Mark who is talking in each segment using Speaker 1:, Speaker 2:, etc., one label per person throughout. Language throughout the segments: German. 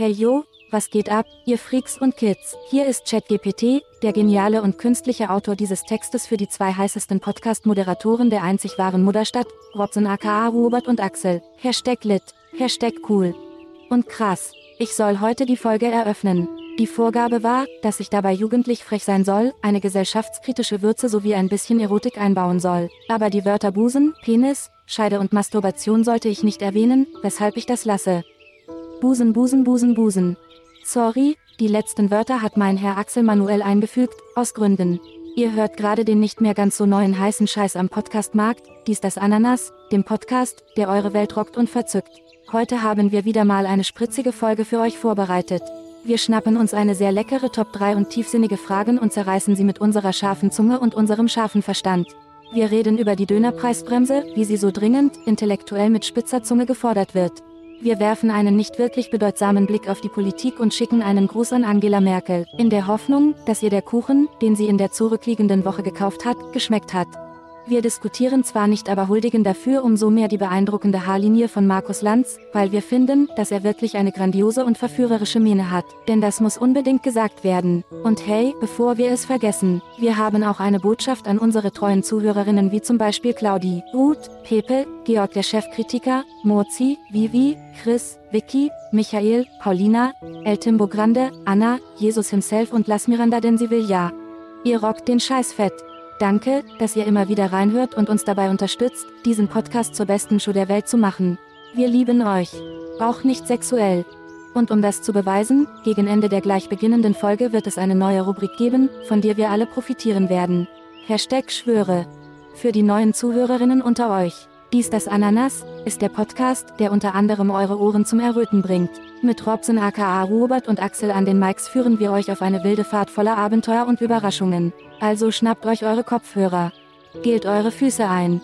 Speaker 1: Hey yo, was geht ab, ihr Freaks und Kids? Hier ist ChatGPT, der geniale und künstliche Autor dieses Textes für die zwei heißesten Podcast-Moderatoren der einzig wahren Mutterstadt, Robson aka Robert und Axel. Hashtag lit, Hashtag cool. Und krass, ich soll heute die Folge eröffnen. Die Vorgabe war, dass ich dabei jugendlich frech sein soll, eine gesellschaftskritische Würze sowie ein bisschen Erotik einbauen soll. Aber die Wörter Busen, Penis, Scheide und Masturbation sollte ich nicht erwähnen, weshalb ich das lasse. Busen, Busen, Busen, Busen. Sorry, die letzten Wörter hat mein Herr Axel manuell eingefügt, aus Gründen. Ihr hört gerade den nicht mehr ganz so neuen heißen Scheiß am Podcastmarkt, dies das Ananas, dem Podcast, der eure Welt rockt und verzückt. Heute haben wir wieder mal eine spritzige Folge für euch vorbereitet. Wir schnappen uns eine sehr leckere Top 3 und tiefsinnige Fragen und zerreißen sie mit unserer scharfen Zunge und unserem scharfen Verstand. Wir reden über die Dönerpreisbremse, wie sie so dringend, intellektuell mit spitzer Zunge gefordert wird. Wir werfen einen nicht wirklich bedeutsamen Blick auf die Politik und schicken einen Gruß an Angela Merkel, in der Hoffnung, dass ihr der Kuchen, den sie in der zurückliegenden Woche gekauft hat, geschmeckt hat. Wir diskutieren zwar nicht, aber huldigen dafür umso mehr die beeindruckende Haarlinie von Markus Lanz, weil wir finden, dass er wirklich eine grandiose und verführerische Miene hat. Denn das muss unbedingt gesagt werden. Und hey, bevor wir es vergessen, wir haben auch eine Botschaft an unsere treuen Zuhörerinnen wie zum Beispiel Claudi, Ruth, Pepe, Georg der Chefkritiker, Mozi, Vivi, Chris, Vicky, Michael, Paulina, El Timbo Grande, Anna, Jesus himself und Las Miranda denn sie will ja. Ihr rockt den Scheißfett. Danke, dass ihr immer wieder reinhört und uns dabei unterstützt, diesen Podcast zur besten Show der Welt zu machen. Wir lieben euch. Auch nicht sexuell. Und um das zu beweisen, gegen Ende der gleich beginnenden Folge wird es eine neue Rubrik geben, von der wir alle profitieren werden. Hashtag Schwöre. Für die neuen Zuhörerinnen unter euch. Dies das Ananas ist der Podcast, der unter anderem eure Ohren zum Erröten bringt. Mit Robson aka Robert und Axel an den Mikes führen wir euch auf eine wilde Fahrt voller Abenteuer und Überraschungen. Also schnappt euch eure Kopfhörer. Gelt eure Füße ein.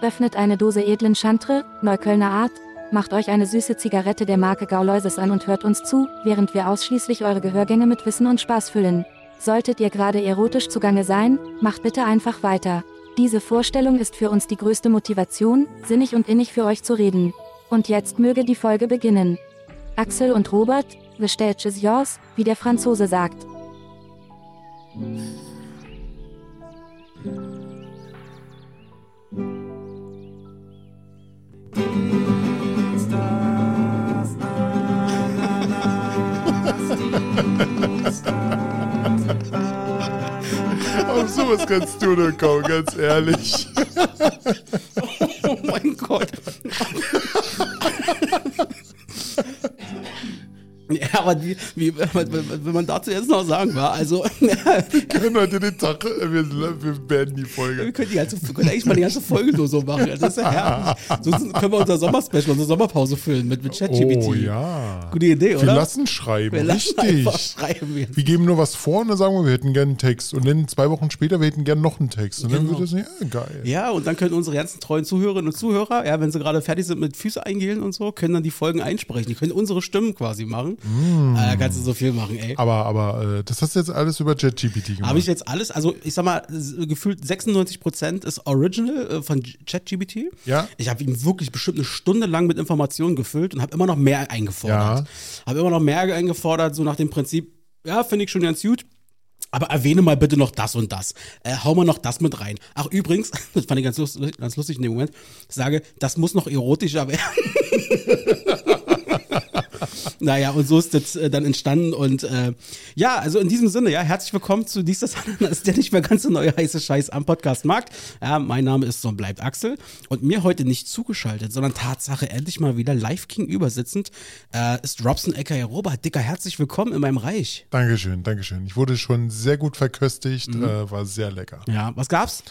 Speaker 1: Öffnet eine Dose edlen Chantre, Neuköllner Art, macht euch eine süße Zigarette der Marke Gauläuses an und hört uns zu, während wir ausschließlich eure Gehörgänge mit Wissen und Spaß füllen. Solltet ihr gerade erotisch zugange sein, macht bitte einfach weiter. Diese Vorstellung ist für uns die größte Motivation, sinnig und innig für euch zu reden. Und jetzt möge die Folge beginnen. Axel und Robert, the stage is yours, wie der Franzose sagt.
Speaker 2: Auf sowas kannst du nur kaum, ganz ehrlich.
Speaker 3: Oh mein Gott. aber wie, wie, wenn man dazu jetzt noch sagen war, also
Speaker 2: Wir können heute den Tag, wir, wir beenden die
Speaker 3: wir
Speaker 2: Folge.
Speaker 3: können, die ganze, wir können eigentlich mal die ganze Folge nur so machen. Das ist ja herrlich. Sonst können wir unser Sommerspecial, unsere Sommerpause füllen mit, mit ChatGPT.
Speaker 2: Oh ja.
Speaker 3: Gute Idee,
Speaker 2: Wir
Speaker 3: oder?
Speaker 2: lassen schreiben,
Speaker 3: Wir lassen
Speaker 2: richtig.
Speaker 3: schreiben. Wir.
Speaker 2: Wir geben nur was vor und dann sagen wir, wir hätten gerne einen Text. Und dann zwei Wochen später, wir hätten gerne noch einen Text. Und dann
Speaker 3: Genau.
Speaker 2: wird das, ja, geil.
Speaker 3: Ja, und dann können unsere ganzen treuen Zuhörerinnen und Zuhörer, ja, wenn sie gerade fertig sind mit Füße eingehen und so, können dann die Folgen einsprechen. Die können unsere Stimmen quasi machen. Äh, kannst du so viel machen, ey.
Speaker 2: Aber, aber äh, das hast du jetzt alles über ChatGPT gemacht.
Speaker 3: Habe ich jetzt alles, also ich sag mal, gefühlt 96% ist Original äh, von ChatGPT.
Speaker 2: Ja.
Speaker 3: Ich habe ihn wirklich bestimmt eine Stunde lang mit Informationen gefüllt und habe immer noch mehr eingefordert. Habe immer noch mehr eingefordert, so nach dem Prinzip, ja, finde ich schon ganz gut. Aber erwähne mal bitte noch das und das. Äh, hau mal noch das mit rein. Ach, übrigens, das fand ich ganz lustig, ganz lustig in dem Moment, ich sage, das muss noch erotischer werden. Naja, und so ist das äh, dann entstanden. Und äh, ja, also in diesem Sinne, ja, herzlich willkommen zu Dies, das Ananas, der nicht mehr ganz so neue heiße Scheiß am Podcastmarkt. Ja, mein Name ist so und bleibt Axel. Und mir heute nicht zugeschaltet, sondern Tatsache endlich mal wieder live gegenüber sitzend, äh, ist Robson Ecker Robert. Dicker, herzlich willkommen in meinem Reich.
Speaker 2: Dankeschön, Dankeschön. Ich wurde schon sehr gut verköstigt,
Speaker 3: Mhm.
Speaker 2: äh, war sehr lecker.
Speaker 3: Ja, was gab's?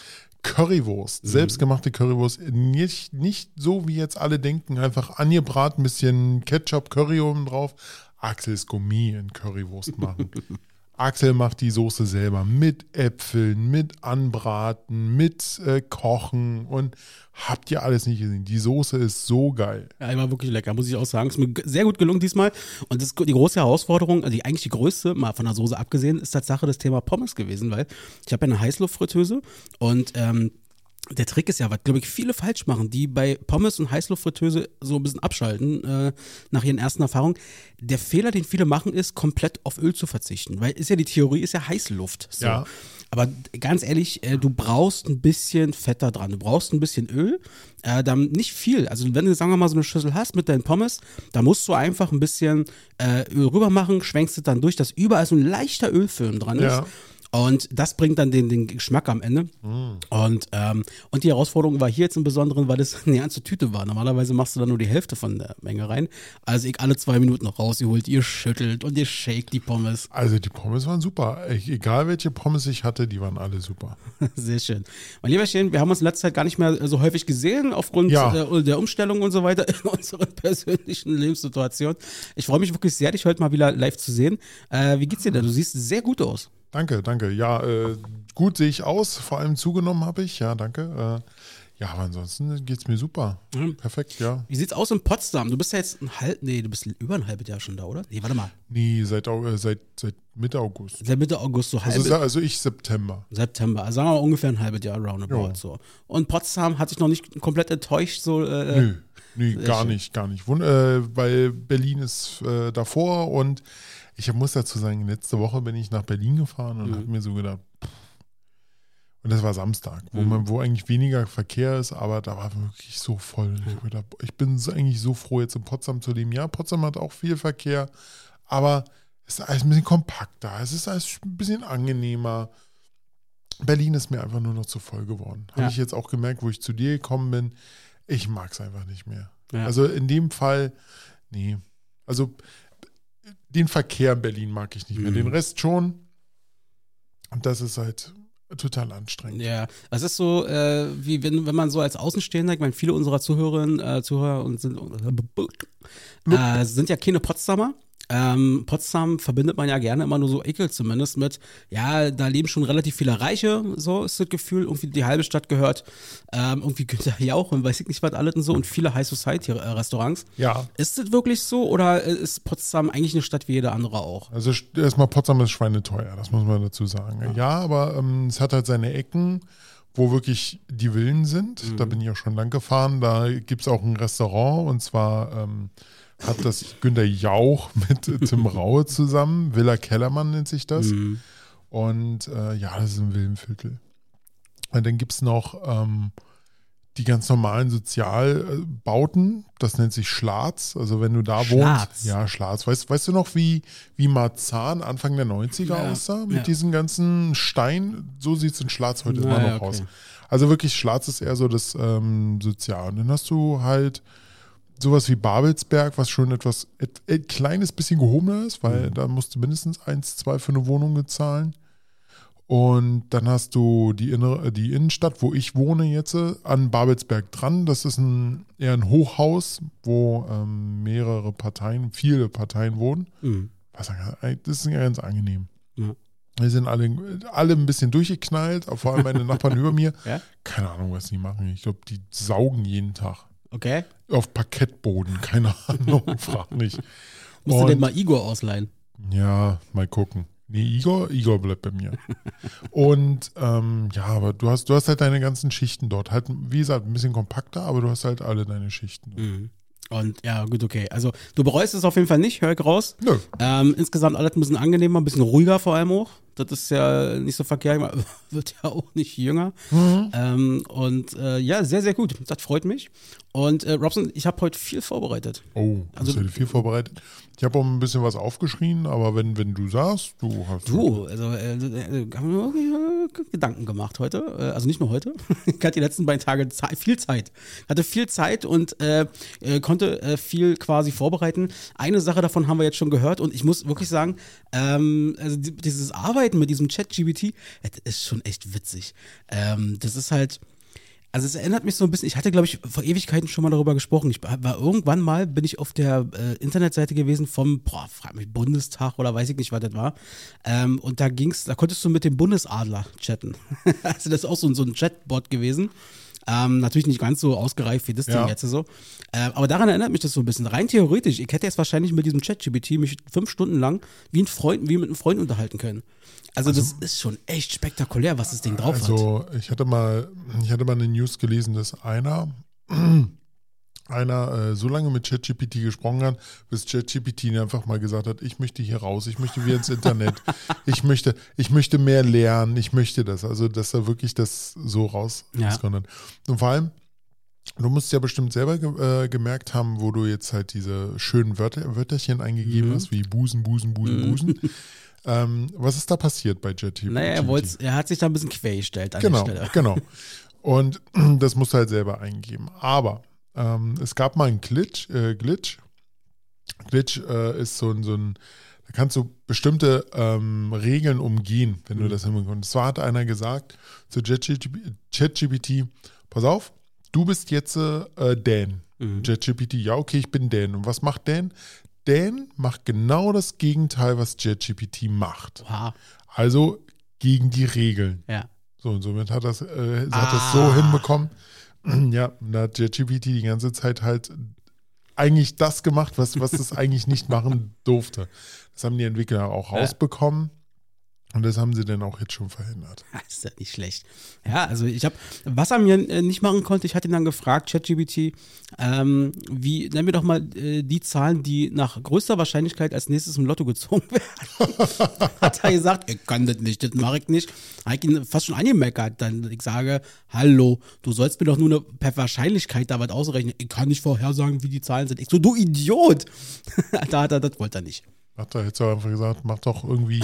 Speaker 2: Currywurst,
Speaker 3: Mhm.
Speaker 2: selbstgemachte Currywurst, nicht, nicht so wie jetzt alle denken, einfach angebraten, bisschen Ketchup, Curry oben drauf. Axels Gummi in Currywurst machen. Axel macht die Soße selber mit Äpfeln, mit Anbraten, mit äh, Kochen und habt ihr alles nicht gesehen. Die Soße ist so geil.
Speaker 3: Ja, war wirklich lecker, muss ich auch sagen. Ist mir sehr gut gelungen diesmal. Und das, die große Herausforderung, also die, eigentlich die größte, mal von der Soße abgesehen, ist Tatsache das Thema Pommes gewesen, weil ich habe ja eine Heißluftfritteuse und ähm, der Trick ist ja, was glaube ich viele falsch machen, die bei Pommes und Heißluftfritteuse so ein bisschen abschalten äh, nach ihren ersten Erfahrungen. Der Fehler, den viele machen, ist komplett auf Öl zu verzichten, weil ist ja die Theorie ist ja Heißluft. So.
Speaker 2: Ja.
Speaker 3: Aber ganz ehrlich, äh, du brauchst ein bisschen Fett da dran. Du brauchst ein bisschen Öl. Äh, dann nicht viel. Also wenn du, sagen wir mal, so eine Schüssel hast mit deinen Pommes, da musst du einfach ein bisschen äh, Öl rüber machen, schwenkst es dann durch, dass überall so ein leichter Ölfilm dran ist.
Speaker 2: Ja.
Speaker 3: Und das bringt dann den, den Geschmack am Ende. Und, ähm, und die Herausforderung war hier jetzt im Besonderen, weil das eine ganze Tüte war. Normalerweise machst du da nur die Hälfte von der Menge rein. Also ich alle zwei Minuten noch rausgeholt, ihr schüttelt und ihr shakt die Pommes.
Speaker 2: Also die Pommes waren super. Ich, egal welche Pommes ich hatte, die waren alle super.
Speaker 3: Sehr schön. Mein Lieberchen, wir haben uns in letzter Zeit gar nicht mehr so häufig gesehen, aufgrund
Speaker 2: Ja.
Speaker 3: äh, der Umstellung und so weiter in unserer persönlichen Lebenssituation. Ich freue mich wirklich sehr, dich heute mal wieder live zu sehen. Äh, wie geht's dir denn? Du siehst sehr gut aus.
Speaker 2: Danke, danke. Ja, äh, gut sehe ich aus. Vor allem zugenommen habe ich. Ja, danke. Äh, ja, aber ansonsten geht es mir super.
Speaker 3: Mhm.
Speaker 2: Perfekt, ja.
Speaker 3: Wie sieht's aus in Potsdam? Du bist ja jetzt ein halb, nee, du bist über ein halbes Jahr schon da, oder? Nee, warte mal.
Speaker 2: Nee, seit, äh, seit, seit Mitte August.
Speaker 3: Seit Mitte August, so halb,
Speaker 2: Also, also ich September.
Speaker 3: September. Also sagen wir mal ungefähr ein halbes Jahr roundabout,
Speaker 2: Ja.
Speaker 3: so. Und Potsdam hat sich noch nicht komplett enttäuscht, so, äh,
Speaker 2: Nö, nö gar
Speaker 3: schön.
Speaker 2: nicht, gar nicht. Wund äh, weil Berlin ist äh, davor und ich muss dazu sagen, letzte Woche bin ich nach Berlin gefahren und
Speaker 3: Mhm.
Speaker 2: habe mir so gedacht, pff. und das war Samstag, wo,
Speaker 3: Mhm.
Speaker 2: man, wo eigentlich weniger Verkehr ist, aber da war wirklich so voll. Ich, hab gedacht, ich bin so, eigentlich so froh, jetzt in Potsdam zu leben. Ja, Potsdam hat auch viel Verkehr, aber es ist alles ein bisschen kompakter, es ist alles ein bisschen angenehmer. Berlin ist mir einfach nur noch zu voll geworden. Habe
Speaker 3: Ja.
Speaker 2: ich jetzt auch gemerkt, wo ich zu dir gekommen bin. Ich mag es einfach nicht mehr.
Speaker 3: Ja.
Speaker 2: Also in dem Fall, nee. Also den Verkehr in Berlin mag ich nicht mehr.
Speaker 3: Mhm.
Speaker 2: Den Rest schon. Und das ist halt total anstrengend.
Speaker 3: Ja, es ist so, äh, wie wenn, wenn man so als Außenstehender, ich meine, viele unserer Zuhörerinnen, äh, Zuhörer und sind, äh, sind ja keine Potsdamer. Ähm, Potsdam verbindet man ja gerne immer nur so Ekel zumindest mit, ja, da leben schon relativ viele Reiche, so ist das Gefühl, irgendwie die halbe Stadt gehört, ähm, irgendwie Günther Jauch und weiß ich nicht was alles und so und viele High Society äh, Restaurants.
Speaker 2: Ja.
Speaker 3: Ist das wirklich so oder äh, ist Potsdam eigentlich eine Stadt wie jede andere auch?
Speaker 2: Also st- erstmal Potsdam ist schweineteuer, das muss man dazu sagen. Ja, aber ähm, es hat halt seine Ecken, wo wirklich die Villen sind. Da bin ich auch schon lang gefahren. Da gibt es auch ein Restaurant und zwar ähm, hat das Günter Jauch mit Tim Raue zusammen. Villa Kellermann nennt sich das.
Speaker 3: Mhm.
Speaker 2: Und äh, ja, das ist ein Villenviertel. Und dann gibt es noch ähm, die ganz normalen Sozialbauten. Das nennt sich Schlatz. Also wenn du da
Speaker 3: Schlatz.
Speaker 2: wohnst. Ja, Schlatz. Weißt, weißt du noch, wie, wie Marzahn Anfang der 90er
Speaker 3: Ja,
Speaker 2: aussah? Mit
Speaker 3: ja.
Speaker 2: diesen ganzen Stein. So sieht es in Schlatz heute
Speaker 3: Na
Speaker 2: immer noch
Speaker 3: okay.
Speaker 2: aus. Also wirklich, Schlatz ist eher so das ähm, Sozial. Und dann hast du halt sowas wie Babelsberg, was schon etwas et, et kleines bisschen gehobener ist, weil
Speaker 3: Mhm.
Speaker 2: da musst du mindestens eins, zwei für eine Wohnung bezahlen. Und dann hast du die, innere, die Innenstadt, wo ich wohne jetzt, äh, an Babelsberg dran. Das ist ein, eher ein Hochhaus, wo ähm, mehrere Parteien, viele Parteien wohnen.
Speaker 3: Mhm.
Speaker 2: Das ist ganz angenehm.
Speaker 3: Ja.
Speaker 2: Wir sind alle, alle ein bisschen durchgeknallt, vor allem meine Nachbarn über mir.
Speaker 3: Ja?
Speaker 2: Keine Ahnung, was die machen. Ich glaube, die saugen jeden Tag.
Speaker 3: Okay.
Speaker 2: Auf Parkettboden, keine Ahnung, frag nicht.
Speaker 3: Musst du dir mal Igor ausleihen.
Speaker 2: Ja, mal gucken. Nee, Igor, Igor bleibt bei mir. Und ähm, ja, aber du hast, du hast halt deine ganzen Schichten dort. Halt, wie gesagt, ein bisschen kompakter, aber du hast halt alle deine Schichten.
Speaker 3: Mhm. Und ja, gut, okay. Also du bereust es auf jeden Fall nicht, höre ich raus.
Speaker 2: Nö.
Speaker 3: Ähm, insgesamt alles ein bisschen angenehmer, ein bisschen ruhiger vor allem auch. Das ist ja nicht so verkehrt, man wird ja auch nicht jünger. Ähm, und äh, ja, sehr, sehr gut. Das freut mich. Und äh, Robson, ich habe heute viel vorbereitet.
Speaker 2: Oh, hast
Speaker 3: Also-
Speaker 2: du viel vorbereitet? Ich habe auch ein bisschen was aufgeschrieben, aber wenn, wenn du sagst, du hast.
Speaker 3: Du, also äh, äh, haben wir äh, Gedanken gemacht heute. Äh, also nicht nur heute. Ich hatte die letzten beiden Tage viel Zeit. Hatte viel Zeit und äh, konnte viel quasi vorbereiten. Eine Sache davon haben wir jetzt schon gehört und ich muss wirklich sagen, ähm, also die, dieses Arbeiten mit diesem Chat-GBT, das ist schon echt witzig. Ähm, das ist halt. Also es erinnert mich so ein bisschen, ich hatte, glaube ich, vor Ewigkeiten schon mal darüber gesprochen. Ich war irgendwann mal, bin ich auf der äh, Internetseite gewesen vom, boah, frag mich, Bundestag oder weiß ich nicht, was das war. Ähm, und da ging's, da konntest du mit dem Bundesadler chatten. also das ist auch so, so ein Chatbot gewesen. Ähm, natürlich nicht ganz so ausgereift wie das
Speaker 2: Ja.
Speaker 3: Ding jetzt so. Äh, aber daran erinnert mich das so ein bisschen. Rein theoretisch, ich hätte jetzt wahrscheinlich mit diesem ChatGPT mich fünf Stunden lang wie, ein Freund, wie mit einem Freund unterhalten können. Also, das ist schon echt spektakulär, was das Ding drauf hat.
Speaker 2: Also ich hatte mal, ich hatte mal eine News gelesen, dass einer, einer äh, so lange mit ChatGPT gesprochen hat, bis ChatGPT einfach mal gesagt hat, ich möchte hier raus, ich möchte wieder ins Internet, ich möchte, ich möchte mehr lernen, ich möchte das. Also dass er wirklich das so raus
Speaker 3: Ja.
Speaker 2: hat. Und vor allem, du musst ja bestimmt selber ge äh, gemerkt haben, wo du jetzt halt diese schönen Wörter, Wörterchen eingegeben
Speaker 3: Mhm.
Speaker 2: hast, wie Busen, Busen, Busen,
Speaker 3: Mhm.
Speaker 2: Busen. ähm, was ist da passiert bei ChatGPT?
Speaker 3: Naja, er, er hat sich da ein bisschen quergestellt an
Speaker 2: Genau,
Speaker 3: der Stelle.
Speaker 2: genau. Und das musst du halt selber eingeben. Aber ähm, es gab mal einen Glitch. Äh, Glitch, Glitch äh, ist so ein, so ein, da kannst du bestimmte ähm, Regeln umgehen, wenn du
Speaker 3: Mhm.
Speaker 2: das hinbekommst. Und zwar hat einer gesagt zu ChatGPT, pass auf, du bist jetzt äh, Dan.
Speaker 3: Mhm.
Speaker 2: ChatGPT, ja, okay, ich bin Dan. Und was macht Dan? Dan macht genau das Gegenteil, was ChatGPT macht.
Speaker 3: Oha.
Speaker 2: Also gegen die Regeln.
Speaker 3: Ja.
Speaker 2: So, und somit hat das, äh, hat
Speaker 3: Ah.
Speaker 2: das so hinbekommen. Ja, und da hat JetGPT die ganze Zeit halt eigentlich das gemacht, was, was es eigentlich nicht machen durfte. Das haben die Entwickler auch rausbekommen. Und das haben sie dann auch jetzt schon verhindert.
Speaker 3: Ist ja nicht schlecht. Ja, also ich habe, was er mir äh, nicht machen konnte, ich hatte ihn dann gefragt, ChatGPT, ähm, wie, nenn mir doch mal äh, die Zahlen, die nach größter Wahrscheinlichkeit als nächstes im Lotto gezogen werden. Hat er gesagt, ich kann das nicht, das mache ich nicht. Ich ihn fast schon angemeckert. Dann ich sage, hallo, du sollst mir doch nur eine, per Wahrscheinlichkeit da was ausrechnen. Ich kann nicht vorhersagen, wie die Zahlen sind. Ich so, du Idiot! da hat er, das wollte er nicht.
Speaker 2: Hat er jetzt einfach gesagt, mach doch irgendwie,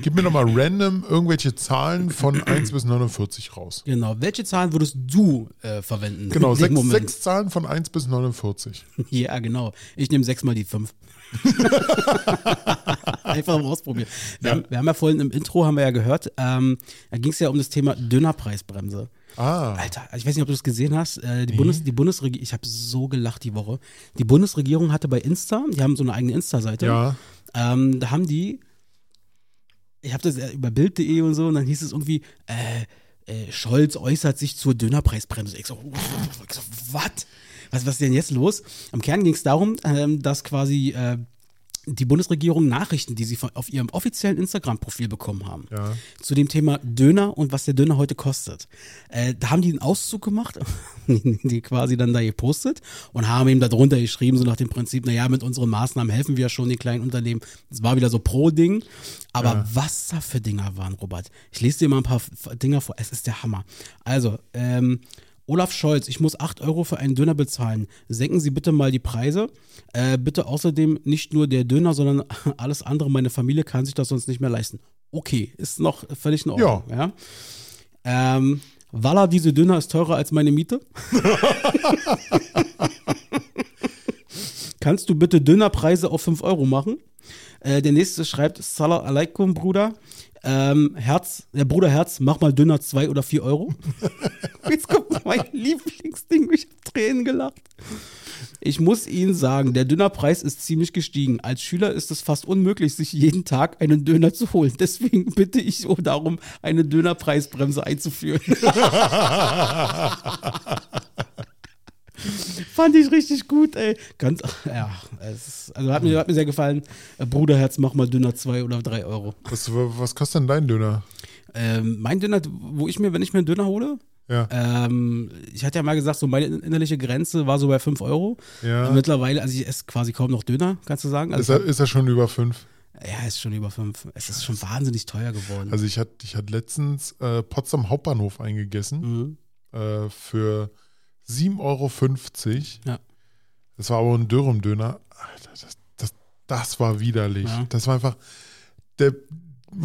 Speaker 2: gib mir doch mal random irgendwelche Zahlen von 1 bis 49 raus.
Speaker 3: Genau. Welche Zahlen würdest du äh, verwenden?
Speaker 2: Genau, sechs, sechs Zahlen von 1 bis 49.
Speaker 3: Ja, genau. Ich nehme sechsmal die fünf. Einfach mal ausprobieren. Wir,
Speaker 2: Ja.
Speaker 3: haben, wir haben ja vorhin im Intro, haben wir ja gehört, ähm, da ging es ja um das Thema Dönerpreisbremse.
Speaker 2: Ah,
Speaker 3: Alter, ich weiß nicht, ob du es gesehen hast. Äh, die, Bundes, die Bundesregierung, ich habe so gelacht die Woche. Die Bundesregierung hatte bei Insta, die haben so eine eigene Insta-Seite.
Speaker 2: ja.
Speaker 3: Ähm, da haben die, ich habe das über Bild.de und so, und dann hieß es irgendwie, äh, äh, Scholz äußert sich zur Dönerpreisbremse. Ich so, ich so was? Was? Was ist denn jetzt los? Im Kern ging es darum, ähm, dass quasi äh, die Bundesregierung Nachrichten, die sie von, auf ihrem offiziellen Instagram-Profil bekommen haben,
Speaker 2: Ja.
Speaker 3: zu dem Thema Döner und was der Döner heute kostet. Äh, da haben die einen Auszug gemacht, die quasi dann da gepostet und haben ihm darunter geschrieben, so nach dem Prinzip, naja, mit unseren Maßnahmen helfen wir ja schon den kleinen Unternehmen. Das war wieder so Pro-Ding. Aber
Speaker 2: Ja.
Speaker 3: was da für Dinger waren, Robert? Ich lese dir mal ein paar Dinger vor. Es ist der Hammer. Also, ähm, Olaf Scholz, ich muss 8 Euro für einen Döner bezahlen. Senken Sie bitte mal die Preise. Äh, bitte außerdem nicht nur der Döner, sondern alles andere. Meine Familie kann sich das sonst nicht mehr leisten. Okay, ist noch völlig in Ordnung. Ja. Ähm, Walla, diese Döner ist teurer als meine Miete. Kannst du bitte Dönerpreise auf 5 Euro machen? Äh, der nächste schreibt, Salam alaikum, Bruder. Ähm, Herz, der Bruder Herz, mach mal Döner 2 oder 4 Euro. Jetzt kommt mein Lieblingsding, ich hab Tränen gelacht. Ich muss Ihnen sagen, der Dönerpreis ist ziemlich gestiegen. Als Schüler ist es fast unmöglich, sich jeden Tag einen Döner zu holen. Deswegen bitte ich darum, eine Dönerpreisbremse einzuführen. Fand ich richtig gut, ey. Ganz, ja, es ist, also hat mir, hat mir sehr gefallen. Äh, Bruderherz, mach mal Döner 2 oder 3 Euro.
Speaker 2: Was, was kostet denn dein Döner?
Speaker 3: Ähm, mein Döner, wo ich mir, wenn ich mir einen Döner hole,
Speaker 2: Ja.
Speaker 3: ähm, ich hatte ja mal gesagt, so meine innerliche Grenze war so bei 5 Euro.
Speaker 2: Ja.
Speaker 3: Und mittlerweile, also ich esse quasi kaum noch Döner, kannst du sagen.
Speaker 2: Ist
Speaker 3: Also,
Speaker 2: er, ist er schon über fünf?
Speaker 3: ja, ist schon über 5. Es ist schon wahnsinnig teuer geworden.
Speaker 2: Also ich hatte ich hatte letztens äh, Potsdam Hauptbahnhof eingegessen
Speaker 3: mhm.
Speaker 2: äh, für 7,50 Euro.
Speaker 3: Ja.
Speaker 2: Das war aber ein Dürrem-Döner. Alter, das, das, das war widerlich.
Speaker 3: Ja.
Speaker 2: Das war einfach, der,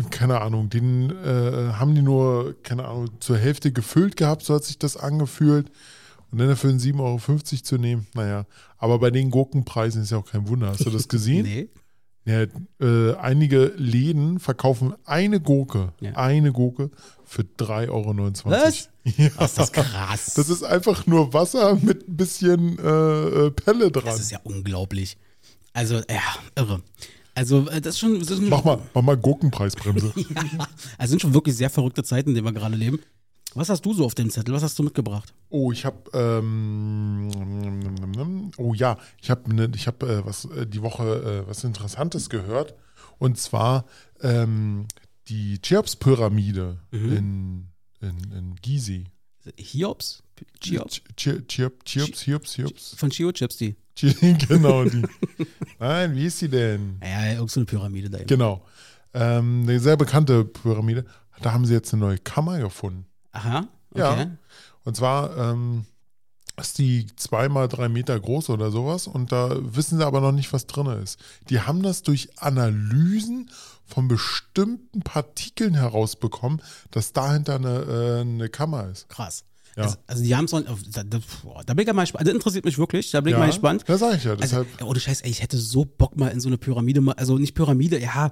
Speaker 2: keine Ahnung, den äh, haben die nur, keine Ahnung, zur Hälfte gefüllt gehabt, so hat sich das angefühlt. Und dann dafür einen 7,50 Euro zu nehmen, naja. Aber bei den Gurkenpreisen ist ja auch kein Wunder. Hast du das gesehen?
Speaker 3: Nee.
Speaker 2: Ja, äh, einige Läden verkaufen eine Gurke,
Speaker 3: Ja.
Speaker 2: eine Gurke für 3,29 Euro.
Speaker 3: Was?
Speaker 2: Ja.
Speaker 3: Das ist das krass.
Speaker 2: Das ist einfach nur Wasser mit ein bisschen äh, äh, Pelle dran.
Speaker 3: Das ist ja unglaublich. Also, ja, irre. Also, äh, das ist schon. Das ist schon
Speaker 2: mach mal, mach mal Gurkenpreisbremse.
Speaker 3: ja, also sind schon wirklich sehr verrückte Zeiten, in denen wir gerade leben. Was hast du so auf dem Zettel? Was hast du mitgebracht?
Speaker 2: Oh, ich habe, ähm, oh ja, ich habe ne, ich hab, äh, was äh, die Woche äh, was Interessantes gehört. Und zwar ähm, die Cheops-Pyramide in, in, in Gizeh.
Speaker 3: Hiobs? Cheops?
Speaker 2: Che- Cheops, Cheops, Cheops, Cheops.
Speaker 3: Von Chio Chips, die.
Speaker 2: genau, die. Nein, wie ist sie denn?
Speaker 3: Ja, ja, irgend so eine Pyramide da eben.
Speaker 2: Genau. Ähm, eine sehr bekannte Pyramide. Da haben sie jetzt eine neue Kammer gefunden.
Speaker 3: Aha, okay.
Speaker 2: Ja. Und zwar ähm, ist die zweimal drei Meter groß oder sowas und da wissen sie aber noch nicht, was drin ist. Die haben das durch Analysen von bestimmten Partikeln herausbekommen, dass dahinter eine, äh, eine Kammer ist.
Speaker 3: Krass.
Speaker 2: Ja.
Speaker 3: Also, also die haben es da, da, da bin ich ja mal gespannt. Das interessiert mich wirklich. Da bin ich mal gespannt.
Speaker 2: Da sage ich ja.
Speaker 3: Also,
Speaker 2: Deshalb,
Speaker 3: ja, ohne Scheiß, ey, ich hätte so Bock mal in so eine Pyramide, mal, also nicht Pyramide, ja.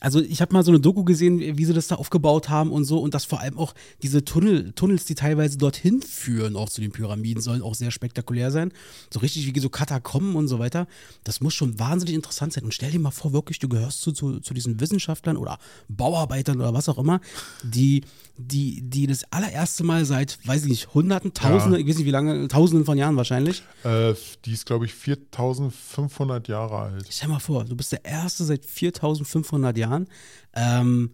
Speaker 3: Also ich habe mal so eine Doku gesehen, wie sie das da aufgebaut haben und so und dass vor allem auch diese Tunnel, Tunnels, die teilweise dorthin führen, auch zu den Pyramiden, sollen auch sehr spektakulär sein. So richtig wie so Katakomben und so weiter. Das muss schon wahnsinnig interessant sein. Und stell dir mal vor, wirklich, du gehörst zu, zu, zu diesen Wissenschaftlern oder Bauarbeitern oder was auch immer, die, die, die das allererste Mal seit, weiß ich nicht, Hunderten, Tausenden, ich weiß nicht wie lange, Tausenden von Jahren wahrscheinlich,
Speaker 2: äh, die ist, glaube ich, 4500 Jahre alt.
Speaker 3: Stell mal vor, du bist der Erste seit 4500 Jahren. Ähm,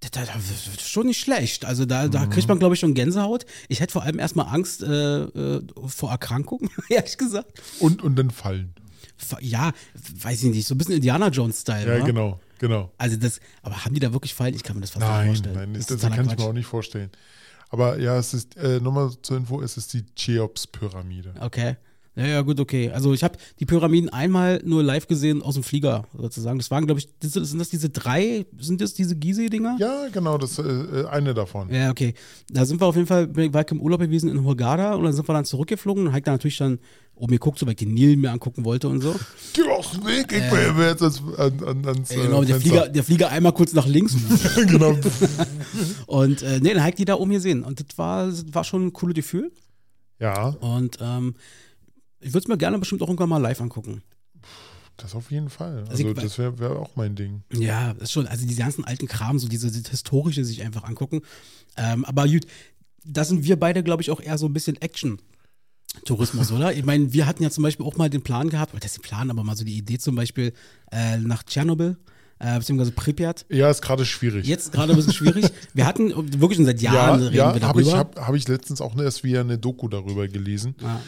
Speaker 3: das, das, ist schon nicht schlecht. Also da, da kriegt man, glaube ich, schon Gänsehaut. Ich hätte vor allem erstmal Angst äh, äh, vor Erkrankungen, ehrlich gesagt.
Speaker 2: Und, und dann fallen.
Speaker 3: Ja, weiß ich nicht, so ein bisschen Indiana Jones-Style.
Speaker 2: Ja,
Speaker 3: wa?
Speaker 2: genau, genau.
Speaker 3: Also das, aber haben die da wirklich Fallen? Ich kann mir das fast nicht
Speaker 2: Nein,
Speaker 3: vorstellen.
Speaker 2: nein, das, das
Speaker 3: totaler
Speaker 2: kann ich mir
Speaker 3: Quatsch.
Speaker 2: auch nicht vorstellen. Aber ja, es ist, äh, nochmal zur Info, es ist die Cheops-Pyramide.
Speaker 3: Okay. Ja, ja, gut, okay. Also ich habe die Pyramiden einmal nur live gesehen aus dem Flieger, sozusagen. Das waren, glaube ich, das, sind das diese drei, sind das diese Gizeh-Dinger?
Speaker 2: Ja, genau, das ist äh, eine davon.
Speaker 3: Ja, okay. Da sind wir auf jeden Fall, war ich im Urlaub gewesen in Hurghada und dann sind wir dann zurückgeflogen und habe dann natürlich dann oben geguckt, so weil ich den Nil mir angucken wollte und so.
Speaker 2: Doch, Weg, ich bin jetzt ans, an, an, ans
Speaker 3: Äh, genau,
Speaker 2: äh,
Speaker 3: der
Speaker 2: Fenster.
Speaker 3: Flieger, der Flieger einmal kurz nach links
Speaker 2: genau.
Speaker 3: und äh, nee, dann habe ich die da oben gesehen und das war, das war schon ein cooles Gefühl
Speaker 2: Ja,
Speaker 3: und ähm, ich würde es mir gerne bestimmt auch irgendwann mal live angucken.
Speaker 2: das auf jeden Fall.
Speaker 3: Also
Speaker 2: Also, das wäre wär auch mein Ding.
Speaker 3: Ja, das ist schon, also diese ganzen alten Kram, so diese, diese historische sich einfach angucken. Ähm, aber gut, da sind wir beide, glaube ich, auch eher so ein bisschen Action. Tourismus, oder? Ich meine, wir hatten ja zum Beispiel auch mal den Plan gehabt, oder das ist der Plan, aber mal so die Idee zum Beispiel äh, nach Tschernobyl, äh, beziehungsweise Pripyat.
Speaker 2: Ja, ist gerade schwierig.
Speaker 3: Jetzt gerade ein bisschen schwierig. Wir hatten wirklich schon seit Jahren
Speaker 2: ja,
Speaker 3: reden
Speaker 2: ja
Speaker 3: wir
Speaker 2: habe ich,
Speaker 3: darüber.
Speaker 2: hab, hab ich letztens auch erst wieder eine Doku darüber gelesen.
Speaker 3: Ja.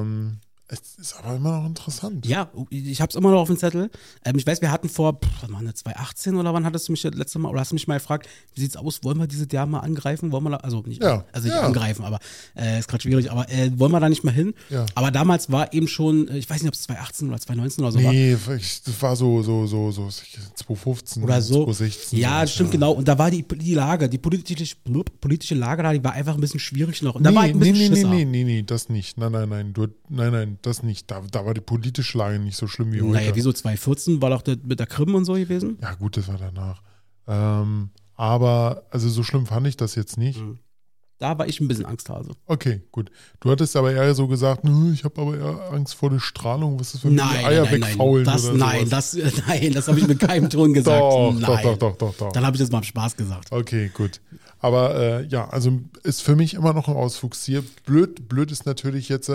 Speaker 2: Ähm, es ist aber immer noch interessant.
Speaker 3: Ja, ich habe es immer noch auf dem Zettel. Ähm, ich weiß, wir hatten vor, pff, das, 2018 oder wann hattest du mich das letzte Mal, oder hast du mich mal gefragt, wie sieht's aus, wollen wir dieses Jahr mal angreifen? Wollen wir da, also nicht,
Speaker 2: Ja,
Speaker 3: also nicht
Speaker 2: ja.
Speaker 3: angreifen, aber äh, ist gerade schwierig, aber äh, wollen wir da nicht mal hin?
Speaker 2: Ja.
Speaker 3: Aber damals war eben schon, äh, ich weiß nicht, ob es 2018 oder 2019 oder so war.
Speaker 2: Nee, das war so, so, so, so 2015
Speaker 3: Oder so.
Speaker 2: 2016.
Speaker 3: Ja, stimmt, genau. Und da war die, die Lage, die politische, politische Lage da, die war einfach ein bisschen schwierig noch. Und da war ich
Speaker 2: Nee,
Speaker 3: ein
Speaker 2: nee,
Speaker 3: bisschen
Speaker 2: nee, nee,
Speaker 3: Schisser.
Speaker 2: nee, nee, das nicht. Nein, nein, nein, du, nein, nein, das nicht. Da, da war die politische Lage nicht so schlimm wie heute.
Speaker 3: Naja, wieso 2014 war doch das mit der Krim und so gewesen?
Speaker 2: Ja, gut, das war danach. Ähm, aber, also so schlimm fand ich das jetzt nicht.
Speaker 3: Mhm. Da war ich ein bisschen Angsthase.
Speaker 2: Okay, gut. Du hattest aber eher so gesagt, "Nö, ich habe aber eher Angst vor der Strahlung. Was ist, wenn mir die
Speaker 3: Nein,
Speaker 2: Eier
Speaker 3: nein, nein,
Speaker 2: wegfaulen
Speaker 3: das,
Speaker 2: oder
Speaker 3: nein,
Speaker 2: sowas?
Speaker 3: das, nein, das habe ich mit keinem Ton gesagt.
Speaker 2: Doch,
Speaker 3: nein.
Speaker 2: doch, doch, doch, doch, doch.
Speaker 3: Dann habe ich das mal im Spaß gesagt.
Speaker 2: Okay, gut. Aber äh, ja, also ist für mich immer noch ein Ausflugsziel. Blöd, blöd ist natürlich jetzt,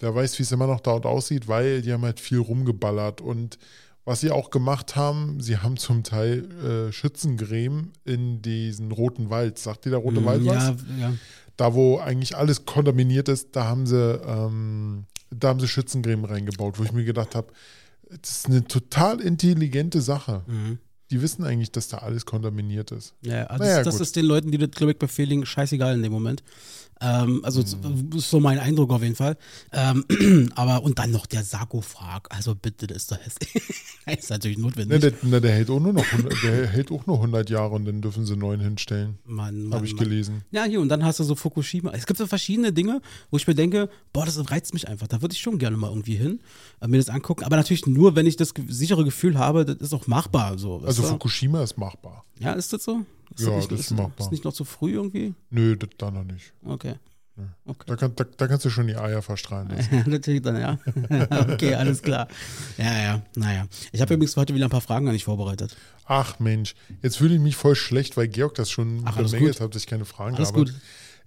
Speaker 2: wer weiß, wie es immer noch dort aussieht, weil die haben halt viel rumgeballert. Und was sie auch gemacht haben, sie haben zum Teil äh, Schützengräben in diesen roten Wald. Sagt dir der rote Wald was?
Speaker 3: ja, ja.
Speaker 2: Da, wo eigentlich alles kontaminiert ist, da haben sie, ähm, da haben sie Schützengräben reingebaut, wo ich mir gedacht habe, das ist eine total intelligente Sache.
Speaker 3: Mhm.
Speaker 2: Die wissen eigentlich, dass da alles kontaminiert ist.
Speaker 3: ja also
Speaker 2: Naja,
Speaker 3: das, das ist den Leuten, die das Glück befehligen, scheißegal in dem Moment. Ähm, also
Speaker 2: Mhm.
Speaker 3: das ist so mein Eindruck auf jeden Fall. Ähm, aber und dann noch der Sarkophag. Also bitte, das ist doch das ist natürlich
Speaker 2: Ne,
Speaker 3: notwendig.
Speaker 2: der, na, der hält auch nur noch 100, der hält auch nur 100 Jahre und dann dürfen sie einen neuen hinstellen.
Speaker 3: Mann,
Speaker 2: Habe ich
Speaker 3: Mann.
Speaker 2: gelesen.
Speaker 3: Ja, hier, und dann hast du so Fukushima. Es gibt so verschiedene Dinge, wo ich mir denke, boah, das reizt mich einfach. Da würde ich schon gerne mal irgendwie hin, äh, mir das angucken. Aber natürlich nur, wenn ich das sichere Gefühl habe, das ist auch machbar. So,
Speaker 2: Also? Fukushima ist machbar.
Speaker 3: Ja, ist das so? Ist
Speaker 2: Ja,
Speaker 3: nicht,
Speaker 2: das ist machbar.
Speaker 3: Ist nicht noch zu früh irgendwie?
Speaker 2: Nö, das da noch nicht.
Speaker 3: Okay. Okay.
Speaker 2: Da, kann, da, da kannst du schon die Eier verstrahlen
Speaker 3: natürlich dann, ja. okay, alles klar. Ja, ja, naja. Ich habe übrigens heute wieder ein paar Fragen an dich vorbereitet.
Speaker 2: Ach Mensch, jetzt fühle ich mich voll schlecht, weil Georg das schon
Speaker 3: Ach,
Speaker 2: bemängelt hat, dass ich keine Fragen
Speaker 3: Alles
Speaker 2: habe.
Speaker 3: gut.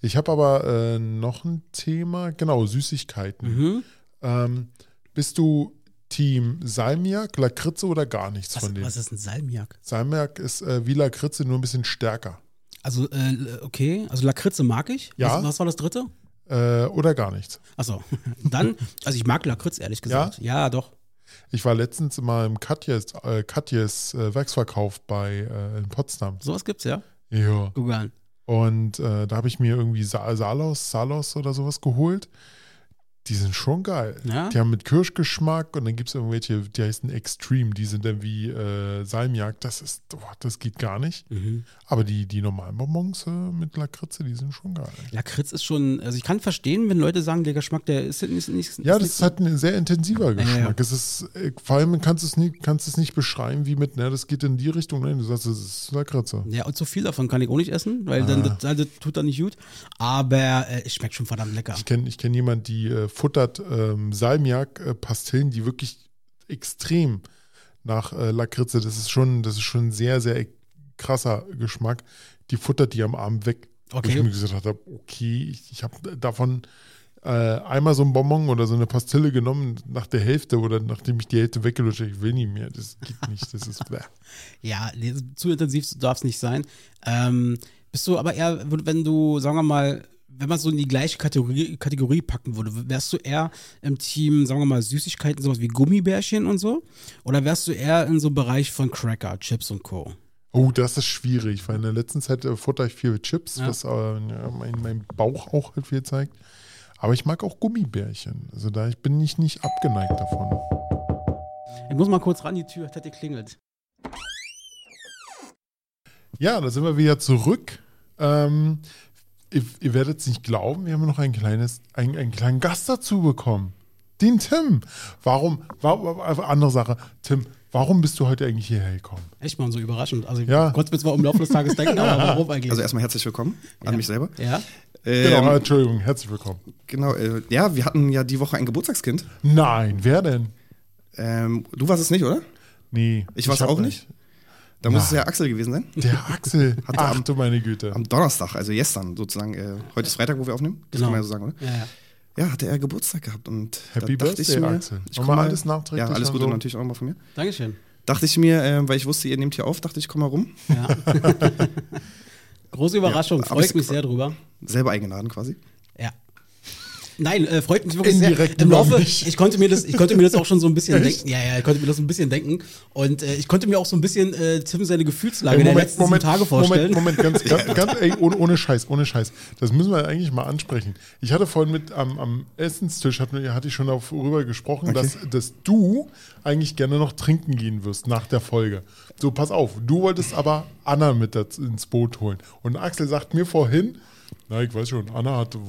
Speaker 2: Ich habe aber äh, noch ein Thema, genau, Süßigkeiten.
Speaker 3: Mhm.
Speaker 2: Ähm, bist du Team Salmiak, Lakritze oder gar nichts
Speaker 3: Was,
Speaker 2: von denen?
Speaker 3: was ist ein Salmiak?
Speaker 2: Salmiak ist äh, wie Lakritze, nur ein bisschen stärker.
Speaker 3: Also, äh, okay, also Lakritze mag ich.
Speaker 2: Ja.
Speaker 3: Was, was war das dritte?
Speaker 2: Äh, oder gar nichts.
Speaker 3: Achso, dann, also ich mag Lakritz, ehrlich gesagt. Ja, doch.
Speaker 2: Ich war letztens mal im Katjes, äh, Katjes äh, Werksverkauf bei äh, in Potsdam.
Speaker 3: Sowas gibt's, ja?
Speaker 2: Ja.
Speaker 3: Google an.
Speaker 2: Und da habe ich mir irgendwie Sa Salos, Salos oder sowas geholt. Die sind schon geil.
Speaker 3: Ja?
Speaker 2: Die haben mit Kirschgeschmack und dann gibt es irgendwelche, die heißen Extreme, die sind dann wie äh, Salmiak. Das ist, boah, das geht gar nicht.
Speaker 3: Mhm.
Speaker 2: Aber die, die normalen Bonbons äh, mit Lakritze, die sind schon geil.
Speaker 3: Lakritz ist schon, also ich kann verstehen, wenn Leute sagen, der Geschmack, der ist nicht. nicht
Speaker 2: Ja,
Speaker 3: ist
Speaker 2: das hat ein sehr intensiver Geschmack.
Speaker 3: ja.
Speaker 2: Es ist, äh, vor allem kannst du es nicht, kannst es nicht beschreiben, wie mit, ne, das geht in die Richtung. Nein, du sagst, das ist Lakritze.
Speaker 3: Ja, und zu viel davon kann ich auch nicht essen, weil dann
Speaker 2: Ah.
Speaker 3: das, das tut dann nicht gut. Aber äh, es schmeckt schon verdammt lecker.
Speaker 2: Ich kenne ich kenn jemanden, die äh, futtert ähm, Salmiak-Pastillen, die wirklich extrem nach äh, Lakritze, das ist schon, das ist schon ein sehr, sehr e- krasser Geschmack. Die futtert die am Abend weg. Wo
Speaker 3: Okay.
Speaker 2: ich mir gesagt habe, okay, ich, ich habe davon äh, einmal so ein Bonbon oder so eine Pastille genommen nach der Hälfte oder nachdem ich die Hälfte weggelutscht habe, ich will nicht mehr. Das geht nicht, das ist bäh.
Speaker 3: Ja, zu intensiv darf es nicht sein. Ähm, bist du aber eher, wenn du, sagen wir mal, wenn man so in die gleiche Kategorie, Kategorie packen würde, wärst du eher im Team, sagen wir mal, Süßigkeiten, sowas wie Gummibärchen und so? Oder wärst du eher in so einem Bereich von Cracker, Chips und Co.?
Speaker 2: Oh, das ist schwierig, weil in der letzten Zeit äh, futter ich viel Chips,
Speaker 3: Ja.
Speaker 2: was äh, mein, mein Bauch auch halt viel zeigt. Aber ich mag auch Gummibärchen. Also da ich bin ich nicht abgeneigt davon.
Speaker 3: Ich muss mal kurz ran, die Tür hat geklingelt.
Speaker 2: Ja, da sind wir wieder zurück. Ähm, ihr, ihr werdet es nicht glauben, wir haben noch ein kleines, ein, einen kleinen Gast dazu bekommen. Den Tim. Warum, warum, andere Sache, Tim, warum bist du heute eigentlich hierher gekommen?
Speaker 3: Echt mal so überraschend. Also, ich
Speaker 2: Ja.
Speaker 3: konnte mir zwar im Laufe des Tages denken, aber warum eigentlich?
Speaker 4: Also erstmal herzlich willkommen an mich selber.
Speaker 3: ja.
Speaker 2: Genau,
Speaker 4: Ähm,
Speaker 2: Entschuldigung, herzlich willkommen.
Speaker 4: genau, äh, ja, wir hatten ja die Woche ein Geburtstagskind.
Speaker 2: Nein, wer denn?
Speaker 4: Ähm, du warst es nicht, oder?
Speaker 2: Nee.
Speaker 4: Ich war's
Speaker 2: hab
Speaker 4: auch nicht. Da muss es ja Axel gewesen sein.
Speaker 2: Der Axel.
Speaker 4: Hatte
Speaker 2: Ach
Speaker 4: am-
Speaker 2: du meine Güte.
Speaker 4: Am Donnerstag, also gestern sozusagen. Äh, heute ist Freitag, wo wir aufnehmen. Das
Speaker 3: Genau.
Speaker 4: kann man ja so sagen, oder?
Speaker 3: Ja, ja.
Speaker 4: Ja, hatte er Geburtstag gehabt und
Speaker 2: Happy
Speaker 4: da
Speaker 2: Birthday,
Speaker 4: ich mir,
Speaker 2: Axel.
Speaker 4: Ich
Speaker 2: Nochmal
Speaker 4: komm mal,
Speaker 2: alles nachträglich
Speaker 4: Ja, alles Gute
Speaker 2: so.
Speaker 4: natürlich auch nochmal von mir.
Speaker 3: Dankeschön.
Speaker 4: Dachte ich mir, äh, weil ich wusste, ihr nehmt hier auf, dachte ich, komm mal rum.
Speaker 3: Ja. Große Überraschung,
Speaker 4: Ja,
Speaker 3: freue ich mich sehr drüber.
Speaker 4: Selber eingeladen quasi.
Speaker 3: Nein, äh, freut mich wirklich
Speaker 2: Indirekt
Speaker 3: sehr. Im Laufe, ich konnte mir das, ich konnte mir das auch schon so ein bisschen denken. Ja, ja, ich konnte mir das ein bisschen denken. Und äh, ich konnte mir auch so ein bisschen äh, Tim seine Gefühlslage
Speaker 2: Ey,
Speaker 3: der letzten sieben Tage vorstellen.
Speaker 2: Moment, Moment, ganz, ganz, ganz ey, ohne, ohne Scheiß, ohne Scheiß. Das müssen wir eigentlich mal ansprechen. Ich hatte vorhin mit am, am Essenstisch, hatte, hatte ich schon darüber gesprochen,
Speaker 4: Okay.
Speaker 2: dass, dass du eigentlich gerne noch trinken gehen wirst nach der Folge. So, pass auf, du wolltest aber Anna mit ins Boot holen. Und Axel sagt mir vorhin, na, ich weiß schon, Anna, hat, äh,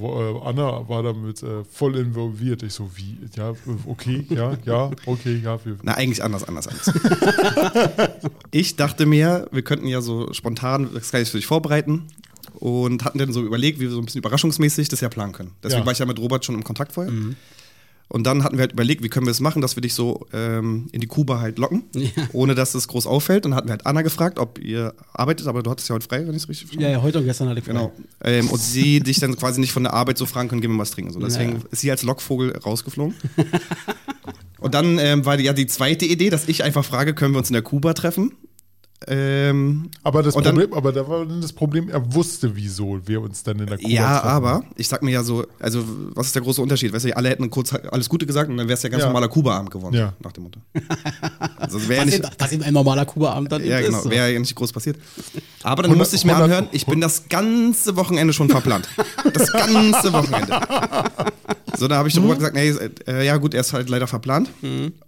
Speaker 2: Anna war damit äh, voll involviert. Ich so, wie? Ja, äh, okay, ja, ja, okay, ja. Wir,
Speaker 4: Na, eigentlich anders, anders, anders. ich dachte mir, wir könnten ja so spontan das Ganze für dich vorbereiten und hatten dann so überlegt, wie wir so ein bisschen überraschungsmäßig das ja planen können. Deswegen
Speaker 2: Ja.
Speaker 4: war ich ja mit Robert schon im Kontakt vorher. Und dann hatten wir halt überlegt, wie können wir es machen, dass wir dich so ähm, in die Kuba halt locken,
Speaker 3: Ja.
Speaker 4: ohne dass es groß auffällt. Und dann hatten wir halt Anna gefragt, ob ihr arbeitet, aber du hattest ja heute frei, wenn ich es richtig verstanden
Speaker 3: Ja, ja, heute und gestern hatte ich
Speaker 4: Genau. Ähm, und sie dich dann quasi nicht von der Arbeit so fragen können, gehen wir was trinken. So. Deswegen
Speaker 3: Ja.
Speaker 4: ist sie als Lockvogel rausgeflogen. und dann ähm, war ja die zweite Idee, dass ich einfach frage, können wir uns in der Kuba treffen? Ähm,
Speaker 2: aber das
Speaker 4: Und dann-
Speaker 2: Problem, aber da war dann das Problem, er wusste, wieso wir uns dann in der Kuba
Speaker 4: ja,
Speaker 2: treffen.
Speaker 4: aber ich sag mir ja so, also was ist der große Unterschied? Weißt du, alle hätten kurz alles Gute gesagt und dann wäre es ja ganz
Speaker 2: Ja.
Speaker 4: normaler Kuba-Abend geworden,
Speaker 2: Ja.
Speaker 4: nach dem Motto. Also wäre ja
Speaker 3: Was,
Speaker 4: nicht,
Speaker 3: eben, was eben ein normaler Kuba-Abend dann
Speaker 4: ja,
Speaker 3: eben
Speaker 4: genau,
Speaker 3: ist. So.
Speaker 4: wäre ja nicht groß passiert. Aber dann
Speaker 2: 100
Speaker 4: musste ich mir
Speaker 2: 100
Speaker 4: anhören, ich bin das ganze Wochenende schon verplant. Das ganze Wochenende. So, da habe ich
Speaker 2: Mhm.
Speaker 4: Robert gesagt, nee, äh, ja gut, er ist halt leider verplant.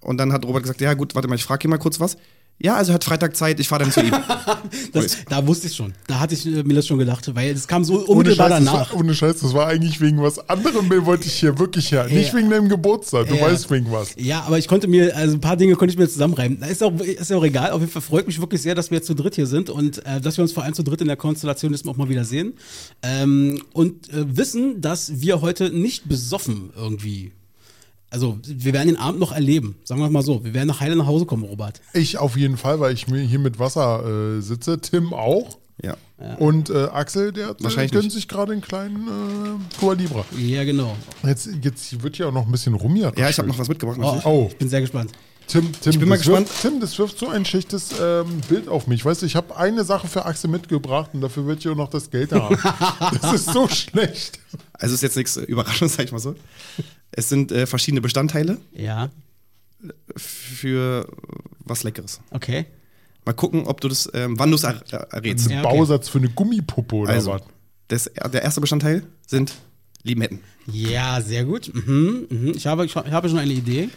Speaker 4: Und dann hat Robert gesagt, ja gut, warte mal, ich frage ihn mal kurz was. Ja, also hat Freitag Zeit, ich fahre dann zu ihm.
Speaker 3: Das, da wusste ich schon. Da hatte ich äh, mir das schon gedacht, weil es kam so
Speaker 2: Ohne
Speaker 3: unmittelbar
Speaker 2: Scheiß, das
Speaker 3: danach.
Speaker 2: war, ohne Scheiß, das war eigentlich wegen was anderem, wollte ich hier wirklich her. Nicht
Speaker 3: Ja.
Speaker 2: wegen deinem Geburtstag, du
Speaker 3: Ja.
Speaker 2: weißt wegen was.
Speaker 3: Ja, aber ich konnte mir, also ein paar Dinge konnte ich mir zusammenreimen. Da ist auch, ist ja auch egal. Auf jeden Fall freut mich wirklich sehr, dass wir jetzt zu dritt hier sind und äh, dass wir uns vor allem zu dritt in der Konstellation jetzt auch mal wieder sehen. Ähm, und äh, wissen, dass wir heute nicht besoffen irgendwie. Also, wir werden den Abend noch erleben. Sagen wir mal so. Wir werden nach Heile nach Hause kommen, Robert.
Speaker 2: Ich auf jeden Fall, weil ich mir hier mit Wasser äh, sitze. Tim auch.
Speaker 4: Ja.
Speaker 2: Und äh, Axel, der hat,
Speaker 4: Wahrscheinlich
Speaker 2: gönnt
Speaker 4: nicht.
Speaker 2: sich gerade einen kleinen äh, Cuba Libre.
Speaker 3: Ja, genau.
Speaker 2: Jetzt, jetzt wird ja auch noch ein bisschen rumjagen.
Speaker 4: Ja, ich habe noch was mitgebracht.
Speaker 3: Oh.
Speaker 2: Oh.
Speaker 3: Ich bin sehr gespannt.
Speaker 2: Tim, Tim,
Speaker 4: Ich bin mal
Speaker 2: das wirft,
Speaker 4: gespannt.
Speaker 2: Tim, das wirft so ein schlechtes ähm, Bild auf mich. Weißt du, ich habe eine Sache für Axel mitgebracht und dafür wird auch noch das Geld haben. das ist so schlecht.
Speaker 4: Also ist jetzt nichts Überraschendes, sag ich mal so. Es sind äh, verschiedene Bestandteile
Speaker 3: Ja,
Speaker 4: für was Leckeres.
Speaker 3: okay.
Speaker 4: Mal gucken, ob du das, ähm, wann du es er er- errätst.
Speaker 3: Ja, okay.
Speaker 2: Bausatz für eine Gummipuppe oder
Speaker 4: Also,
Speaker 2: was?
Speaker 4: das, der erste Bestandteil sind Limetten.
Speaker 3: Ja, sehr gut. Mhm, mhm. Ich, habe, ich habe schon eine Idee.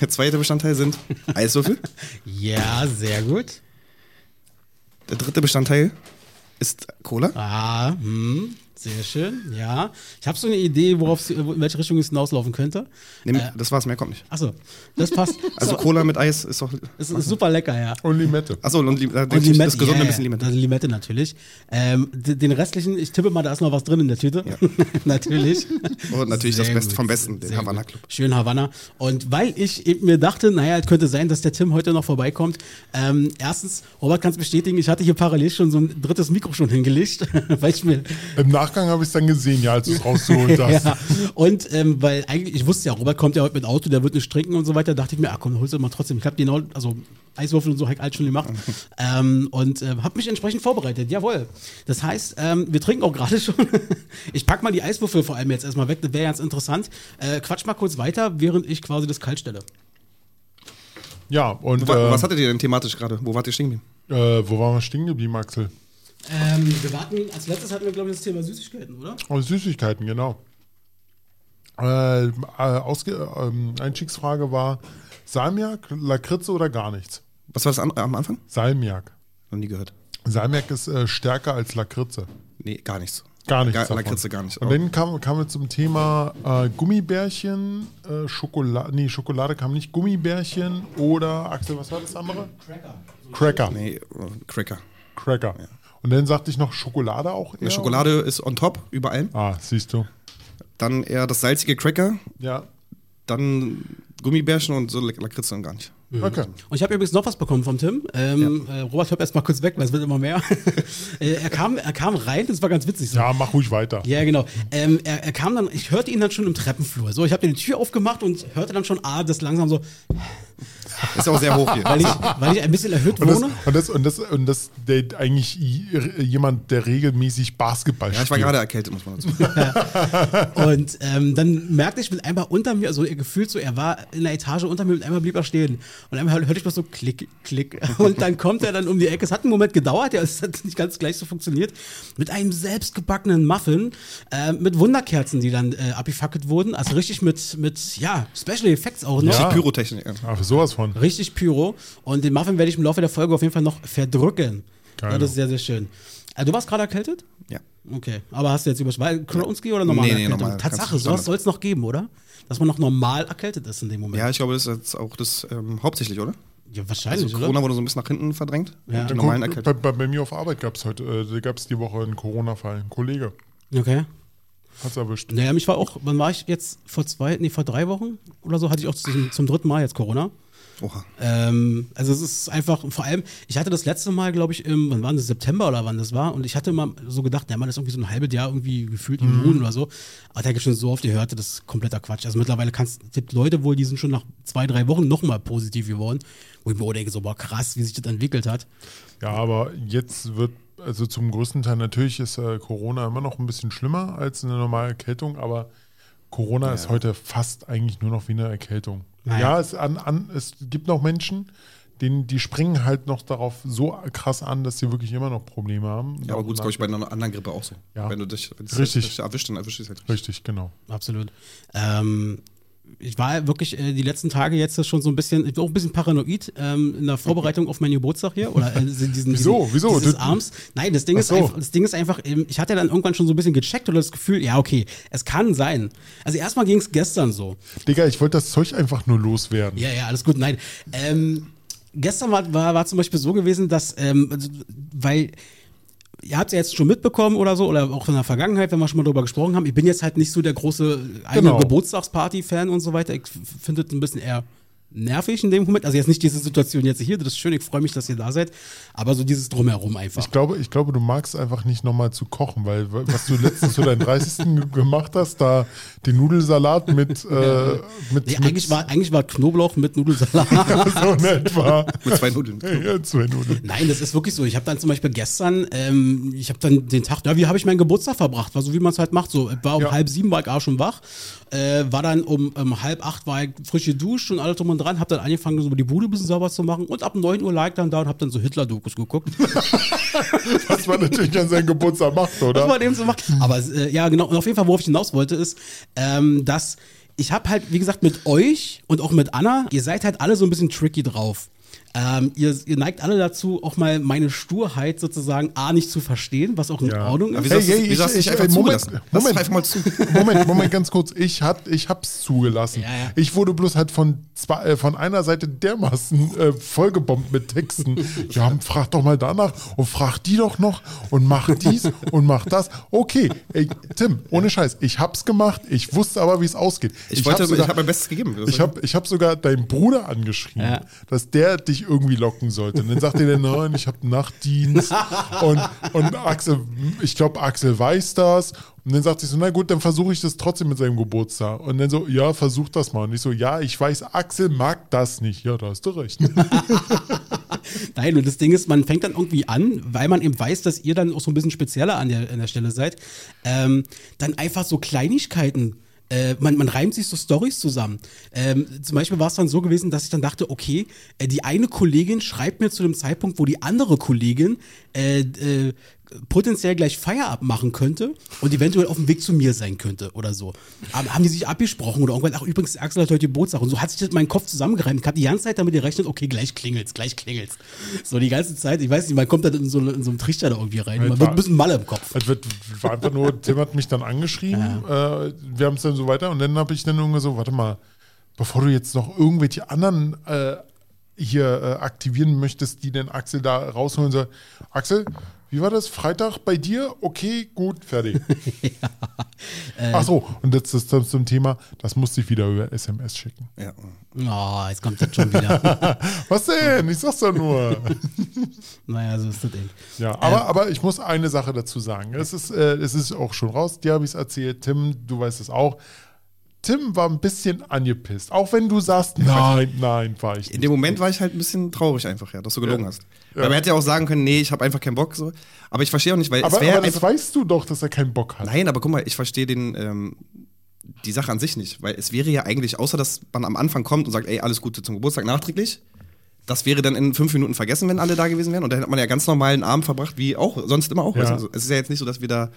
Speaker 4: Der zweite Bestandteil sind Eiswürfel.
Speaker 3: Ja, sehr gut.
Speaker 4: Der dritte Bestandteil ist Cola.
Speaker 3: Ah, hm, sehr schön. Ja. Ich habe so eine Idee, worauf in welche Richtung es hinauslaufen könnte.
Speaker 4: Nimm, das war's, mehr kommt nicht.
Speaker 3: Achso, das passt.
Speaker 4: Also
Speaker 3: so,
Speaker 4: Cola mit Eis ist doch.
Speaker 3: es ist super lecker, ja.
Speaker 2: Und Limette.
Speaker 4: Achso, und, Lim- äh,
Speaker 3: Und
Speaker 4: das
Speaker 3: Limette,
Speaker 4: gesunde
Speaker 3: ja,
Speaker 4: ein bisschen
Speaker 3: ja,
Speaker 4: Limette.
Speaker 3: Das Limette natürlich. Ähm, den restlichen, ich tippe mal, da ist noch was drin in der Tüte. natürlich.
Speaker 4: Und natürlich das
Speaker 3: Sehr
Speaker 4: Beste
Speaker 3: gut,
Speaker 4: vom Besten, den
Speaker 3: sehr
Speaker 4: Havana
Speaker 3: gut.
Speaker 4: Club.
Speaker 3: Schön Havanna. Und weil ich eben mir dachte, naja, es könnte sein, dass der Tim heute noch vorbeikommt. Ähm, erstens, Robert kann es bestätigen, ich hatte hier parallel schon so ein drittes Mikro schon hingelegt, weil ich mir
Speaker 2: Im Nachgang habe ich es dann gesehen, ja, als du es rausgeholt hast.
Speaker 3: ja. Und ähm, weil eigentlich, ich wusste ja, Robert kommt ja heute mit Auto, der wird nicht trinken und so weiter, dachte ich mir, ah komm, holst du mal trotzdem. Ich habe genau, also Eiswürfel und so alles schon gemacht. ähm, und äh, habe mich entsprechend vorbereitet, jawohl. Das heißt, ähm, wir trinken auch gerade schon. ich pack mal die Eiswürfel vor allem jetzt erstmal weg, das wäre ganz interessant. Äh, quatsch mal kurz weiter, während ich quasi das kalt stelle.
Speaker 2: Ja, und
Speaker 4: Wo,
Speaker 2: äh,
Speaker 4: was hattet ihr denn thematisch gerade? Wo wart ihr stehen geblieben?
Speaker 2: äh, wo waren wir stehen geblieben, Axel?
Speaker 3: Ähm, wir warten, als letztes hatten wir, glaube ich, das Thema Süßigkeiten, oder?
Speaker 2: Oh, Süßigkeiten, genau. Äh, äh, ausge ähm, Einstiegsfrage war Salmiak, Lakritze oder gar nichts?
Speaker 4: Was war das an, am Anfang?
Speaker 2: Salmiak.
Speaker 4: Noch nie gehört.
Speaker 2: Salmiak ist äh, stärker als Lakritze.
Speaker 4: Nee, gar nichts.
Speaker 2: Gar nichts.
Speaker 4: Gar. Lakritze gar nicht.
Speaker 2: Und dann kam, kam wir zum Thema äh, Gummibärchen, äh, Schokolade, nee, Schokolade kam nicht, Gummibärchen oder, Axel, was war das andere?
Speaker 3: Cracker.
Speaker 2: Cracker.
Speaker 4: nee, äh, Cracker.
Speaker 2: Cracker. Und dann sagte ich noch Schokolade auch eher.
Speaker 4: Schokolade ist on top, überall.
Speaker 2: Ah, siehst du.
Speaker 4: Dann eher das salzige Cracker.
Speaker 2: Ja.
Speaker 4: Dann Gummibärchen und so Lak- Lakritze und gar nicht.
Speaker 2: Okay.
Speaker 3: Und ich habe übrigens noch was bekommen vom Tim. Ähm, äh, Robert, hör erst mal kurz weg, weil es wird immer mehr. äh, er, kam, er kam rein, das war ganz witzig. So.
Speaker 2: Ja, mach ruhig weiter.
Speaker 3: Ja, genau. Ähm, er, er kam dann, ich hörte ihn dann schon im Treppenflur. So, ich habe die Tür aufgemacht und hörte dann schon, ah, das langsam so,
Speaker 4: Ist ja auch sehr hoch hier.
Speaker 3: weil ich, weil ich ein bisschen erhöht
Speaker 2: Und das,
Speaker 3: wohne.
Speaker 2: und das, und das, und das der eigentlich i- jemand, der regelmäßig Basketball
Speaker 4: ja, ich war
Speaker 2: spielt.
Speaker 4: gerade erkältet, muss man dazu sagen.
Speaker 3: Und ähm, dann merkte ich mit einmal unter mir, also er gefühlt so, er war in der Etage unter mir und einmal blieb er stehen. Und einmal hörte ich bloß so klick, klick. Und dann kommt er dann um die Ecke. Es hat einen Moment gedauert, ja, es hat nicht ganz gleich so funktioniert. Mit einem selbstgebackenen Muffin, äh, mit Wunderkerzen, die dann äh, abgefackelt wurden. Also richtig mit, mit ja, Special Effects auch noch.
Speaker 2: Ja.
Speaker 4: Pyrotechnik. ja.
Speaker 2: Sowas von.
Speaker 3: Richtig Pyro. Und den Muffin werde ich im Laufe der Folge auf jeden Fall noch verdrücken.
Speaker 2: Geil.
Speaker 3: Ja, das ist sehr, sehr schön. Äh, du warst gerade erkältet?
Speaker 4: Ja.
Speaker 3: Okay, aber hast du jetzt überschweißt? Kronski oder normal?
Speaker 4: Nee, nee, normal.
Speaker 3: Tatsache, sowas soll es noch geben, oder? Dass man noch normal erkältet ist in dem Moment.
Speaker 4: ja, ich glaube, das ist jetzt auch das ähm, hauptsächlich, oder?
Speaker 3: Ja, wahrscheinlich,
Speaker 4: Also
Speaker 3: oder?
Speaker 4: Corona wurde so ein bisschen nach hinten verdrängt.
Speaker 3: Ja.
Speaker 4: Die normalen
Speaker 2: bei, bei, bei mir auf Arbeit gab es heute, äh, gab es die Woche einen Corona-Fall. Ein Kollege
Speaker 3: Okay.
Speaker 2: Hat's erwischt.
Speaker 3: Naja, mich war auch, wann war ich jetzt? Vor zwei, nee, vor drei Wochen oder so hatte ich auch zum, zum dritten Mal jetzt Corona.
Speaker 4: Oha.
Speaker 3: Ähm, also es ist einfach, vor allem, ich hatte das letzte Mal, glaube ich, im, wann war das, September oder wann das war, und ich hatte immer so gedacht, ja, man ist irgendwie so ein halbes Jahr irgendwie gefühlt immun oder so. Aber da habe ich schon so oft gehört, das ist kompletter Quatsch. Also mittlerweile kannst, es gibt Leute wohl, die sind schon nach zwei, drei Wochen nochmal positiv geworden, wo ich mir auch denke, so, boah, krass, wie sich das entwickelt hat.
Speaker 2: Ja, aber jetzt wird, also zum größten Teil, natürlich ist äh, Corona immer noch ein bisschen schlimmer als eine normale Erkältung, aber Corona ist heute fast eigentlich nur noch wie eine Erkältung.
Speaker 3: Naja.
Speaker 2: Ja, es, an, an, es gibt noch Menschen, denen, die springen halt noch darauf so krass an, dass sie wirklich immer noch Probleme haben.
Speaker 4: Ja, aber gut, ist, glaube ich, bei einer anderen Grippe auch so.
Speaker 2: Ja.
Speaker 4: Wenn du dich, wenn dich erwischt, dann erwischt es halt richtig.
Speaker 2: Richtig, genau.
Speaker 3: Absolut. Ähm, ich war wirklich äh, die letzten Tage jetzt schon so ein bisschen, ich bin auch ein bisschen paranoid ähm, in der Vorbereitung auf meinen Geburtstag hier. Oder äh, diesen,
Speaker 2: Wieso?
Speaker 3: Diesen,
Speaker 2: Wieso?
Speaker 3: Dieses
Speaker 2: Du-
Speaker 3: Arms. Nein, das Ding,
Speaker 2: Ach
Speaker 3: ist
Speaker 2: so.
Speaker 3: einfach, das Ding ist einfach, ähm, ich hatte dann irgendwann schon so ein bisschen gecheckt oder das Gefühl, ja, okay, es kann sein. Also erstmal ging es gestern so.
Speaker 2: Digga, ich wollte das Zeug einfach nur loswerden.
Speaker 3: Ja, ja, alles gut. Nein. Ähm, gestern war, war, war zum Beispiel so gewesen, dass, ähm, also, weil ihr habt es ja jetzt schon mitbekommen oder so, oder auch in der Vergangenheit, wenn wir schon mal drüber gesprochen haben, ich bin jetzt halt nicht so der große eigene
Speaker 2: Genau.
Speaker 3: Geburtstagsparty-Fan und so weiter. Ich finde es ein bisschen eher nervig in dem Moment. Also jetzt nicht diese Situation jetzt hier, das ist schön, ich freue mich, dass ihr da seid, aber so dieses Drumherum einfach.
Speaker 2: Ich glaube, ich glaube, du magst einfach nicht nochmal zu kochen, weil was du letztens zu deinem 30. ge- gemacht hast, da den Nudelsalat mit, äh, mit,
Speaker 3: Nee,
Speaker 2: mit
Speaker 3: eigentlich, war, eigentlich war Knoblauch mit Nudelsalat.
Speaker 2: so in etwa.
Speaker 4: Mit zwei Nudeln.
Speaker 2: Ja, zwei Nudeln.
Speaker 3: Nein, das ist wirklich so. Ich habe dann zum Beispiel gestern, ähm, ich habe dann den Tag, ja, wie habe ich meinen Geburtstag verbracht? War so, wie man es halt macht. So, war um
Speaker 2: Ja.
Speaker 3: halb sieben war ich auch schon wach. Äh, war dann um, um halb acht war ich frisch geduscht und alles drum und dran. Habe dann angefangen, so die Bude ein bisschen sauber zu machen. Und ab neun Uhr lag dann da und habe dann so Hitler-Dokus geguckt.
Speaker 2: Was man natürlich an seinem Geburtstag macht,
Speaker 3: was
Speaker 2: oder?
Speaker 3: man eben so macht. Aber äh, ja, genau. Und auf jeden Fall, worauf ich hinaus wollte, ist, ähm, dass ich habe halt, wie gesagt, mit euch und auch mit Anna, ihr seid halt alle so ein bisschen tricky drauf. Ähm, ihr, ihr neigt alle dazu, auch mal meine Sturheit sozusagen A nicht zu verstehen, was auch in
Speaker 2: Ja.
Speaker 3: Ordnung ist.
Speaker 2: Hey, hey,
Speaker 4: wieso hast du
Speaker 2: ich- ich-
Speaker 4: einfach
Speaker 2: Moment,
Speaker 4: zugelassen?
Speaker 2: Moment.
Speaker 4: einfach mal zu.
Speaker 2: Moment, Moment, ganz kurz. Ich, hat, ich hab's zugelassen.
Speaker 3: Ja, ja.
Speaker 2: Ich wurde bloß halt von, zwei, äh, von einer Seite dermaßen äh, vollgebombt mit Texten. Ja, frag doch mal danach und frag die doch noch und mach dies und mach das. Okay, ey, Tim, ohne Scheiß, ich hab's gemacht. Ich wusste aber, wie es ausgeht.
Speaker 4: Ich, wollte,
Speaker 2: hab sogar-
Speaker 4: ich habe mein Bestes gegeben.
Speaker 2: Ich habe ich hab sogar deinen Bruder angeschrieben,
Speaker 3: Ja.
Speaker 2: dass der dich irgendwie locken sollte. Und dann sagte der, nein, ich habe Nachtdienst. und, und Axel, ich glaube, Axel weiß das. Und dann sagte ich so, na gut, dann versuche ich das trotzdem mit seinem Geburtstag. Und dann so, ja, versuch das mal. Und ich so, ja, ich weiß, Axel mag das nicht. Ja, da hast du recht.
Speaker 3: Nein, und das Ding ist, man fängt dann irgendwie an, weil man eben weiß, dass ihr dann auch so ein bisschen spezieller an der, an der Stelle seid, ähm, dann einfach so Kleinigkeiten. Äh, man, man reimt sich so Stories zusammen. Ähm, zum Beispiel war es dann so gewesen, dass ich dann dachte, okay, äh, die eine Kollegin schreibt mir zu dem Zeitpunkt, wo die andere Kollegin äh, äh, potenziell gleich Feierabend machen könnte und eventuell auf dem Weg zu mir sein könnte oder so. Aber haben die sich abgesprochen oder irgendwann, ach übrigens, Axel hat heute Geburtstag und so hat sich das in meinen Kopf zusammengereimt. Ich habe die ganze Zeit damit gerechnet, okay, gleich klingelt's, gleich klingelt's. So die ganze Zeit, ich weiß nicht, man kommt dann in so, in so einem Trichter da irgendwie rein. Man wird ein bisschen Malle im Kopf.
Speaker 2: Es wird, war einfach nur, Tim hat mich dann angeschrieben. Äh, wir haben es dann so weiter. Und dann habe ich dann irgendwie so, warte mal, bevor du jetzt noch irgendwelche anderen äh, hier äh, aktivieren möchtest, die den Axel da rausholen soll. Axel, wie war das? Freitag bei dir? Okay, gut, fertig. Ach so, und das ist das zum Thema, das musste ich wieder über SMS schicken.
Speaker 4: Ja.
Speaker 3: Oh, jetzt kommt das schon wieder.
Speaker 2: Was denn? Ich sag's doch nur.
Speaker 3: naja, so ist das eben.
Speaker 2: Ja, aber, aber ich muss eine Sache dazu sagen. Es ist, äh, es ist auch schon raus, dir habe ich es erzählt. Tim, du weißt es auch. Tim war ein bisschen angepisst. Auch wenn du sagst, nein, nein, war ich
Speaker 4: In
Speaker 2: nicht.
Speaker 4: dem Moment war ich halt ein bisschen traurig einfach, ja, dass du gelogen
Speaker 2: Ja.
Speaker 4: hast.
Speaker 2: Ja.
Speaker 4: Weil man hätte ja auch sagen können, nee, ich habe einfach keinen Bock. So. Aber ich verstehe auch nicht, weil
Speaker 2: Aber,
Speaker 4: es wäre
Speaker 2: aber das weißt du doch, dass er keinen Bock hat.
Speaker 4: Nein, aber guck mal, ich verstehe den, ähm, die Sache an sich nicht. Weil es wäre ja eigentlich, außer dass man am Anfang kommt und sagt, ey, alles Gute zum Geburtstag nachträglich. Das wäre dann in fünf Minuten vergessen, wenn alle da gewesen wären. Und dann hätte man ja ganz normal einen Abend verbracht, wie auch, sonst immer auch.
Speaker 2: Ja.
Speaker 4: Also, es ist ja jetzt nicht so, dass wir da,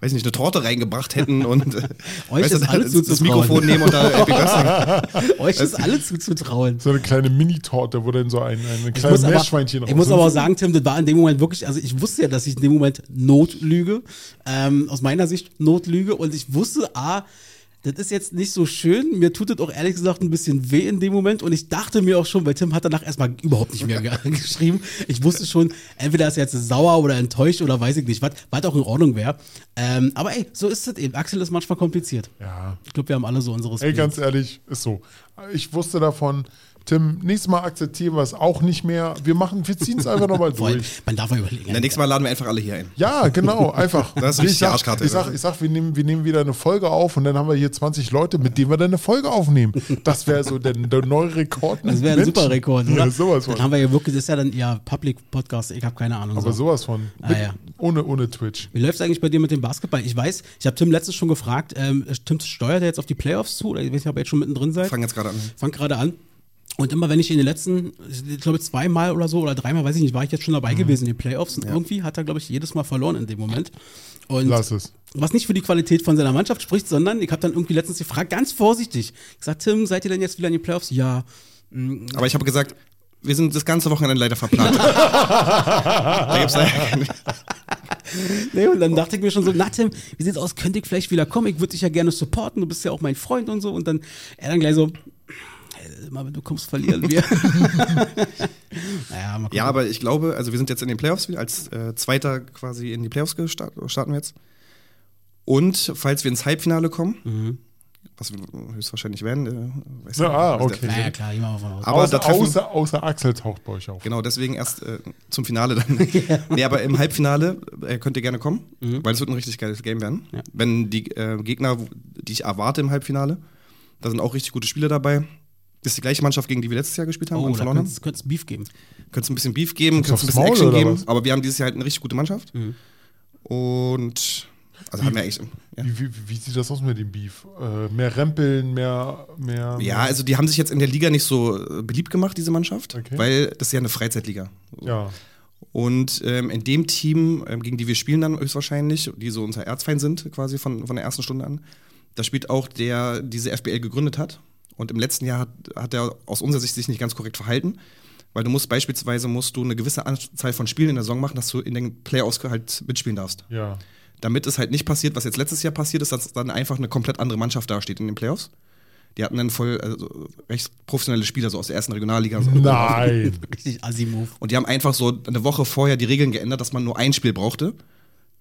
Speaker 4: weiß nicht, eine Torte reingebracht hätten und äh,
Speaker 3: Euch ist alles
Speaker 4: das, das
Speaker 3: zuzutrauen.
Speaker 4: Mikrofon nehmen und da Happy Birthday.
Speaker 3: Euch ist alle zuzutrauen.
Speaker 2: So eine kleine Mini-Torte, wo dann so ein, ein kleines Meerschweinchen
Speaker 3: ich muss aber auch sagen, Tim, das war in dem Moment wirklich, also ich wusste ja, dass ich in dem Moment Notlüge, ähm, aus meiner Sicht Notlüge und ich wusste, A, das ist jetzt nicht so schön, mir tut das auch ehrlich gesagt ein bisschen weh in dem Moment und ich dachte mir auch schon, weil Tim hat danach erstmal überhaupt nicht mehr ge- geschrieben, ich wusste schon, entweder ist er jetzt sauer oder enttäuscht oder weiß ich nicht, was, was auch in Ordnung wäre, ähm, aber ey, so ist es eben, Axel ist manchmal kompliziert.
Speaker 2: Ja.
Speaker 3: Ich glaube, wir haben alle so unsere
Speaker 2: Ey, ganz ehrlich, ist so. Ich wusste davon, Tim, nächstes Mal akzeptieren wir es auch nicht mehr. Wir machen, wir ziehen es einfach nochmal durch.
Speaker 3: Man darf ja überlegen.
Speaker 4: Na, nächstes Mal laden wir einfach alle hier ein.
Speaker 2: Ja, genau, einfach.
Speaker 4: Das ist
Speaker 2: ich sag,
Speaker 4: Arschkarte.
Speaker 2: ich sag, ich sag wir, nehmen, wir nehmen wieder eine Folge auf und dann haben wir hier 20 Leute, mit denen wir dann eine Folge aufnehmen. Das wäre so der, der neue Rekord.
Speaker 3: Das wäre ein super Rekord, oder?
Speaker 2: Ja, sowas
Speaker 3: Dann
Speaker 2: von.
Speaker 3: haben wir ja wirklich, das ist ja dann ja Public Podcast, ich habe keine Ahnung.
Speaker 2: Aber
Speaker 3: so.
Speaker 2: sowas von.
Speaker 3: Ah,
Speaker 2: Mit,
Speaker 3: ja.
Speaker 2: ohne, ohne Twitch.
Speaker 3: Wie läuft es eigentlich bei dir mit dem Basketball? Ich weiß, ich habe Tim letztens schon gefragt, ähm, Tim steuert er jetzt auf die Playoffs zu, oder ich weiß nicht, ob ihr jetzt schon mittendrin seid.
Speaker 4: Fangen jetzt gerade an.
Speaker 3: Fang gerade an. Und immer wenn ich in den letzten, ich glaube zweimal oder so oder dreimal, weiß ich nicht, war ich jetzt schon dabei gewesen in den Playoffs und irgendwie hat er, glaube ich, jedes Mal verloren in dem Moment. Und
Speaker 2: Lass es.
Speaker 3: was nicht für die Qualität von seiner Mannschaft spricht, sondern ich habe dann irgendwie letztens gefragt, ganz vorsichtig, gesagt, Tim, seid ihr denn jetzt wieder in den Playoffs? Ja.
Speaker 4: Aber ich habe gesagt, wir sind das ganze Wochenende leider verplant. da gibt's
Speaker 3: Nee, und dann dachte ich mir schon so, na Tim, wie sieht's aus? Könnte ich vielleicht wieder kommen? Ich würde dich ja gerne supporten, du bist ja auch mein Freund und so. Und dann er dann gleich so, "Hey, immer wenn du kommst, verlieren wir. naja.
Speaker 4: Ja, aber ich glaube, also wir sind jetzt in den Playoffs wieder, als äh, Zweiter quasi in die Playoffs gestart, starten wir jetzt. Und falls wir ins Halbfinale kommen,
Speaker 3: Mhm.
Speaker 4: was wir höchstwahrscheinlich werden, äh, weiß
Speaker 2: Ja,
Speaker 4: nicht,
Speaker 2: ah, okay.
Speaker 3: naja, klar, gehen wir mal.
Speaker 4: Aber
Speaker 2: außer,
Speaker 4: da treffen-
Speaker 2: außer, außer Axel taucht bei euch auf.
Speaker 4: Genau, deswegen erst äh, zum Finale dann. Nee, aber im Halbfinale äh, könnt ihr gerne kommen, weil es wird ein richtig geiles Game werden.
Speaker 3: Ja.
Speaker 4: Wenn die äh, Gegner, die ich erwarte im Halbfinale, da sind auch richtig gute Spieler dabei. Das ist die gleiche Mannschaft, gegen die wir letztes Jahr gespielt haben
Speaker 3: Oh,
Speaker 4: und
Speaker 3: da
Speaker 4: verloren haben.
Speaker 3: könnte es Beef geben.
Speaker 4: Könnte es ein bisschen Beef geben, könnte es ein bisschen
Speaker 2: Maul
Speaker 4: Action geben,
Speaker 2: was?
Speaker 4: aber wir haben dieses Jahr halt eine richtig gute Mannschaft. Und also haben wir eigentlich. Ja.
Speaker 2: Wie, wie, wie sieht das aus mit dem Beef? Äh, mehr Rempeln, mehr, mehr.
Speaker 4: ja, also die haben sich jetzt in der Liga nicht so äh, beliebt gemacht, diese Mannschaft,
Speaker 2: Okay.
Speaker 4: weil das ist ja eine Freizeitliga.
Speaker 2: Ja.
Speaker 4: Und ähm, in dem Team, ähm, gegen die wir spielen dann höchstwahrscheinlich, die so unser Erzfeind sind, quasi von, von der ersten Stunde an, da spielt auch der, diese FBL gegründet hat. Und im letzten Jahr hat, hat er aus unserer Sicht sich nicht ganz korrekt verhalten. Weil du musst beispielsweise musst du eine gewisse Anzahl von Spielen in der Saison machen, dass du in den Playoffs halt mitspielen darfst.
Speaker 2: Ja.
Speaker 4: Damit es halt nicht passiert, was jetzt letztes Jahr passiert ist, dass dann einfach eine komplett andere Mannschaft dasteht in den Playoffs. Die hatten dann voll also, recht professionelle Spieler, so aus der ersten Regionalliga.
Speaker 2: Nein.
Speaker 3: Richtig Assi-Move.
Speaker 4: Und die haben einfach so eine Woche vorher die Regeln geändert, dass man nur ein Spiel brauchte,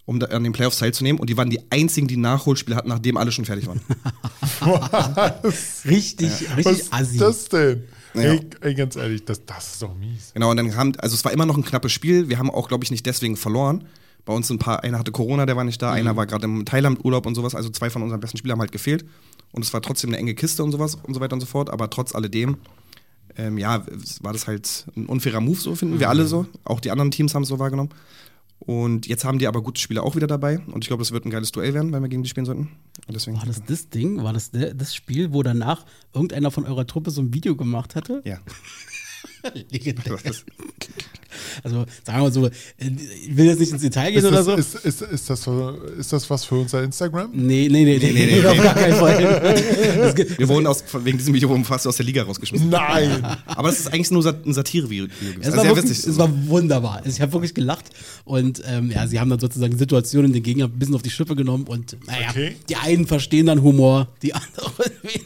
Speaker 4: um da an den Playoffs teilzunehmen. Und die waren die einzigen, die Nachholspiele hatten, nachdem alle schon fertig waren.
Speaker 3: Richtig,
Speaker 2: Was
Speaker 3: richtig
Speaker 2: ist
Speaker 3: Assi.
Speaker 2: das denn?
Speaker 4: Ja.
Speaker 2: Ey, ey, ganz ehrlich, das, das ist doch mies.
Speaker 4: genau, und dann haben, also es war immer noch ein knappes Spiel. Wir haben auch, glaube ich, nicht deswegen verloren. Bei uns sind ein paar, einer hatte Corona, der war nicht da, einer war gerade im Thailand-Urlaub und sowas. Also zwei von unseren besten Spielern haben halt gefehlt. Und es war trotzdem eine enge Kiste und sowas und so weiter und so fort. Aber trotz alledem, ähm, ja, es war das halt ein unfairer Move, so finden wir alle so. Auch die anderen Teams haben es so wahrgenommen. Und jetzt haben die aber gute Spieler auch wieder dabei. Und ich glaube, das wird ein geiles Duell werden, wenn wir gegen die spielen sollten. Deswegen.
Speaker 3: War das das Ding? War das das Spiel, wo danach irgendeiner von eurer Truppe so ein Video gemacht hatte?
Speaker 4: Ja.
Speaker 3: Legendär. Also sagen wir mal so, äh, ich will jetzt nicht ins Detail gehen
Speaker 2: Ist
Speaker 3: oder
Speaker 2: das,
Speaker 3: so.
Speaker 2: ist, ist, ist, das, für- ist das was für unser Instagram?
Speaker 3: Nee, nee, nee, nee,
Speaker 4: nee, nee,
Speaker 3: auf
Speaker 4: nee.
Speaker 3: gar keinen Fall. Es gibt-
Speaker 4: Wir wurden aus, wegen diesem Video fast aus der Liga rausgeschmissen.
Speaker 2: Nein.
Speaker 4: Aber es ist eigentlich nur ein Satire-Video.
Speaker 3: Es
Speaker 4: Also
Speaker 3: war,
Speaker 4: sehr
Speaker 3: wirklich,
Speaker 4: witzig.
Speaker 3: es war wunderbar. Also ich habe wirklich gelacht und ähm, ja, sie haben dann sozusagen Situationen den Gegner ein bisschen auf die Schippe genommen und naja,
Speaker 2: Okay.
Speaker 3: die einen verstehen dann Humor, die anderen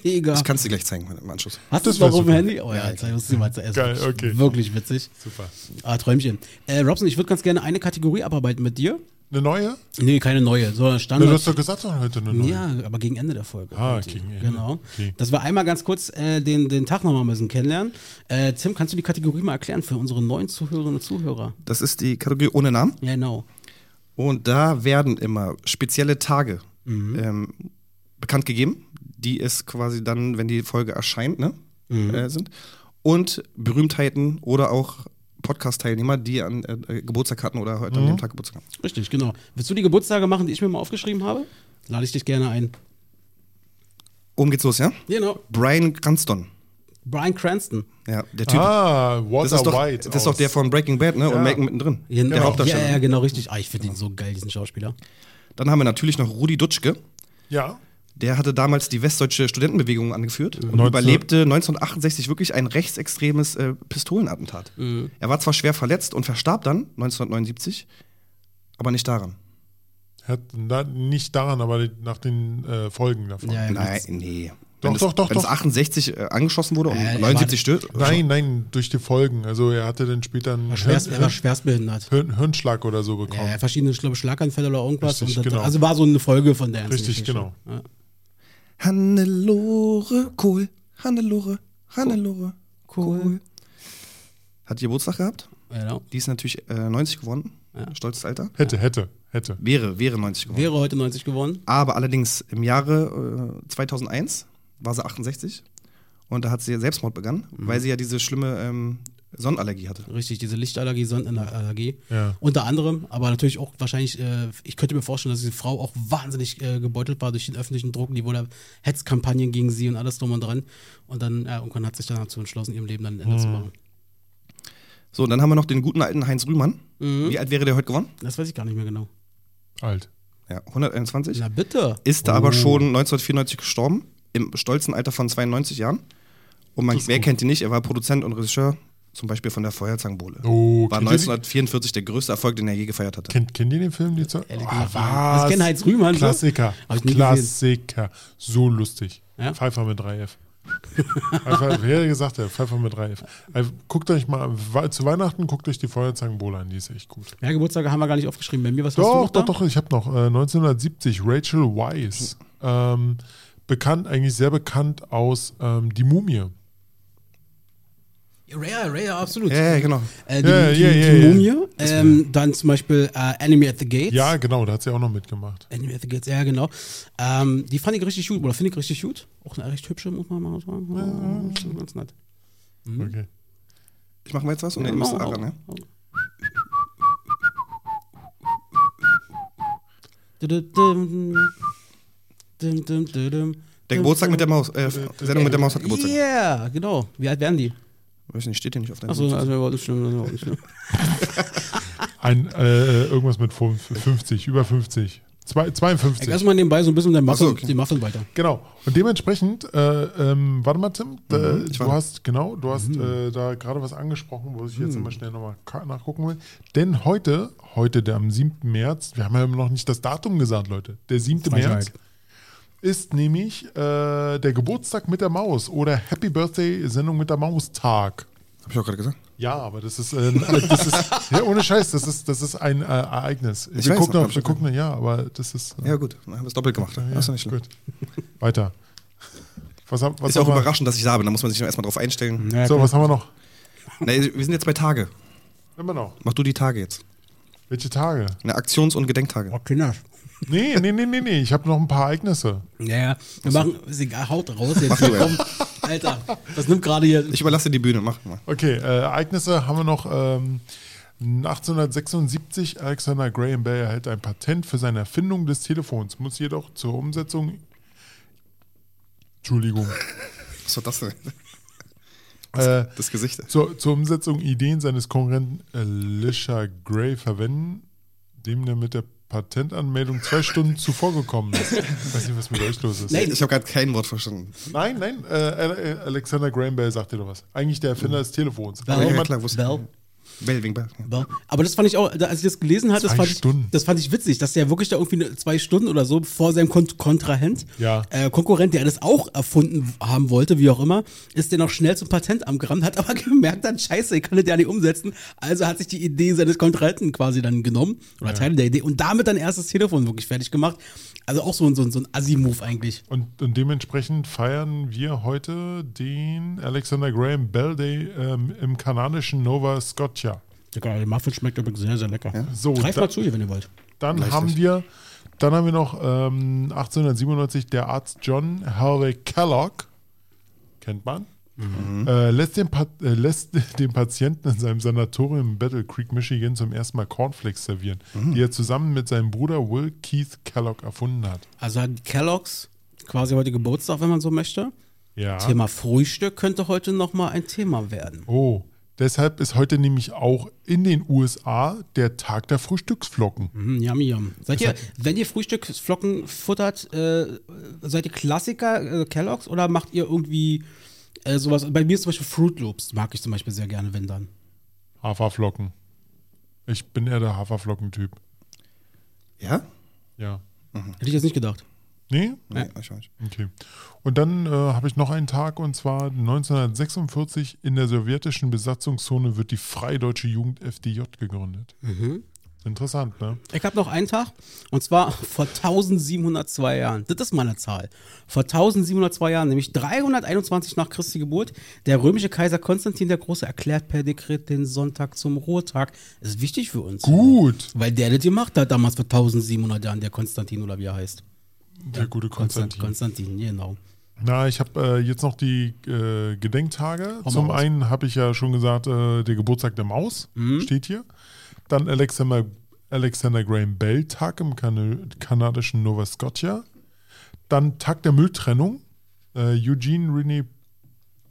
Speaker 3: weniger.
Speaker 4: ich kann es dir gleich zeigen im Anschluss.
Speaker 3: Hast du
Speaker 2: Das
Speaker 3: es noch auf dem. Handy? Oh ja, jetzt musst du mal zuerst.
Speaker 2: Geil, okay.
Speaker 3: Wirklich witzig.
Speaker 2: Super.
Speaker 3: Träumchen. Äh, Robson, ich würde ganz gerne eine Kategorie abarbeiten mit dir.
Speaker 2: Eine neue?
Speaker 3: Nee, keine neue, sondern Standard.
Speaker 2: du hast doch gesagt, doch heute eine neue.
Speaker 3: Ja, aber gegen Ende der Folge.
Speaker 2: Ah,
Speaker 3: Heute.
Speaker 2: gegen Ende.
Speaker 3: Genau.
Speaker 2: Okay.
Speaker 3: Dass wir einmal ganz kurz äh, den, den Tag nochmal ein bisschen kennenlernen. Äh, Tim, kannst du die Kategorie mal erklären für unsere neuen Zuhörerinnen und Zuhörer?
Speaker 4: Das ist die Kategorie ohne Namen.
Speaker 3: Ja, genau.
Speaker 4: Und da werden immer spezielle Tage
Speaker 3: Mhm.
Speaker 4: ähm, bekannt gegeben, die es quasi dann, wenn die Folge erscheint, ne,
Speaker 3: Mhm.
Speaker 4: äh, sind. Und Berühmtheiten oder auch Podcast-Teilnehmer, die an äh, Geburtstag hatten oder heute an
Speaker 3: Mhm.
Speaker 4: dem Tag Geburtstag haben.
Speaker 3: Richtig, genau. Willst du die Geburtstage machen, die ich mir mal aufgeschrieben habe? Lade ich dich gerne ein.
Speaker 4: Oben geht's los, ja?
Speaker 3: Genau.
Speaker 4: Brian Cranston.
Speaker 3: Brian Cranston.
Speaker 4: Ja, der Typ.
Speaker 2: Ah,
Speaker 4: das
Speaker 2: Walter
Speaker 4: ist, doch,
Speaker 2: White.
Speaker 4: das ist doch der von Breaking Bad, ne? Und
Speaker 2: Ja.
Speaker 4: Malcolm mittendrin.
Speaker 3: Ja,
Speaker 4: der
Speaker 3: ja,
Speaker 4: Hauptdarsteller.
Speaker 3: ja, genau, richtig. Ah, ich finde ihn so geil, diesen Schauspieler.
Speaker 4: Dann haben wir natürlich noch Rudi Dutschke.
Speaker 2: Ja.
Speaker 4: Der hatte damals die westdeutsche Studentenbewegung angeführt und
Speaker 2: 19
Speaker 4: überlebte 1968 wirklich ein rechtsextremes äh, Pistolenattentat. Er war zwar schwer verletzt und verstarb dann 1979, aber nicht daran.
Speaker 2: Hat na, nicht daran, aber nach den äh, Folgen davon.
Speaker 3: Ja.
Speaker 4: Nein, nee.
Speaker 2: Doch,
Speaker 4: wenn es,
Speaker 2: doch, doch,
Speaker 4: Wenn es
Speaker 2: doch.
Speaker 4: 68 äh, angeschossen wurde und
Speaker 3: Äh, er
Speaker 4: 79 stört.
Speaker 2: Nein, nein, durch die Folgen. Also er hatte dann später einen
Speaker 3: War schwerst, er war
Speaker 2: Hirn,
Speaker 3: schwerstbehindert.
Speaker 2: Hirn, Hirnschlag oder so bekommen.
Speaker 3: ja, verschiedene, ich glaube, Schlaganfälle oder irgendwas.
Speaker 2: Richtig,
Speaker 3: und das,
Speaker 2: genau.
Speaker 3: Also war so eine Folge von der
Speaker 2: Richtig,
Speaker 3: Geschichte.
Speaker 2: genau.
Speaker 3: Ja.
Speaker 4: Hannelore Kohl, Hannelore, Hannelore Kohl. Hat die Geburtstag gehabt?
Speaker 3: Genau.
Speaker 4: Die ist natürlich äh, 90 geworden.
Speaker 3: Ja.
Speaker 4: Stolzes Alter.
Speaker 2: Hätte, hätte, hätte.
Speaker 4: Wäre, wäre 90 geworden.
Speaker 3: Wäre heute 90 geworden.
Speaker 4: Aber allerdings im Jahre äh, 2001 war sie 68 und da hat sie Selbstmord begangen, weil sie ja diese schlimme ähm, Sonnenallergie hatte.
Speaker 3: Richtig, diese Lichtallergie, Sonnenallergie.
Speaker 2: Ja.
Speaker 3: Unter anderem, aber natürlich auch wahrscheinlich, äh, ich könnte mir vorstellen, dass diese Frau auch wahnsinnig äh, gebeutelt war durch den öffentlichen Druck, die wurde Hetzkampagnen gegen sie und alles drum und dran. Und dann, ja, irgendwann hat sich dann dazu entschlossen, ihrem Leben dann ein Ende zu machen.
Speaker 4: So, und dann haben wir noch den guten alten Heinz Rühmann.
Speaker 3: Mhm.
Speaker 4: Wie alt wäre der heute geworden?
Speaker 3: Das weiß ich gar nicht mehr genau.
Speaker 2: Alt.
Speaker 4: Ja, 121.
Speaker 3: Na bitte.
Speaker 4: Ist da aber schon 1994 gestorben, im stolzen Alter von 92 Jahren. Und man, wer kennt ihn nicht? Er war Produzent und Regisseur, zum Beispiel von der Feuerzangenbowle.
Speaker 2: Oh,
Speaker 4: War
Speaker 2: kennt ihr die-
Speaker 4: 1944 der größte Erfolg, den er je gefeiert hatte.
Speaker 2: Kennt, kennt ihr den Film? Die
Speaker 3: gesagt,
Speaker 2: was?
Speaker 3: ich kenn Heinz Rühmann, so.
Speaker 2: Klassiker. Klassiker. So lustig.
Speaker 3: Ja?
Speaker 2: Pfeiffer mit 3F. Pfeiffer, wer hätte gesagt, der Pfeiffer mit 3F. Also, guckt euch mal, zu Weihnachten guckt euch die Feuerzangenbowle an, die ist echt gut.
Speaker 3: Ja, Geburtstage haben wir gar nicht aufgeschrieben. Bei mir, was hast du
Speaker 2: Doch, doch, doch, ich habe noch äh, 1970 Rachel Weisz. Ähm, bekannt, eigentlich sehr bekannt aus ähm, Die Mumie.
Speaker 3: Ja, ja, ja, absolut.
Speaker 4: Ja, ja, genau.
Speaker 3: Äh, die,
Speaker 2: Ja,
Speaker 3: die,
Speaker 2: ja,
Speaker 3: die
Speaker 2: ja, ja.
Speaker 3: Mumie, ähm, dann zum Beispiel äh, Enemy at the Gates.
Speaker 2: Ja, genau, da hat sie auch noch mitgemacht.
Speaker 3: Enemy at the Gates, ja genau. Ähm, die fand ich richtig gut, oder finde ich richtig gut. Auch eine recht hübsche, muss man mal sagen. Ja, ganz nett.
Speaker 2: Okay.
Speaker 4: Ich mache mal jetzt was und ihr müsst ran, ne? Der Geburtstag mit der Maus, äh, Sendung mit der Maus hat Geburtstag.
Speaker 3: Ja, genau. Wie alt werden die?
Speaker 4: Weiß nicht, steht hier nicht auf deinem
Speaker 3: Achso, also war nicht schlimm. Das war nicht schlimm.
Speaker 2: Ein, äh, irgendwas mit 50, über 50. Zwei,
Speaker 3: Ich
Speaker 2: 52.
Speaker 3: lass mal nebenbei so ein bisschen den Muffin,
Speaker 4: so, okay.
Speaker 3: den Muffin weiter.
Speaker 2: Genau. Und dementsprechend, äh, ähm, warte mal, Tim, äh,
Speaker 4: ich
Speaker 2: du hast, genau, du hast äh, da gerade was angesprochen, wo ich jetzt immer schnell nochmal nachgucken will. Denn heute, heute, der am 7. März, wir haben ja noch nicht das Datum gesagt, Leute. Der 7.
Speaker 3: Frechheit.
Speaker 2: März ist nämlich äh, der Geburtstag mit der Maus oder Happy Birthday Sendung mit der Maus Tag.
Speaker 4: Hab ich auch gerade gesagt.
Speaker 2: Ja, aber das ist, äh, das ist ja, ohne Scheiß, das ist, das ist ein äh, Ereignis.
Speaker 4: Ich
Speaker 2: wir
Speaker 4: weiß,
Speaker 2: gucken, noch, wir gucken, ja, aber das ist. äh,
Speaker 4: Ja, gut, dann haben wir es doppelt gemacht. ist ja nicht
Speaker 2: gut. Weiter. Was, was
Speaker 4: Ist ja auch
Speaker 2: wir?
Speaker 4: überraschend, dass ich da bin. Da muss man sich erstmal drauf einstellen.
Speaker 3: Ja,
Speaker 2: So,
Speaker 3: klar.
Speaker 2: was haben wir noch?
Speaker 4: Nee, wir sind jetzt bei Tage.
Speaker 2: Immer noch.
Speaker 4: Mach du die Tage jetzt.
Speaker 2: Welche Tage?
Speaker 4: Ne, Aktions- und Gedenktage.
Speaker 3: Oh, Kinder.
Speaker 2: Nee, nee, nee, nee, nee. Ich habe noch ein paar Ereignisse.
Speaker 3: Ja, ja. Wir machen, ist egal, haut raus jetzt. Komm, Alter, das nimmt gerade hier.
Speaker 4: Ich überlasse dir die Bühne, mach mal.
Speaker 2: Okay, äh, Ereignisse haben wir noch. Ähm, 1876, Alexander Graham Bell erhält ein Patent für seine Erfindung des Telefons, muss jedoch zur Umsetzung. Entschuldigung.
Speaker 4: Was war das denn?
Speaker 2: Äh,
Speaker 4: Das Gesicht.
Speaker 2: zur, zur Umsetzung Ideen seines Konkurrenten Elisha Gray verwenden, dem der mit der Patentanmeldung zwei Stunden zuvor gekommen ist. Ich weiß nicht, was mit euch los ist.
Speaker 3: Nee.
Speaker 4: Ich habe gerade kein Wort verstanden.
Speaker 2: Nein, nein, äh, Alexander Graham Bell sagt dir doch was. Eigentlich der Erfinder des Telefons.
Speaker 3: Bell.
Speaker 2: Aber
Speaker 3: Ja,
Speaker 2: jemand,
Speaker 3: Bell.
Speaker 4: Ja.
Speaker 3: Ja. Aber das fand ich auch, als ich das gelesen hatte, das fand, ich, das fand ich witzig, dass der wirklich da irgendwie zwei Stunden oder so vor seinem Kon Kontrahent,
Speaker 2: Ja.
Speaker 3: äh, Konkurrent, der das auch erfunden haben wollte, wie auch immer, ist der noch schnell zum Patentamt gerannt, hat aber gemerkt dann, scheiße, ich kann das ja nicht umsetzen. Also hat sich die Idee seines Kontrahenten quasi dann genommen, oder Teile der Idee, und damit dann erst das Telefon wirklich fertig gemacht. Also auch so, ein- so, ein- so ein Assi-Move eigentlich.
Speaker 2: und, und dementsprechend feiern wir heute den Alexander Graham Bell Day ähm, im kanadischen Nova Scotia.
Speaker 3: Der Muffin schmeckt übrigens sehr, sehr lecker.
Speaker 2: So,
Speaker 3: Greift mal zu hier, wenn ihr wollt.
Speaker 2: Dann haben wir, dann haben wir noch ähm, 1897 der Arzt John Harvey Kellogg, kennt man, äh, lässt, den Pa- äh, lässt den Patienten in seinem Sanatorium in Battle Creek, Michigan zum ersten Mal Cornflakes servieren, die er zusammen mit seinem Bruder Will Keith Kellogg erfunden hat.
Speaker 3: Also hat Kellogg's quasi heute Geburtstag, wenn man so möchte.
Speaker 2: Ja.
Speaker 3: Thema Frühstück könnte heute nochmal ein Thema werden.
Speaker 2: Oh, deshalb ist heute nämlich auch in den USA der Tag der Frühstücksflocken.
Speaker 3: Mm, yum, yum. Seid ihr, wenn ihr Frühstücksflocken futtert, äh, seid ihr Klassiker äh, Kellogg's oder macht ihr irgendwie äh, sowas? Bei mir ist zum Beispiel Fruit Loops, mag ich zum Beispiel sehr gerne, wenn dann.
Speaker 2: Haferflocken. Ich bin eher der Haferflockentyp.
Speaker 4: Ja?
Speaker 2: Ja.
Speaker 3: Hätte ich jetzt nicht gedacht.
Speaker 2: Nee?
Speaker 4: Nee, ich auch nicht.
Speaker 2: Okay. Und dann äh, habe ich noch einen Tag und zwar 1946 in der sowjetischen Besatzungszone wird die Freie Deutsche Jugend FDJ gegründet. Interessant, ne?
Speaker 3: Ich habe noch einen Tag und zwar vor 1702 Jahren. Das ist meine Zahl. Vor 1702 Jahren, nämlich 321 nach Christi Geburt, der römische Kaiser Konstantin der Große erklärt per Dekret den Sonntag zum Ruhetag. Das ist wichtig für uns.
Speaker 2: Gut.
Speaker 3: Weil der das gemacht hat damals vor 1700 Jahren, der Konstantin oder wie er heißt.
Speaker 2: Der gute
Speaker 3: Konstantin.
Speaker 2: Konstantin.
Speaker 3: Genau.
Speaker 2: Na, ich habe äh, jetzt noch die äh, Gedenktage. Zum einen habe ich ja schon gesagt, äh, der Geburtstag der Maus
Speaker 3: Mhm.
Speaker 2: steht hier. Dann Alexander, Alexander Graham Bell Tag im kan kanadischen Nova Scotia. Dann Tag der Mülltrennung. Äh, Eugene René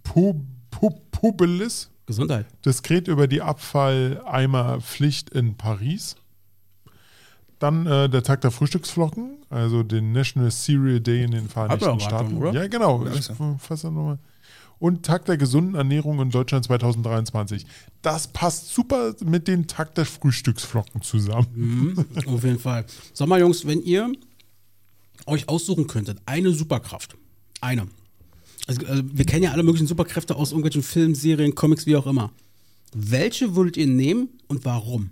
Speaker 2: Pu Pu Pubelis.
Speaker 3: Gesundheit.
Speaker 2: Diskret über die Abfalleimerpflicht in Paris. Dann äh, der Tag der Frühstücksflocken, also den National Cereal Day in den Vereinigten
Speaker 3: er
Speaker 2: Staaten.
Speaker 3: oder?
Speaker 2: Ja, genau.
Speaker 4: Ja,
Speaker 2: Ich
Speaker 4: ist
Speaker 2: fass das nochmal. Und Tag der gesunden Ernährung in Deutschland 2023. Das passt super mit dem Tag der Frühstücksflocken zusammen.
Speaker 3: Mhm, auf jeden Fall. Sag mal, Jungs, wenn ihr euch aussuchen könntet, eine Superkraft, eine. Also, äh, wir kennen ja alle möglichen Superkräfte aus irgendwelchen Filmen, Serien, Comics, wie auch immer. Welche würdet ihr nehmen und warum?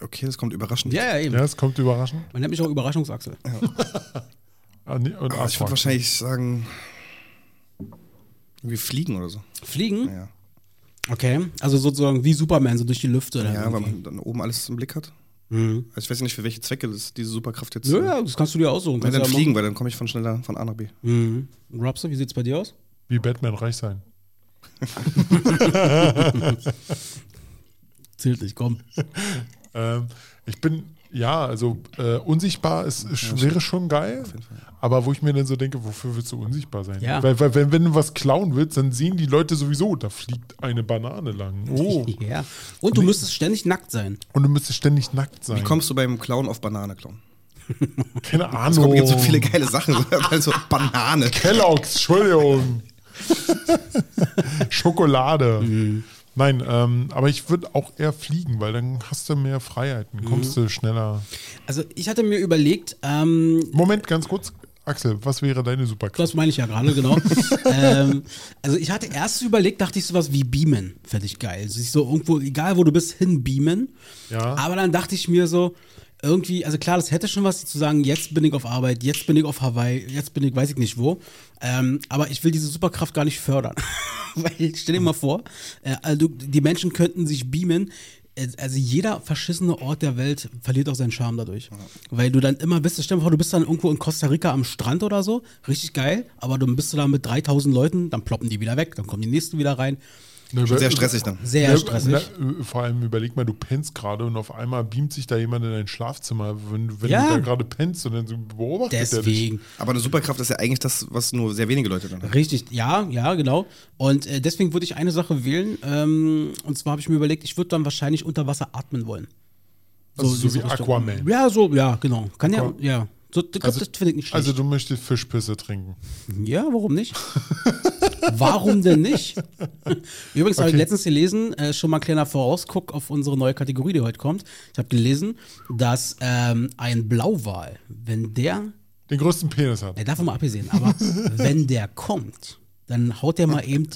Speaker 4: Okay, das kommt überraschend.
Speaker 3: Ja, ja, eben.
Speaker 2: Ja, es kommt überraschend.
Speaker 3: Man nennt mich auch Überraschungsachsel.
Speaker 2: Nee, und
Speaker 4: Aber ich würde wahrscheinlich sagen, irgendwie fliegen oder so.
Speaker 3: Fliegen?
Speaker 4: Ja,
Speaker 3: Okay. Also sozusagen wie Superman, so durch die Lüfte. Oder
Speaker 4: ja weil
Speaker 3: irgendwie.
Speaker 4: man dann oben alles im Blick hat.
Speaker 3: Mhm.
Speaker 4: Also ich weiß ja nicht, für welche Zwecke das, diese Superkraft jetzt.
Speaker 3: Ja, ja, das kannst du dir aussuchen. Kannst
Speaker 4: dann
Speaker 3: ja
Speaker 4: fliegen, weil dann komme ich von schneller von A nach B.
Speaker 3: Mhm. Robster, wie sieht's bei dir aus?
Speaker 2: Wie Batman reich sein.
Speaker 3: Zählt nicht, komm.
Speaker 2: Ähm, ich bin, ja, also äh, unsichtbar ist, ist, wäre schon geil, aber wo ich mir dann so denke, wofür willst du unsichtbar sein?
Speaker 3: Ja.
Speaker 2: Weil, weil wenn, wenn du was klauen willst, dann sehen die Leute sowieso, da fliegt eine Banane lang. Oh.
Speaker 3: Ja. Und du müsstest ständig nackt sein.
Speaker 2: Und du müsstest ständig nackt sein.
Speaker 4: Wie kommst du beim Clown auf Banane klauen?
Speaker 2: Keine
Speaker 4: Es
Speaker 2: Ahnung.
Speaker 4: gibt so viele geile Sachen. Also Banane.
Speaker 2: Kellogg's, Entschuldigung. Schokolade.
Speaker 3: Mhm.
Speaker 2: Nein, ähm, aber ich würde auch eher fliegen, weil dann hast du mehr Freiheiten, kommst
Speaker 3: Mhm.
Speaker 2: du schneller.
Speaker 3: Also ich hatte mir überlegt, ähm,
Speaker 2: Moment, ganz kurz. Axel, was wäre deine Superkraft?
Speaker 3: das meine ich ja gerade, genau. ähm, also ich hatte erst überlegt, dachte ich sowas wie beamen, fände ich geil. Sich so irgendwo, egal wo du bist, hin beamen.
Speaker 2: Ja.
Speaker 3: Aber dann dachte ich mir so, irgendwie, also klar, das hätte schon was zu sagen, jetzt bin ich auf Arbeit, jetzt bin ich auf Hawaii, jetzt bin ich weiß ich nicht wo. Ähm, aber ich will diese Superkraft gar nicht fördern. Weil, stell dir mal vor, äh, also die Menschen könnten sich beamen. Äh, Also jeder verschissene Ort der Welt verliert auch seinen Charme dadurch. Weil du dann immer bist, stell dir mal vor, du bist dann irgendwo in Costa Rica am Strand oder so, richtig geil, aber dann bist du da mit 3000 Leuten, dann ploppen die wieder weg, dann kommen die nächsten wieder rein.
Speaker 2: Ne,
Speaker 4: Sehr stressig dann.
Speaker 3: Sehr
Speaker 2: Ja,
Speaker 3: stressig.
Speaker 2: na, vor allem überleg mal, du pennst gerade und auf einmal beamt sich da jemand in dein Schlafzimmer, wenn, wenn
Speaker 3: Ja.
Speaker 2: du da gerade pennst und dann so beobachtet er dich.
Speaker 3: Deswegen.
Speaker 4: Aber eine Superkraft ist ja eigentlich das, was nur sehr wenige Leute dann haben.
Speaker 3: Richtig, ja, ja, genau. Und äh, deswegen würde ich eine Sache wählen. Ähm, und zwar habe ich mir überlegt, ich würde dann wahrscheinlich unter Wasser atmen wollen.
Speaker 2: Also so wie
Speaker 3: Richtung.
Speaker 2: Aquaman.
Speaker 3: Ja, so, ja, genau. Kann ja,
Speaker 2: Aqua-
Speaker 3: ja. So, glaub,
Speaker 2: Also-
Speaker 3: das finde ich nicht schlecht.
Speaker 2: Also du möchtest Fischpisse trinken.
Speaker 3: ja, warum nicht? warum denn nicht? Übrigens habe ich
Speaker 2: Okay.
Speaker 3: letztens gelesen, äh, schon mal ein kleiner Vorausguck auf unsere neue Kategorie, die heute kommt. Ich habe gelesen, dass ähm, ein Blauwal, wenn der
Speaker 2: Den größten Penis hat.
Speaker 3: Er davon mal abgesehen, aber wenn der kommt, dann haut der mal eben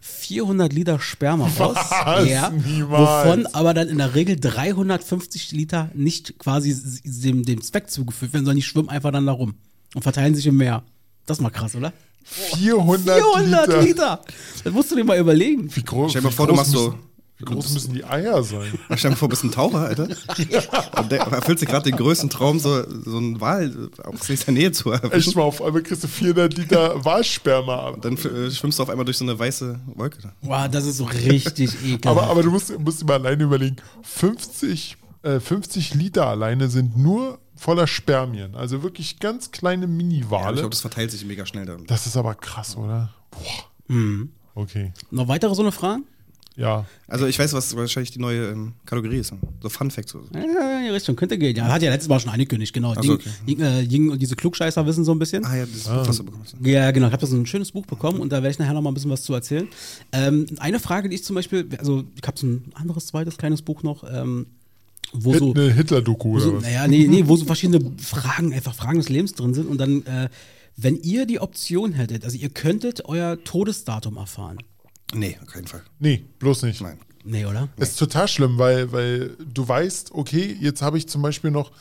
Speaker 3: 400 Liter Sperma raus.
Speaker 2: Was?
Speaker 3: Ja,
Speaker 2: Niemals.
Speaker 3: wovon aber dann in der Regel 350 Liter nicht quasi dem, dem Zweck zugeführt werden, sondern die schwimmen einfach dann da rum und verteilen sich im Meer. Das ist mal krass, oder?
Speaker 2: 400,
Speaker 3: 400
Speaker 2: Liter.
Speaker 3: Liter! Das musst du dir mal überlegen.
Speaker 2: Wie groß,
Speaker 4: Stell dir mal
Speaker 2: wie
Speaker 4: vor, du machst so-
Speaker 2: müssen, Wie groß müssen die Eier sein?
Speaker 4: Stell dir mal vor, du bist ein Taucher, Alter. Und der erfüllt sich gerade den größten Traum, so, so einen Wal aus nächster Nähe zu
Speaker 2: Echt
Speaker 4: erwischen.
Speaker 2: mal, auf einmal kriegst du 400 Liter Walsperma ab.
Speaker 4: Dann äh, schwimmst du auf einmal durch so eine weiße Wolke. da.
Speaker 3: Boah, das ist so richtig ekelhaft.
Speaker 2: Aber, aber du musst, musst dir mal alleine überlegen, 50, äh, 50 Liter alleine sind nur voller Spermien. Also wirklich ganz kleine
Speaker 4: Ja, ich
Speaker 2: Mini-Wale.
Speaker 4: glaube, das verteilt sich mega schnell dann.
Speaker 2: das ist aber krass, oder? Boah.
Speaker 3: Mhm.
Speaker 2: Okay.
Speaker 3: Noch weitere so eine Fragen?
Speaker 2: Ja.
Speaker 4: Also ich weiß, was wahrscheinlich die neue ähm, Kategorie ist. So Fun Facts. oder so.
Speaker 3: Ja, in die Richtung könnte gehen. Ja, hat ja letztes Mal schon angekündigt, genau.
Speaker 4: Ach
Speaker 3: Ying,
Speaker 4: so, okay.
Speaker 3: Ying, äh, Ying und diese Klugscheißer wissen so ein bisschen.
Speaker 4: Ah ja, das Buch, was du bekommen hast.
Speaker 3: Ja, genau. Ich habe da so ein schönes Buch bekommen und da werde ich nachher noch mal ein bisschen was zu erzählen. Ähm, eine Frage, die ich zum Beispiel, also ich habe so ein anderes zweites kleines Buch noch, ähm, wo so,
Speaker 2: Eine Hitler-Doku
Speaker 3: wo
Speaker 2: oder
Speaker 3: so
Speaker 2: was?
Speaker 3: naja, nee, nee, wo so verschiedene Fragen, einfach Fragen des Lebens drin sind und dann, äh, wenn ihr die Option hättet, also ihr könntet euer Todesdatum erfahren.
Speaker 4: Nee, auf keinen Fall.
Speaker 2: Nee, bloß nicht.
Speaker 4: Nein.
Speaker 3: Nee, oder?
Speaker 2: Das ist total schlimm, weil, weil du weißt, okay, jetzt habe ich zum Beispiel noch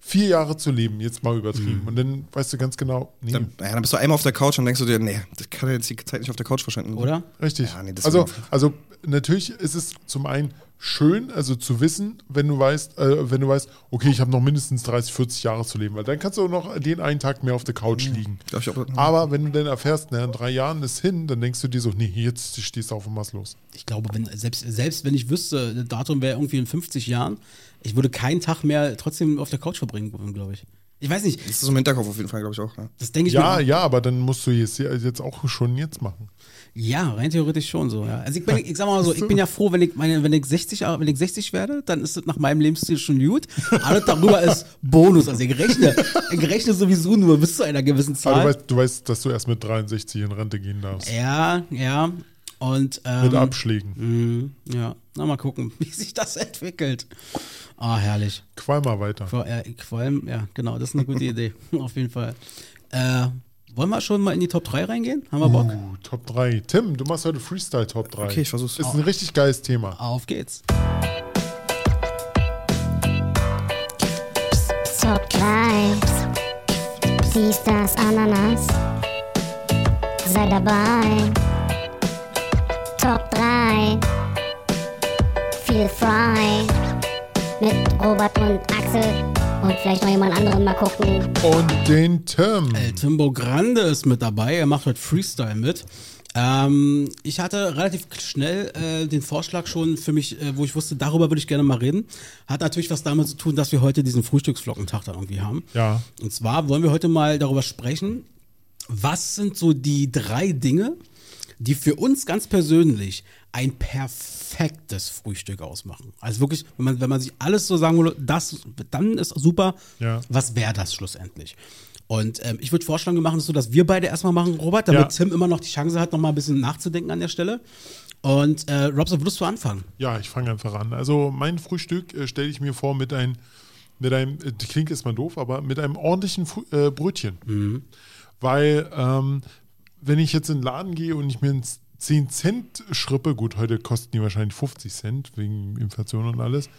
Speaker 2: vier Jahre zu leben, jetzt mal übertrieben. Und dann weißt du ganz genau, nee,
Speaker 4: Dann, naja, dann bist du einmal auf der Couch und denkst du dir, nee, das kann ja jetzt die Zeit nicht auf der Couch verschwenden.
Speaker 3: Oder?
Speaker 2: richtig.
Speaker 4: Ja, nee,
Speaker 2: also, also natürlich ist es zum einen schön, also zu wissen, wenn du weißt, äh, wenn du weißt, okay, ich habe noch mindestens 30, 40 Jahre zu leben, weil dann kannst du auch noch den einen Tag mehr auf der Couch liegen.
Speaker 4: Glaub ich auch.
Speaker 2: Aber wenn du dann erfährst, na, in drei Jahren ist hin, dann denkst du dir so, nee, jetzt stehst du auf und was los.
Speaker 3: Ich glaube, wenn, selbst, selbst wenn ich wüsste, das Datum wäre irgendwie in 50 Jahren, ich würde keinen Tag mehr trotzdem auf der Couch verbringen glaube ich. Ich weiß nicht,
Speaker 4: Das ist so im Hinterkopf auf jeden Fall, glaube ich auch. Ja.
Speaker 3: das denke ich
Speaker 2: Ja,
Speaker 3: mir.
Speaker 2: ja, aber dann musst du jetzt, jetzt auch schon jetzt machen.
Speaker 3: Ja, rein theoretisch schon so, ja. Also ich, bin, ich sag mal so, ich bin ja froh, wenn ich meine, wenn ich 60, Jahre- wenn ich 60 werde, dann ist das nach meinem Lebensstil schon gut. Alles darüber ist Bonus. Also ich rechne, ich rechne sowieso nur bis zu einer gewissen
Speaker 2: Aber du
Speaker 3: Zahl.
Speaker 2: weißt, du weißt, dass du erst mit 63 in Rente gehen darfst.
Speaker 3: Ja, ja. Und ähm,
Speaker 2: Mit Abschlägen.
Speaker 3: Mhm, ja, na mal gucken, wie sich das entwickelt. Ah, herrlich.
Speaker 2: Qual mal weiter.
Speaker 3: Äh, Qualm, ja, genau, das ist eine gute Idee. Auf jeden Fall. Äh, wollen wir schon mal in die Top 3 reingehen? Haben wir Bock?
Speaker 2: Uh, Top 3. Tim, du machst heute Freestyle Top 3.
Speaker 4: Okay, ich versuch's.
Speaker 2: Ist ein richtig geiles Thema.
Speaker 3: Auf geht's.
Speaker 5: Top 3. Dies, das, Ananas. Sei dabei. Top 3. Feel frei. Mit Robert und Axel. Und vielleicht noch jemand anderen mal gucken.
Speaker 2: Und den Tim.
Speaker 3: El Timbo Grande ist mit dabei, er macht heute Freestyle mit. Ähm, ich hatte relativ schnell äh, den Vorschlag schon für mich, äh, wo ich wusste, darüber würde ich gerne mal reden. Hat natürlich was damit zu tun, dass wir heute diesen Frühstücksflockentag da irgendwie haben.
Speaker 2: Ja.
Speaker 3: Und zwar wollen wir heute mal darüber sprechen, was sind so die drei Dinge, die für uns ganz persönlich ein perfektes Frühstück ausmachen. Also wirklich, wenn man, wenn man sich alles so sagen würde, das, dann ist super.
Speaker 2: Ja.
Speaker 3: Was wäre das schlussendlich? Und ähm, ich würde vorschlagen, wir machen es so, dass wir beide erstmal machen, Robert, damit
Speaker 2: Ja.
Speaker 3: Tim immer noch die Chance hat, noch mal ein bisschen nachzudenken an der Stelle. Und äh, Robson, würdest du anfangen?
Speaker 2: Ja, ich fange einfach an. Also mein Frühstück äh, stelle ich mir vor mit einem, mit einem, äh, klingt erstmal doof, aber mit einem ordentlichen Fu äh, Brötchen. Weil ähm, wenn ich jetzt in den Laden gehe und ich mir ein 10 Cent schrippe, gut, heute kosten die wahrscheinlich 50 Cent wegen Inflation und alles,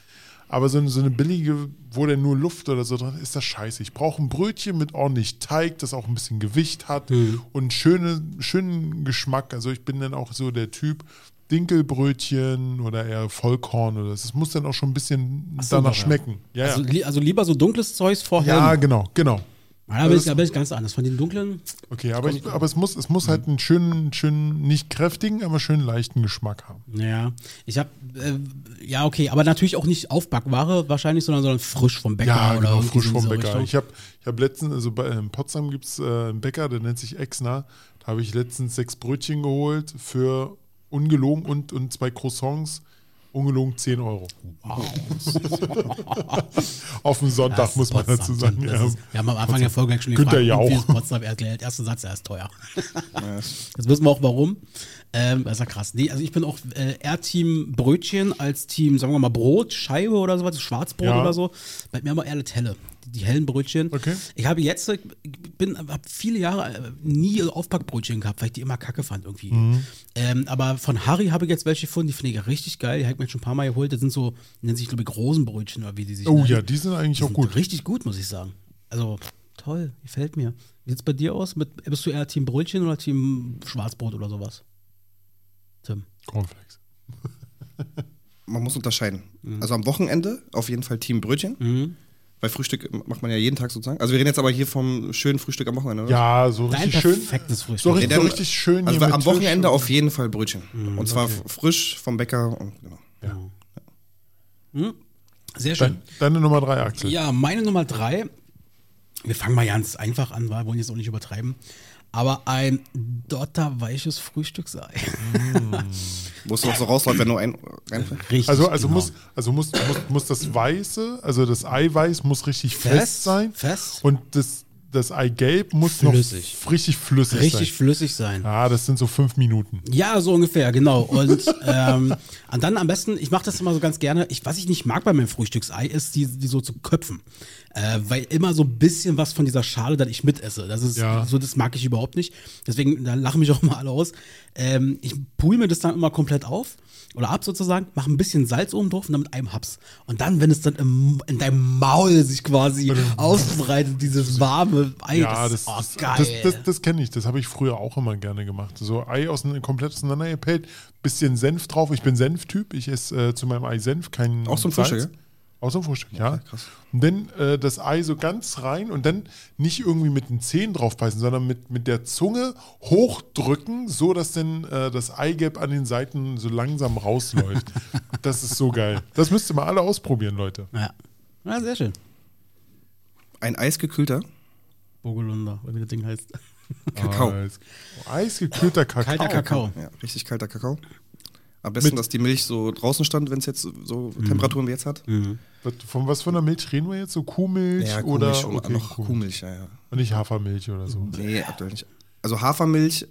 Speaker 2: aber so eine, so eine billige, wo denn nur Luft oder so dran ist, ist das scheiße. Ich brauche ein Brötchen mit ordentlich Teig, das auch ein bisschen Gewicht hat und schöne, schönen Geschmack. Also ich bin dann auch so der Typ Dinkelbrötchen oder eher Vollkorn oder das. Es muss dann auch schon ein bisschen
Speaker 3: so,
Speaker 2: danach
Speaker 3: ja.
Speaker 2: schmecken. Ja,
Speaker 3: Also,
Speaker 2: ja.
Speaker 3: also lieber so dunkles Zeugs vorher.
Speaker 2: ja genau, genau.
Speaker 3: Ich, da bin ich ganz anders. Von den dunklen,
Speaker 2: Okay, aber, ich, aber es muss, es muss halt einen schönen, schönen, nicht kräftigen, aber schönen leichten Geschmack haben.
Speaker 3: Ja, ich habe, äh, ja okay, aber natürlich auch nicht Aufbackware wahrscheinlich, sondern, sondern frisch vom Bäcker
Speaker 2: Ja,
Speaker 3: oder
Speaker 2: genau,
Speaker 3: irgendwie
Speaker 2: frisch vom Bäcker.
Speaker 3: Richtung.
Speaker 2: Ich habe ich hab letztens, also bei, in Potsdam gibt es äh, einen Bäcker, der nennt sich Exner. Da habe ich letztens sechs Brötchen geholt für ungelogen und, und zwei Croissants. Ungelogen 10 Euro. Auf dem Sonntag,
Speaker 3: Das
Speaker 2: muss man
Speaker 3: Potsdam,
Speaker 2: dazu sagen. Ja.
Speaker 3: ist, wir haben am Anfang der Folge schon gefragt, wie ist Potsdam erklärt. Erster Satz, er ist teuer. Jetzt wissen wir auch warum. Ähm, das ist ja krass. Nee, also ich bin auch äh, eher Team Brötchen als Team, sagen wir mal, Brot, Scheibe oder sowas, Schwarzbrot
Speaker 2: Ja.
Speaker 3: oder so. Bei mir aber eher das helle. Die, hellen Brötchen.
Speaker 2: Okay.
Speaker 3: Ich habe jetzt, ich bin, habe viele Jahre äh, nie Aufpackbrötchen gehabt, weil ich die immer kacke fand irgendwie.
Speaker 2: Mhm.
Speaker 3: Ähm, aber von Harry habe ich jetzt welche gefunden, die finde ich richtig geil. Die habe ich mir schon ein paar Mal geholt. Das sind so, nennen sich, glaube ich, Rosenbrötchen oder wie die sich
Speaker 2: Oh
Speaker 3: nennen.
Speaker 2: ja, die sind eigentlich
Speaker 3: Die
Speaker 2: auch
Speaker 3: sind
Speaker 2: gut.
Speaker 3: Richtig gut, muss ich sagen. Also toll, gefällt mir. Wie sieht's bei dir aus? Mit, bist du eher Team Brötchen oder Team Schwarzbrot oder sowas? Tim.
Speaker 2: Cornflakes.
Speaker 4: Man muss unterscheiden.
Speaker 3: Mhm.
Speaker 4: Also am Wochenende auf jeden Fall Team Brötchen. Weil Frühstück macht man ja jeden Tag sozusagen. Also wir reden jetzt aber hier vom schönen Frühstück am Wochenende, oder?
Speaker 2: Ja, so richtig schön.
Speaker 3: perfektes Frühstück.
Speaker 2: So richtig, so richtig schön
Speaker 4: Also
Speaker 2: hier
Speaker 4: am Wochenende auf jeden Fall Brötchen. und zwar f- frisch vom Bäcker. Und, genau.
Speaker 3: Sehr schön.
Speaker 2: Dein, deine Nummer drei, Axel.
Speaker 3: Ja, meine Nummer drei. Wir fangen mal ganz einfach an, weil wir wollen jetzt auch nicht übertreiben. Aber ein dotterweiches Frühstücksei.
Speaker 4: Wo es noch so rausläuft, wenn nur ein reinfällt.
Speaker 3: Richtig.
Speaker 2: Also, also,
Speaker 3: genau.
Speaker 2: muss, also muss, muss, muss das Weiße, also das Eiweiß muss richtig fest,
Speaker 3: Fest,
Speaker 2: sein.
Speaker 3: fest.
Speaker 2: Und das, das Eigelb muss
Speaker 3: Flüssig.
Speaker 2: noch richtig flüssig
Speaker 3: richtig
Speaker 2: sein.
Speaker 3: flüssig sein.
Speaker 2: Ja, das sind so fünf Minuten.
Speaker 3: Ja, so ungefähr, genau. Und, ähm, und dann am besten, ich mache das immer so ganz gerne, ich, was ich nicht mag bei meinem Frühstücksei, ist, die, die so zu köpfen. Äh, weil immer so ein bisschen was von dieser Schale dann ich mitesse. Das ist
Speaker 2: Ja.
Speaker 3: so, das mag ich überhaupt nicht. Deswegen, da lachen mich auch mal alle aus. Ähm, ich pul mir das dann immer komplett auf oder ab sozusagen, mache ein bisschen Salz oben drauf und dann mit einem Haps. Und dann, wenn es dann im, in deinem Maul sich quasi ausbreitet, dieses warme, Ei.
Speaker 2: Ja,
Speaker 3: das,
Speaker 2: das,
Speaker 3: ist oh, geil.
Speaker 2: das, das, das kenne ich. Das habe ich früher auch immer gerne gemacht. So Ei auseinander, komplett auseinandergepellt, bisschen Senf drauf. Ich bin Senftyp. Ich esse äh, zu meinem Ei Senf, kein
Speaker 4: Auch zum
Speaker 2: Salz.
Speaker 4: Frühstück,
Speaker 2: Auch zum Frühstück, ja.
Speaker 4: krass.
Speaker 2: Und dann äh, das Ei so ganz rein und dann nicht irgendwie mit den Zähnen draufbeißen, sondern mit, mit der Zunge hochdrücken, so dass dann äh, das Eigelb an den Seiten so langsam rausläuft. das ist so geil. Das müsst ihr mal alle ausprobieren, Leute.
Speaker 3: ja. ja, sehr schön.
Speaker 4: Ein eisgekühlter
Speaker 3: Burgolunder, wie das Ding heißt.
Speaker 4: Kakao.
Speaker 2: Ah, es- eisgekühlter Kakao.
Speaker 3: Kalter Kakao.
Speaker 4: Ja, richtig kalter Kakao. Am besten,
Speaker 2: Mit-
Speaker 4: dass die Milch so draußen stand, wenn es jetzt so
Speaker 3: Mhm.
Speaker 4: Temperaturen wie jetzt hat.
Speaker 2: Was- Von was von der Milch reden wir jetzt? So Kuhmilch
Speaker 4: Ja,
Speaker 2: oder
Speaker 4: Kuhmilch und
Speaker 2: okay,
Speaker 4: noch
Speaker 2: Kuh-
Speaker 4: Kuhmilch, ja, ja.
Speaker 2: Und nicht Hafermilch oder so.
Speaker 4: Nee, aktuell nicht. Also Hafermilch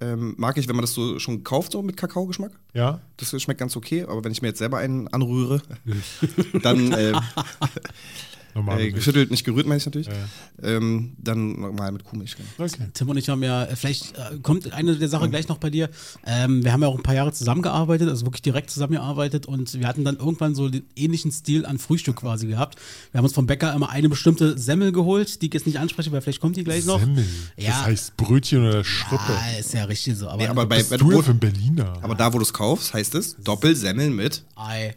Speaker 4: ähm, mag ich, wenn man das so schon kauft, so mit Kakaogeschmack.
Speaker 2: Ja?
Speaker 4: Das schmeckt ganz okay, aber wenn ich mir jetzt selber einen anrühre, dann äh,
Speaker 2: Normale
Speaker 4: äh, geschüttelt, nicht gerührt, meine ich natürlich,
Speaker 2: Ja.
Speaker 4: ähm, dann normal mit Kuhmilch. Genau.
Speaker 2: Okay.
Speaker 3: Tim und ich haben ja, äh, vielleicht äh, kommt eine der Sachen gleich noch bei dir. Ähm, wir haben ja auch ein paar Jahre zusammengearbeitet, also wirklich direkt zusammengearbeitet und wir hatten dann irgendwann so den ähnlichen Stil an Frühstück quasi gehabt. Wir haben uns vom Bäcker immer eine bestimmte Semmel geholt, die ich jetzt nicht anspreche, weil vielleicht kommt die gleich noch.
Speaker 2: Semmel.
Speaker 3: Ja.
Speaker 2: Das heißt Brötchen oder Schrippe.
Speaker 3: Ah, ist ja richtig so. Aber,
Speaker 4: Nee, aber bei,
Speaker 2: Bist
Speaker 4: bei
Speaker 2: du ja Berliner?
Speaker 4: aber da, wo du es kaufst, heißt es Doppelsemmel mit.
Speaker 3: Ei.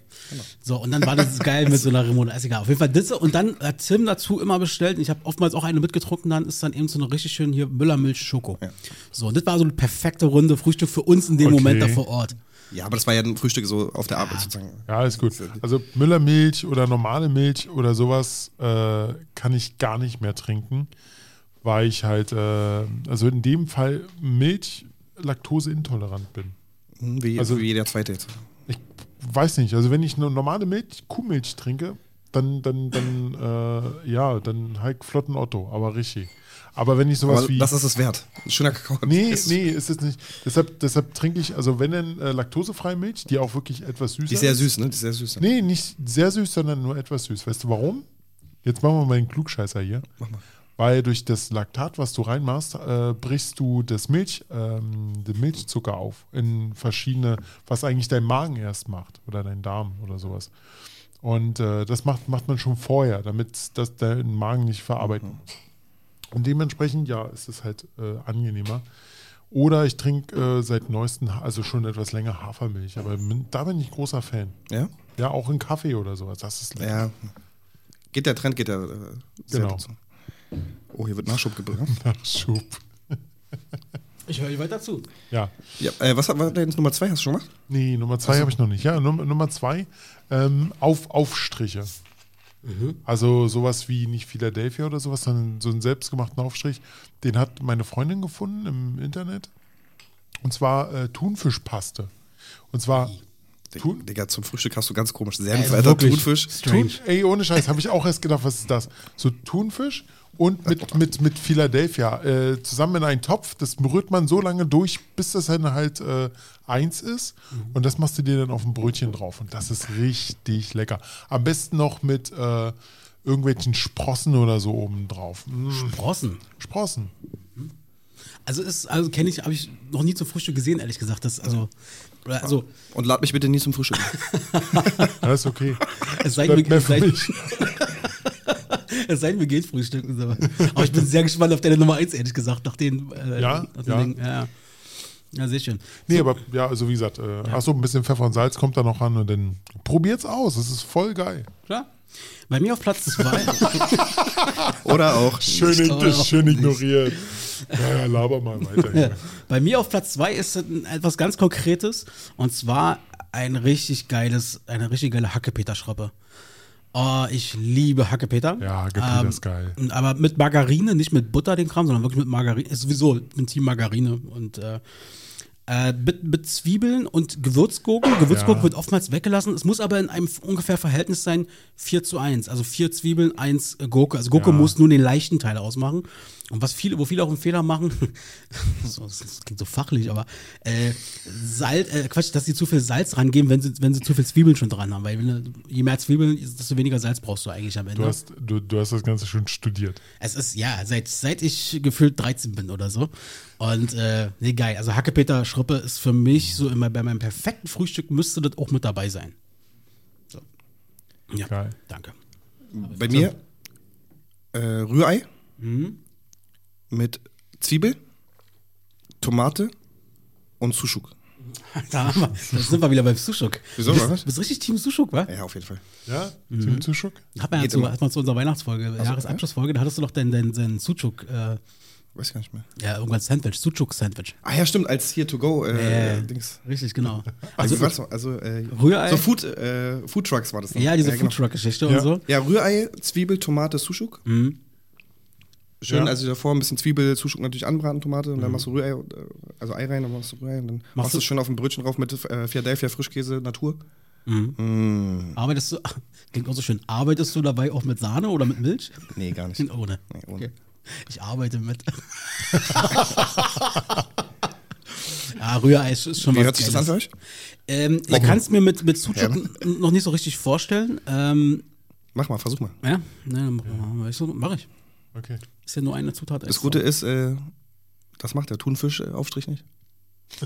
Speaker 3: So, und dann war das geil mit so einer Remote. Ist egal. Auf jeden Fall das. Und dann hat Tim dazu immer bestellt. Ich habe oftmals auch eine mitgetrunken. Dann ist dann eben so eine richtig schön hier Müllermilch Schoko. So, und das war so eine perfekte Runde Frühstück für uns in dem
Speaker 2: Okay.
Speaker 3: Moment da vor Ort.
Speaker 4: Ja, aber das war ja ein Frühstück so auf der Arbeit sozusagen.
Speaker 2: Ja, ist gut. Also Müllermilch oder normale Milch oder sowas äh, kann ich gar nicht mehr trinken, weil ich halt, äh, also in dem Fall Milch laktoseintolerant bin.
Speaker 4: Hm, Wie,
Speaker 2: Also-
Speaker 4: wie jeder zweite jetzt.
Speaker 2: Ich weiß nicht, also wenn ich eine normale Milch, Kuhmilch trinke, dann, dann, dann, äh, ja, dann halt flotten Otto, aber richtig. Aber wenn ich sowas
Speaker 4: Aber
Speaker 2: wie.
Speaker 4: das ist es wert. Ein schöner Kakao.
Speaker 2: Nee,
Speaker 4: Ist-
Speaker 2: nee, ist es nicht. Deshalb, deshalb trinke ich, also wenn dann äh, laktosefreie Milch, die auch wirklich etwas süßer
Speaker 4: Die ist sehr
Speaker 2: ist.
Speaker 4: süß, ne? Die ist sehr süß.
Speaker 2: Nee, nicht sehr süß, sondern nur etwas süß. Weißt du warum? Jetzt machen wir mal den Klugscheißer hier.
Speaker 4: Mach mal.
Speaker 2: Weil durch das Laktat, was du reinmachst, äh, brichst du das Milch, ähm, den Milchzucker auf in verschiedene, was eigentlich dein Magen erst macht oder dein Darm oder sowas. Und äh, das macht, macht man schon vorher, damit das dein Magen nicht verarbeiten muss. Und dementsprechend, ja, ist es halt äh, angenehmer. Oder ich trinke äh, seit neuestem, also schon etwas länger Hafermilch, aber da bin ich großer Fan.
Speaker 4: Ja?
Speaker 2: Ja, auch in Kaffee oder sowas. Das ist lecker.
Speaker 4: Ja. Geht der Trend, geht der äh,
Speaker 2: Genau.
Speaker 4: dazu. Oh, hier wird Nachschub gebracht.
Speaker 2: Nachschub.
Speaker 3: Ich höre weiter zu.
Speaker 2: Ja.
Speaker 4: ja, äh, was hat- war denn Nummer zwei? Hast du schon gemacht?
Speaker 2: Nee, Nummer zwei habe ich noch nicht. Ja, Num Nummer zwei, ähm, auf, Aufstriche. Also sowas wie nicht Philadelphia oder sowas, sondern so einen selbstgemachten Aufstrich. Den hat meine Freundin gefunden im Internet. Und zwar äh, Thunfischpaste. Und zwar Thun,
Speaker 4: Digga, zum Frühstück hast du ganz komisch. Senf, Alter,
Speaker 3: wirklich.
Speaker 4: Thunfisch.
Speaker 2: Thun, ey, ohne Scheiß, habe ich auch erst gedacht, was ist das? So Thunfisch und mit, mit, mit Philadelphia äh, zusammen in einen Topf. Das rührt man so lange durch, bis das dann halt äh, eins ist. Und das machst du dir dann auf ein Brötchen drauf. Und das ist richtig lecker. Am besten noch mit äh, irgendwelchen Sprossen oder so oben drauf. Mm,
Speaker 3: Sprossen.
Speaker 2: Sprossen.
Speaker 3: Also ist, also kenne ich, habe ich noch nie zum Frühstück gesehen, ehrlich gesagt. Das, also, also
Speaker 4: Und lad mich bitte nie zum Frühstück.
Speaker 2: Ja, ist okay.
Speaker 3: es sei, es,
Speaker 2: für
Speaker 3: sei,
Speaker 2: mich.
Speaker 3: es sei denn, wir gehen frühstücken. Aber, aber ich bin sehr gespannt auf deine Nummer 1, ehrlich gesagt, nach den, äh,
Speaker 2: Ja,
Speaker 3: nach den
Speaker 2: ja.
Speaker 3: Dingen. Ja, ja, sehr schön.
Speaker 2: Nee, aber ja, also wie gesagt, äh, ach so, ein bisschen Pfeffer und Salz kommt da noch ran und dann probiert's aus. Es ist voll geil.
Speaker 3: Klar. Bei mir auf Platz 2.
Speaker 4: Oder auch.
Speaker 2: Schön,
Speaker 3: auch
Speaker 2: schön ignoriert. Ja, ja, laber mal weiter. Hier.
Speaker 3: Bei mir auf Platz 2 ist etwas ganz Konkretes und zwar ein richtig geiles, eine richtig geile Hackepeter-Schroppe. Oh, ich liebe Hackepeter.
Speaker 2: Ja, Hackepeter ist geil.
Speaker 3: Aber mit Margarine, nicht mit Butter den Kram, sondern wirklich mit Margarine. Ist sowieso ein Team Margarine und äh, äh, mit, mit Zwiebeln und Gewürzgurken. Gewürzgurken
Speaker 2: Ja.
Speaker 3: wird oftmals weggelassen. Es muss aber in einem ungefähr Verhältnis sein 4 zu 1. Also vier Zwiebeln, eins äh, Gurke. Also Gurke
Speaker 2: Ja.
Speaker 3: muss nur den leichten Teil ausmachen. Und was viele, wo viele auch einen Fehler machen, so, das klingt so fachlich, aber äh, Salz, äh, Quatsch, dass sie zu viel Salz rangeben, wenn sie, wenn sie zu viel Zwiebeln schon dran haben. Weil wenn, je mehr Zwiebeln, desto weniger Salz brauchst du eigentlich am Ende.
Speaker 2: Du hast, du, du hast das Ganze schon studiert.
Speaker 3: Es ist, ja, seit, seit ich gefühlt 13 bin oder so. Und, äh, nee, geil. Also Hackepeter Schruppe ist für mich so immer bei meinem perfekten Frühstück müsste das auch mit dabei sein. So. Ja,
Speaker 2: Geil.
Speaker 3: danke.
Speaker 4: Bei mir äh, Rührei. Mit Zwiebel, Tomate und Sushuk.
Speaker 3: Da, haben wir, da sind wir wieder beim Sushuk.
Speaker 4: Wieso,
Speaker 3: du bist, bist richtig Team Sushuk, wa?
Speaker 4: Ja, auf jeden Fall.
Speaker 2: Ja,
Speaker 3: Mhm.
Speaker 2: Tim Zuschuk?
Speaker 3: Hat man ja zu,
Speaker 4: immer.
Speaker 3: hat man zu unserer Weihnachtsfolge, Jahresabschlussfolge, da hattest du doch deinen dein, dein Sucuk, äh,
Speaker 4: Weiß gar nicht mehr.
Speaker 3: ja, irgendwas Sandwich, Sucuk-Sandwich.
Speaker 4: Ah ja, stimmt, als hier to go äh,
Speaker 3: Äh,
Speaker 4: Dings.
Speaker 3: Richtig, genau.
Speaker 4: Also,
Speaker 3: Also,
Speaker 4: also äh,
Speaker 3: Rührei?
Speaker 4: So Food, äh, Food Trucks war das. dann.
Speaker 3: ja, diese
Speaker 4: genau.
Speaker 3: Foodtruck-Geschichte
Speaker 2: Ja.
Speaker 3: und so.
Speaker 4: Ja, Rührei, Zwiebel, Tomate, Sushuk.
Speaker 3: Mhm.
Speaker 4: Schön,
Speaker 2: Ja.
Speaker 4: also davor ein bisschen Zwiebel, Sushuk natürlich anbraten, Tomate, und dann machst du Rührei, äh, also Ei rein, dann machst du Rührei und dann machst,
Speaker 3: du-
Speaker 4: du es schön auf ein Brötchen drauf mit äh, Philadelphia Frischkäse Natur.
Speaker 3: Mhm.
Speaker 4: Mm.
Speaker 3: Arbeitest du, klingt auch so schön, arbeitest du dabei auch mit Sahne oder mit Milch?
Speaker 4: Nee, gar nicht.
Speaker 3: Ohne.
Speaker 4: Nee, ohne.
Speaker 3: Okay. Ich arbeite mit. ja, Rührei ist, schon
Speaker 4: Wie
Speaker 3: was
Speaker 4: hört sich das an für euch?
Speaker 3: Ähm, ich kann es mir mit, mit Sucuk
Speaker 4: Ja.
Speaker 3: n- noch nicht so richtig vorstellen. Ähm,
Speaker 4: Mach mal, versuch mal.
Speaker 3: ja, ne, mach ich. So, mach ich.
Speaker 2: Okay.
Speaker 3: Ist ja nur eine Zutat.
Speaker 4: Das. Gute ist, äh, das macht der Thunfisch-Aufstrich nicht.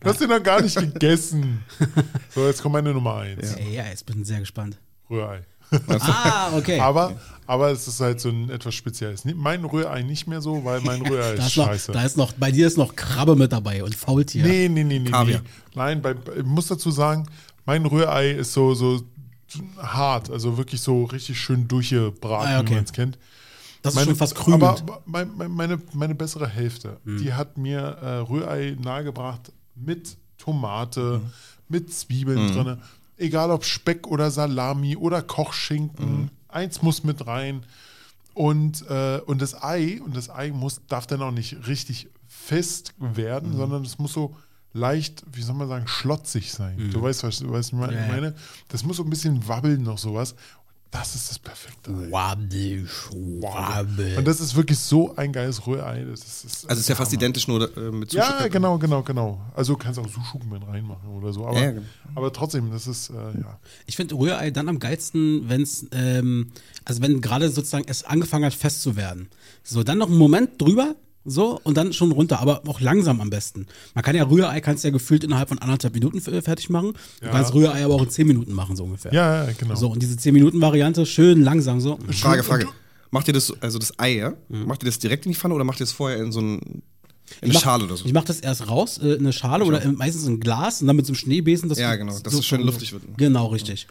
Speaker 2: Du hast den noch gar nicht gegessen. So, jetzt kommt meine Nummer eins.
Speaker 3: Ey, ja, jetzt bin ich sehr gespannt.
Speaker 2: Rührei.
Speaker 3: Ah, okay.
Speaker 2: Aber, aber es ist halt so ein etwas Spezielles. Mein Rührei nicht mehr so, weil mein Rührei
Speaker 3: da
Speaker 2: ist
Speaker 3: ist noch,
Speaker 2: scheiße.
Speaker 3: da ist noch, bei dir ist noch Krabbe mit dabei und Faultier.
Speaker 2: Nee, nee, nee, nee. Nee. Nein, bei, ich muss dazu sagen, mein Rührei ist so, so hart, also wirklich so richtig schön durchgebraten,
Speaker 3: Ah, okay.
Speaker 2: wie man es kennt.
Speaker 3: Das ist schon fast krümend.
Speaker 2: Aber mein, mein, meine, meine bessere Hälfte,
Speaker 3: Hm.
Speaker 2: die hat mir äh, Rührei nahegebracht mit Tomate,
Speaker 3: Hm.
Speaker 2: mit Zwiebeln drinne. Egal ob Speck oder Salami oder Kochschinken,
Speaker 3: Hm.
Speaker 2: eins muss mit rein. Und, äh, und das Ei, und das Ei muss, darf dann auch nicht richtig fest werden,
Speaker 3: Hm.
Speaker 2: sondern es muss so leicht, wie soll man sagen, schlotzig sein. Du weißt, was, was ich meine?
Speaker 3: Hm. Ja,
Speaker 2: meine? Das muss so ein bisschen wabbeln noch sowas. Das ist das perfekte Ei.
Speaker 3: Wabbel, schwabbel.
Speaker 2: Und das ist wirklich so ein geiles Rührei. Das ist, das
Speaker 4: Also ist ja fast identisch nur äh, mit Sushuk.
Speaker 2: Ja, genau, genau, genau. Also du kannst auch Sushuk mit reinmachen oder so. Aber,
Speaker 4: Ja, ja, genau.
Speaker 2: aber trotzdem, das ist, äh, ja.
Speaker 3: Ich finde Rührei dann am geilsten, wenn es, ähm, also wenn gerade sozusagen es angefangen hat, fest zu werden. So, dann noch einen Moment drüber, so, und dann schon runter, aber auch langsam am besten. Man kann ja Rührei, kannst ja gefühlt innerhalb von anderthalb Minuten f- fertig machen. Du
Speaker 2: Ja.
Speaker 3: kannst Rührei aber auch in zehn Minuten machen, so ungefähr.
Speaker 2: Ja, ja, genau.
Speaker 3: So, und diese 10-Minuten-Variante, schön langsam so.
Speaker 4: Frage, Frage. Macht ihr das, also das Ei, ja? Macht ihr das direkt in die Pfanne oder macht ihr das vorher in so ein, in eine
Speaker 3: Ich mach-
Speaker 4: Schale oder so?
Speaker 3: Ich mache das erst raus, äh, in eine Schale oder in, meistens in ein Glas und dann mit so einem Schneebesen. Das
Speaker 4: Ja, genau, dass es schön luftig wird.
Speaker 3: Genau, richtig.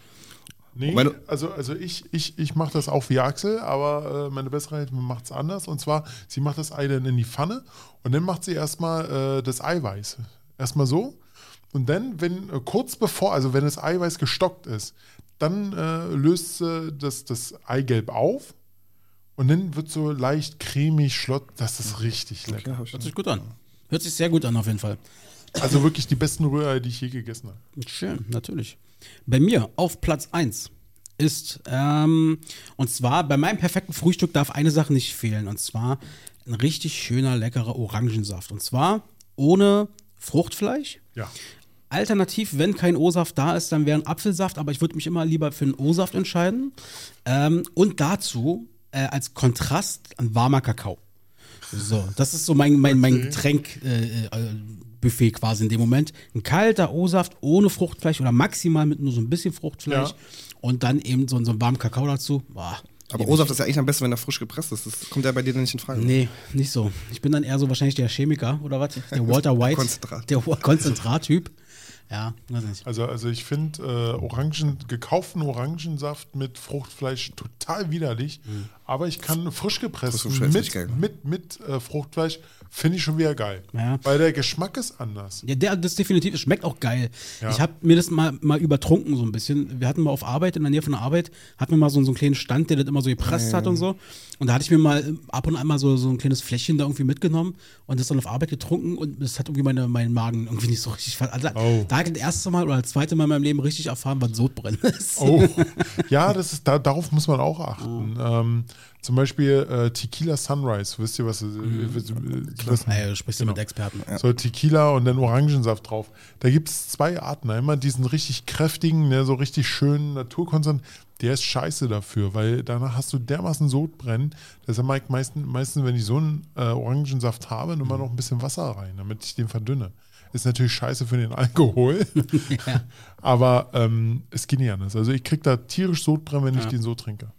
Speaker 2: Nee, also, also ich, ich, ich mache das auch wie Axel, aber äh, meine bessere Hälfte macht es anders. Und zwar, sie macht das Ei dann in die Pfanne und dann macht sie erstmal äh, das Eiweiß. Erstmal so. Und dann, wenn äh, kurz bevor, also wenn das Eiweiß gestockt ist, dann äh, löst sie das, das Eigelb auf und dann wird so leicht cremig, schlott. Das ist richtig lecker.
Speaker 3: Hört sich gut an. Hört sich sehr gut an auf jeden Fall.
Speaker 2: Also wirklich die besten Rührei, die ich je gegessen habe.
Speaker 3: Schön, natürlich. Bei mir auf Platz 1 ist, ähm, und zwar bei meinem perfekten Frühstück darf eine Sache nicht fehlen, und zwar ein richtig schöner, leckerer Orangensaft. Und zwar ohne Fruchtfleisch.
Speaker 2: Ja.
Speaker 3: Alternativ, wenn kein O-Saft da ist, dann wäre ein Apfelsaft, aber ich würde mich immer lieber für einen O-Saft entscheiden. Ähm, und dazu äh, als Kontrast ein warmer Kakao. So, das ist so mein, mein, mein Getränk. Äh, äh, Buffet quasi in dem Moment. Ein kalter O-Saft ohne Fruchtfleisch oder maximal mit nur so ein bisschen Fruchtfleisch
Speaker 2: Ja.
Speaker 3: und dann eben so, so einen warmen Kakao dazu. Boah,
Speaker 4: Aber O-Saft ist ja eigentlich am besten, wenn er frisch gepresst ist. Das kommt ja bei dir dann nicht in Frage.
Speaker 3: Nee, nicht so. Ich bin dann eher so wahrscheinlich der Chemiker oder was? Der Walter White.
Speaker 4: Konzentrat.
Speaker 3: Der Konzentrattyp. Ja, weiß nicht.
Speaker 2: Also, also ich finde äh, Orangen, gekauften Orangensaft mit Fruchtfleisch total widerlich. Aber ich kann frisch gepresst
Speaker 4: Frisch
Speaker 2: mit,
Speaker 4: ist geil.
Speaker 2: mit, mit äh, Fruchtfleisch finde ich schon wieder geil.
Speaker 3: Ja.
Speaker 2: Weil der Geschmack ist anders.
Speaker 3: Ja, der, das definitiv, es schmeckt auch geil.
Speaker 2: Ja.
Speaker 3: Ich habe mir das mal, mal übertrunken so ein bisschen. Wir hatten mal auf Arbeit, in der Nähe von der Arbeit, hatten wir mal so, so einen kleinen Stand, der das immer so gepresst hat und so. Und da hatte ich mir mal äh, ab und an mal so, so ein kleines Fläschchen da irgendwie mitgenommen und das dann auf Arbeit getrunken und das hat irgendwie meine, meinen Magen irgendwie nicht so richtig Also
Speaker 2: Oh.
Speaker 3: da habe ich das erste Mal oder das zweite Mal in meinem Leben richtig erfahren, was Sodbrennen ist.
Speaker 2: Oh, ja, das ist, da, darauf muss man auch achten. Ähm, zum Beispiel äh, Tequila Sunrise, wisst ihr was? äh, was
Speaker 3: Naja, du sprichst ja mit Experten.
Speaker 2: So Tequila und dann Orangensaft drauf. Da gibt es zwei Arten. Einmal diesen richtig kräftigen, ne, so richtig schönen Naturkonsent. Der ist scheiße dafür, weil danach hast du dermaßen Sodbrennen. Deshalb mag ich meistens, meistens, wenn ich so einen äh, Orangensaft habe, nur mal noch ein bisschen Wasser rein, damit ich den verdünne. Ist natürlich scheiße für den Alkohol. Aber ähm, es geht nicht anders. Also ich kriege da tierisch Sodbrennen, wenn ich den so trinke.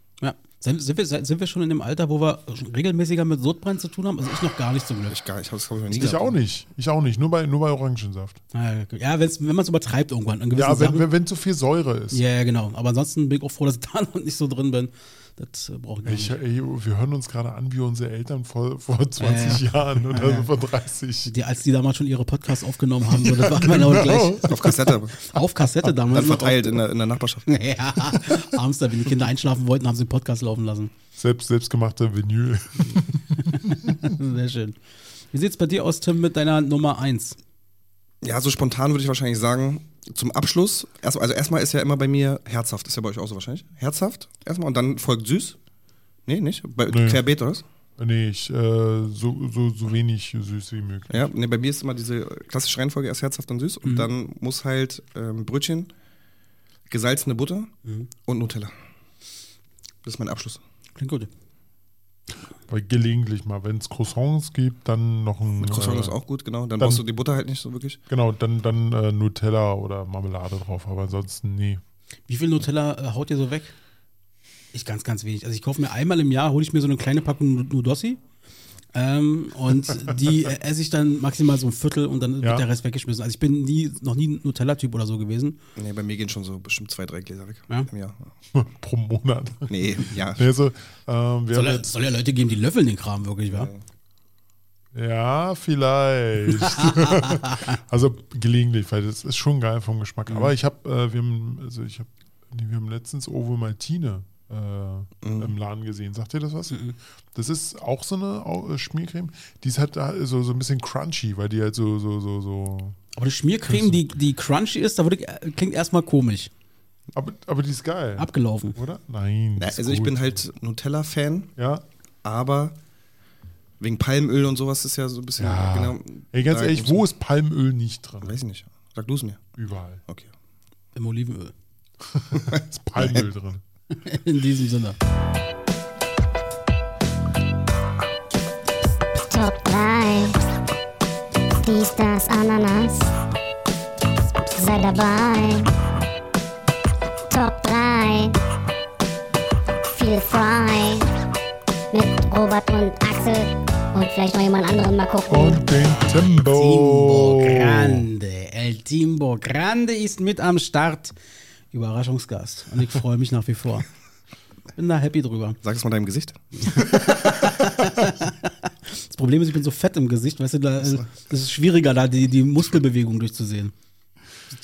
Speaker 3: Sind, sind, wir, sind wir schon in dem Alter, wo wir regelmäßiger mit Sodbrennen zu tun haben? Also ich noch gar nicht zum Glück.
Speaker 4: Ich, gar, ich glaube ich, noch nie
Speaker 2: Ich
Speaker 4: gehabt.
Speaker 2: auch nicht. Ich auch nicht. Nur bei, nur bei Orangensaft.
Speaker 3: Ja, ja wenn's, wenn man es übertreibt irgendwann.
Speaker 2: Ja, wenn,
Speaker 3: Sachen.
Speaker 2: wenn, wenn zu viel Säure ist.
Speaker 3: ja, ja, genau. Aber ansonsten bin ich auch froh, dass ich da noch nicht so drin bin. Das äh, brauche ich gar
Speaker 2: Ich,
Speaker 3: nicht.
Speaker 2: ey, wir hören uns gerade an wie unsere Eltern vor, vor 20 Jahren oder
Speaker 3: Ja, ja.
Speaker 2: so vor 30.
Speaker 3: Die, als die damals schon ihre Podcasts aufgenommen haben, so, das war genau gleich.
Speaker 4: Auf Kassette.
Speaker 3: Auf Kassette damals.
Speaker 4: Dann verteilt in der, in der Nachbarschaft.
Speaker 3: Ja, abends, da, wenn die Kinder einschlafen wollten, haben sie den Podcast laufen lassen.
Speaker 2: Selbst, selbstgemachte Vinyl.
Speaker 3: Sehr schön. Wie sieht's bei dir aus, Tim, mit deiner Nummer 1?
Speaker 4: Ja, so spontan würde ich wahrscheinlich sagen, zum Abschluss, erst, also erstmal ist ja immer bei mir herzhaft, ist ja bei euch auch so wahrscheinlich. Herzhaft erstmal und dann folgt süß. Nee, nicht? Bei
Speaker 2: Nee.
Speaker 4: Querbeet oder was?
Speaker 2: Nee, ich, äh, so, so, so wenig süß wie möglich.
Speaker 4: Ja, nee, bei mir ist immer diese klassische Reihenfolge erst herzhaft, dann süß und dann muss halt ähm, Brötchen, gesalzene Butter und Nutella. Das ist mein Abschluss.
Speaker 3: Klingt gut.
Speaker 2: Weil gelegentlich mal, wenn es Croissants gibt, dann noch ein.
Speaker 4: Croissant
Speaker 2: äh,
Speaker 4: ist auch gut, genau. Dann,
Speaker 2: dann-
Speaker 4: brauchst du die Butter halt nicht so wirklich.
Speaker 2: Genau, dann, dann äh, Nutella oder Marmelade drauf, aber ansonsten nee.
Speaker 3: Wie viel Nutella äh, haut ihr so weg? Ich ganz, ganz wenig. Also ich kaufe mir einmal im Jahr, hole ich mir so eine kleine Packung Nu- Nudossi. Ähm, und die äh, esse ich dann maximal so ein Viertel und dann
Speaker 2: Ja.
Speaker 3: wird der Rest weggeschmissen. Also ich bin nie, noch nie Nutella-Typ oder so gewesen.
Speaker 4: Nee, bei mir gehen schon so bestimmt zwei, drei Gläser weg.
Speaker 3: Ja?
Speaker 4: Im Jahr.
Speaker 2: Pro Monat.
Speaker 4: Nee, ja.
Speaker 2: Nee, so, ähm, wir
Speaker 3: Soll
Speaker 2: haben
Speaker 3: ja,
Speaker 2: jetzt,
Speaker 3: soll ja Leute geben, die löffeln den Kram wirklich, wa?
Speaker 2: ja, vielleicht. also gelegentlich, weil das ist schon geil vom Geschmack.
Speaker 3: Mhm.
Speaker 2: Aber ich habe, äh, wir haben, also ich habe, nee, wir haben letztens Ovo Maltine äh,
Speaker 3: Mhm.
Speaker 2: im Laden gesehen. Sagt ihr das was? Das ist auch so eine äh, Schmiercreme. Die ist halt da so, so ein bisschen crunchy, weil die halt so, so, so, so.
Speaker 3: Aber die Schmiercreme, die, die crunchy ist, da würde ich, äh, klingt erstmal komisch.
Speaker 2: Aber, aber die ist geil.
Speaker 3: Abgelaufen.
Speaker 2: Oder? Nein.
Speaker 4: Na, also ich
Speaker 2: gut.
Speaker 4: bin halt Nutella-Fan,
Speaker 2: Ja.
Speaker 4: aber wegen Palmöl und sowas ist ja so ein bisschen.
Speaker 2: Ja.
Speaker 4: Genau,
Speaker 2: Ey, ganz ehrlich, wo ist Palmöl nicht drin?
Speaker 4: Weiß ich nicht. Sag du es mir.
Speaker 2: Überall.
Speaker 4: Okay.
Speaker 3: Im Olivenöl.
Speaker 2: ist Palmöl drin.
Speaker 3: In diesem Sinne.
Speaker 5: Top 3. Dies, das, Ananas. Sei dabei. Top 3. Feel frei. Mit Robert und Axel. Und vielleicht noch jemand anderen mal gucken.
Speaker 2: Und den
Speaker 3: Timbo
Speaker 2: Timbo.
Speaker 3: Grande. El Timbo Grande ist mit am Start. Überraschungsgast. Und ich freue mich nach wie vor. Bin da happy drüber.
Speaker 4: Sag es mal deinem Gesicht.
Speaker 3: Das Problem ist, ich bin so fett im Gesicht, weißt du, da, das ist schwieriger, da die, die Muskelbewegung durchzusehen.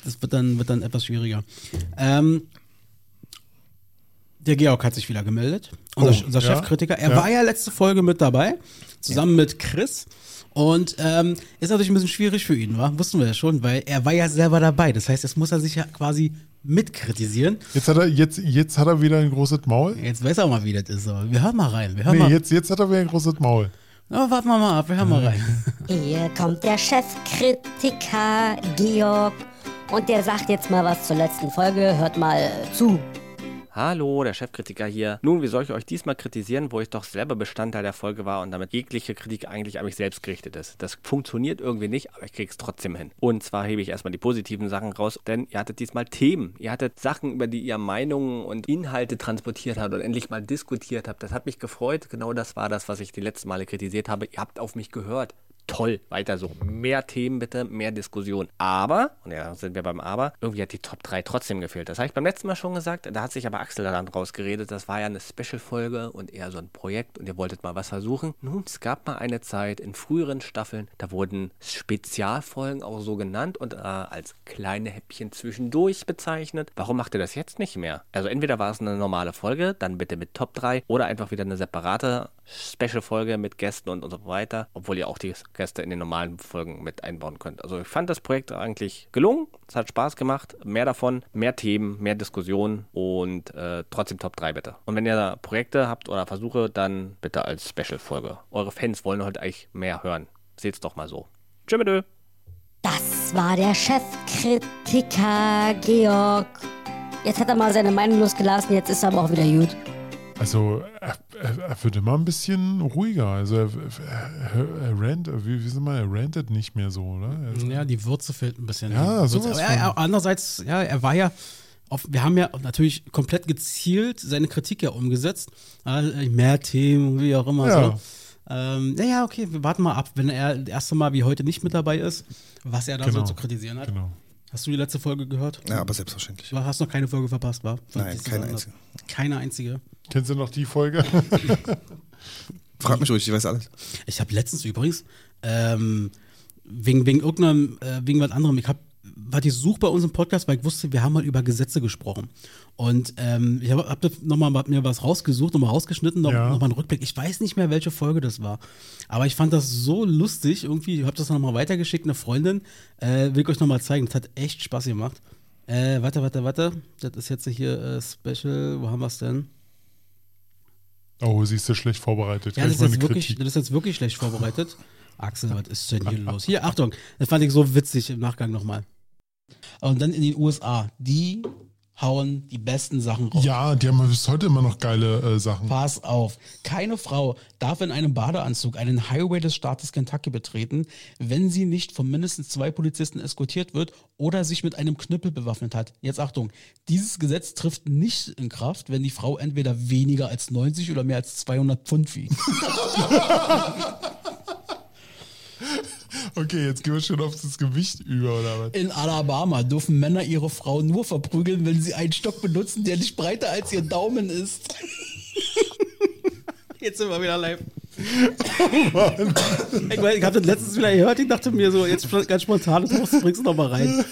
Speaker 3: Das wird dann, wird dann etwas schwieriger. Ähm, der Georg hat sich wieder gemeldet. Unser,
Speaker 2: Oh,
Speaker 3: unser
Speaker 2: ja,
Speaker 3: Chefkritiker. Er
Speaker 2: ja.
Speaker 3: war ja letzte Folge mit dabei, zusammen mit Chris. Und ähm, ist natürlich ein bisschen schwierig für ihn, wa? Wussten wir ja schon, weil er war ja selber dabei. Das heißt, jetzt muss er sich ja quasi mitkritisieren.
Speaker 2: Jetzt hat er, jetzt, jetzt hat er wieder ein großes Maul.
Speaker 3: Jetzt weiß er mal, wie das ist. Aber wir hören mal rein. Wir hören
Speaker 2: Nee,
Speaker 3: mal.
Speaker 2: jetzt, jetzt hat er wieder ein großes Maul.
Speaker 3: Na, warten wir mal ab, wir hören mal rein.
Speaker 6: Hier kommt der Chefkritiker Georg und der sagt jetzt mal was zur letzten Folge. Hört mal zu.
Speaker 7: Hallo, der Chefkritiker hier. Nun, wie soll ich euch diesmal kritisieren, wo ich doch selber Bestandteil der Folge war und damit jegliche Kritik eigentlich an mich selbst gerichtet ist? Das funktioniert irgendwie nicht, aber ich krieg's trotzdem hin. Und zwar hebe ich erstmal die positiven Sachen raus, denn ihr hattet diesmal Themen. Ihr hattet Sachen, über die ihr Meinungen und Inhalte transportiert habt und endlich mal diskutiert habt. Das hat mich gefreut. Genau das war das, was ich die letzten Male kritisiert habe. Ihr habt auf mich gehört. Toll, weiter so. Mehr Themen bitte, mehr Diskussion. Aber, und ja, sind wir beim Aber, irgendwie hat die Top 3 trotzdem gefehlt. Das habe ich beim letzten Mal schon gesagt, da hat sich aber Axel dann rausgeredet, das war ja eine Special-Folge und eher so ein Projekt und ihr wolltet mal was versuchen. Nun, es gab mal eine Zeit in früheren Staffeln, da wurden Spezialfolgen auch so genannt und äh, als kleine Häppchen zwischendurch bezeichnet. Warum macht ihr das jetzt nicht mehr? Also entweder war es eine normale Folge, dann bitte mit Top 3 oder einfach wieder eine separate Special-Folge mit Gästen und, und so weiter, obwohl ihr auch die Gäste in den normalen Folgen mit einbauen könnt. Also ich fand das Projekt eigentlich gelungen, es hat Spaß gemacht, mehr davon, mehr Themen, mehr Diskussionen und äh, trotzdem Top 3 bitte. Und wenn ihr Projekte habt oder Versuche, dann bitte als Special-Folge. Eure Fans wollen heute eigentlich mehr hören. Seht's doch mal so. Tschüss.
Speaker 6: Das war der Chefkritiker Georg. Jetzt hat er mal seine Meinung losgelassen, jetzt ist er aber auch wieder gut.
Speaker 2: Also, er, er, er wird immer ein bisschen ruhiger. Also, er, er, rant, wie, wie sagt man, er rantet nicht mehr so, oder? Er,
Speaker 3: Ja, die Würze fehlt ein bisschen.
Speaker 2: Ja, sowas
Speaker 3: er, er, andererseits, ja, er war ja auf, wir haben ja natürlich komplett gezielt seine Kritik ja umgesetzt. Äh, Mehr Themen, wie auch immer.
Speaker 2: Ja.
Speaker 3: So. Ähm, ja, ja, okay, wir warten mal ab, wenn er das erste Mal wie heute nicht mit dabei ist, was er da
Speaker 2: Genau.
Speaker 3: so zu kritisieren hat.
Speaker 2: Genau.
Speaker 3: Hast du die letzte Folge gehört?
Speaker 4: Ja, aber selbstverständlich.
Speaker 3: Du hast noch keine Folge verpasst, war?
Speaker 4: Nein, keine einzige.
Speaker 3: Keine einzige.
Speaker 2: Kennst du noch die Folge?
Speaker 4: Frag mich ruhig, ich weiß alles.
Speaker 3: Ich habe letztens übrigens, ähm, wegen, wegen irgendeinem, äh, wegen was anderem, ich habe war die Such bei uns im Podcast, weil ich wusste, wir haben mal über Gesetze gesprochen. Und ähm, ich habe hab nochmal hab mir was rausgesucht, nochmal rausgeschnitten, noch,
Speaker 2: Ja.
Speaker 3: noch mal einen Rückblick. Ich weiß nicht mehr, welche Folge das war. Aber ich fand das so lustig. Irgendwie, ich habe das nochmal weitergeschickt, eine Freundin. Äh, will ich euch nochmal zeigen. Das hat echt Spaß gemacht. Äh, warte, warte, warte. Das ist jetzt hier äh, Special. Wo haben wir es denn?
Speaker 2: Oh, siehst du schlecht vorbereitet.
Speaker 3: Ja, das ist, jetzt wirklich,
Speaker 2: Kritik.
Speaker 3: das ist jetzt wirklich schlecht vorbereitet. Axel, was ist denn hier los? Hier, Achtung, das fand ich so witzig im Nachgang nochmal. Und dann in den USA, die hauen die besten Sachen raus.
Speaker 2: Ja, die haben bis heute immer noch geile äh, Sachen.
Speaker 3: Pass auf, keine Frau darf in einem Badeanzug einen Highway des Staates Kentucky betreten, wenn sie nicht von mindestens zwei Polizisten eskortiert wird oder sich mit einem Knüppel bewaffnet hat. Jetzt Achtung, dieses Gesetz trifft nicht in Kraft, wenn die Frau entweder weniger als 90 oder mehr als 200 Pfund wiegt.
Speaker 2: Okay, jetzt gehen wir schon auf das Gewicht über, oder was?
Speaker 3: In Alabama dürfen Männer ihre Frau nur verprügeln, wenn sie einen Stock benutzen, der nicht breiter als ihr Daumen ist. Jetzt sind wir wieder live. Ich, mein, ich habe das letztens wieder gehört, ich dachte mir so, jetzt ganz spontan, das bringst du noch mal rein.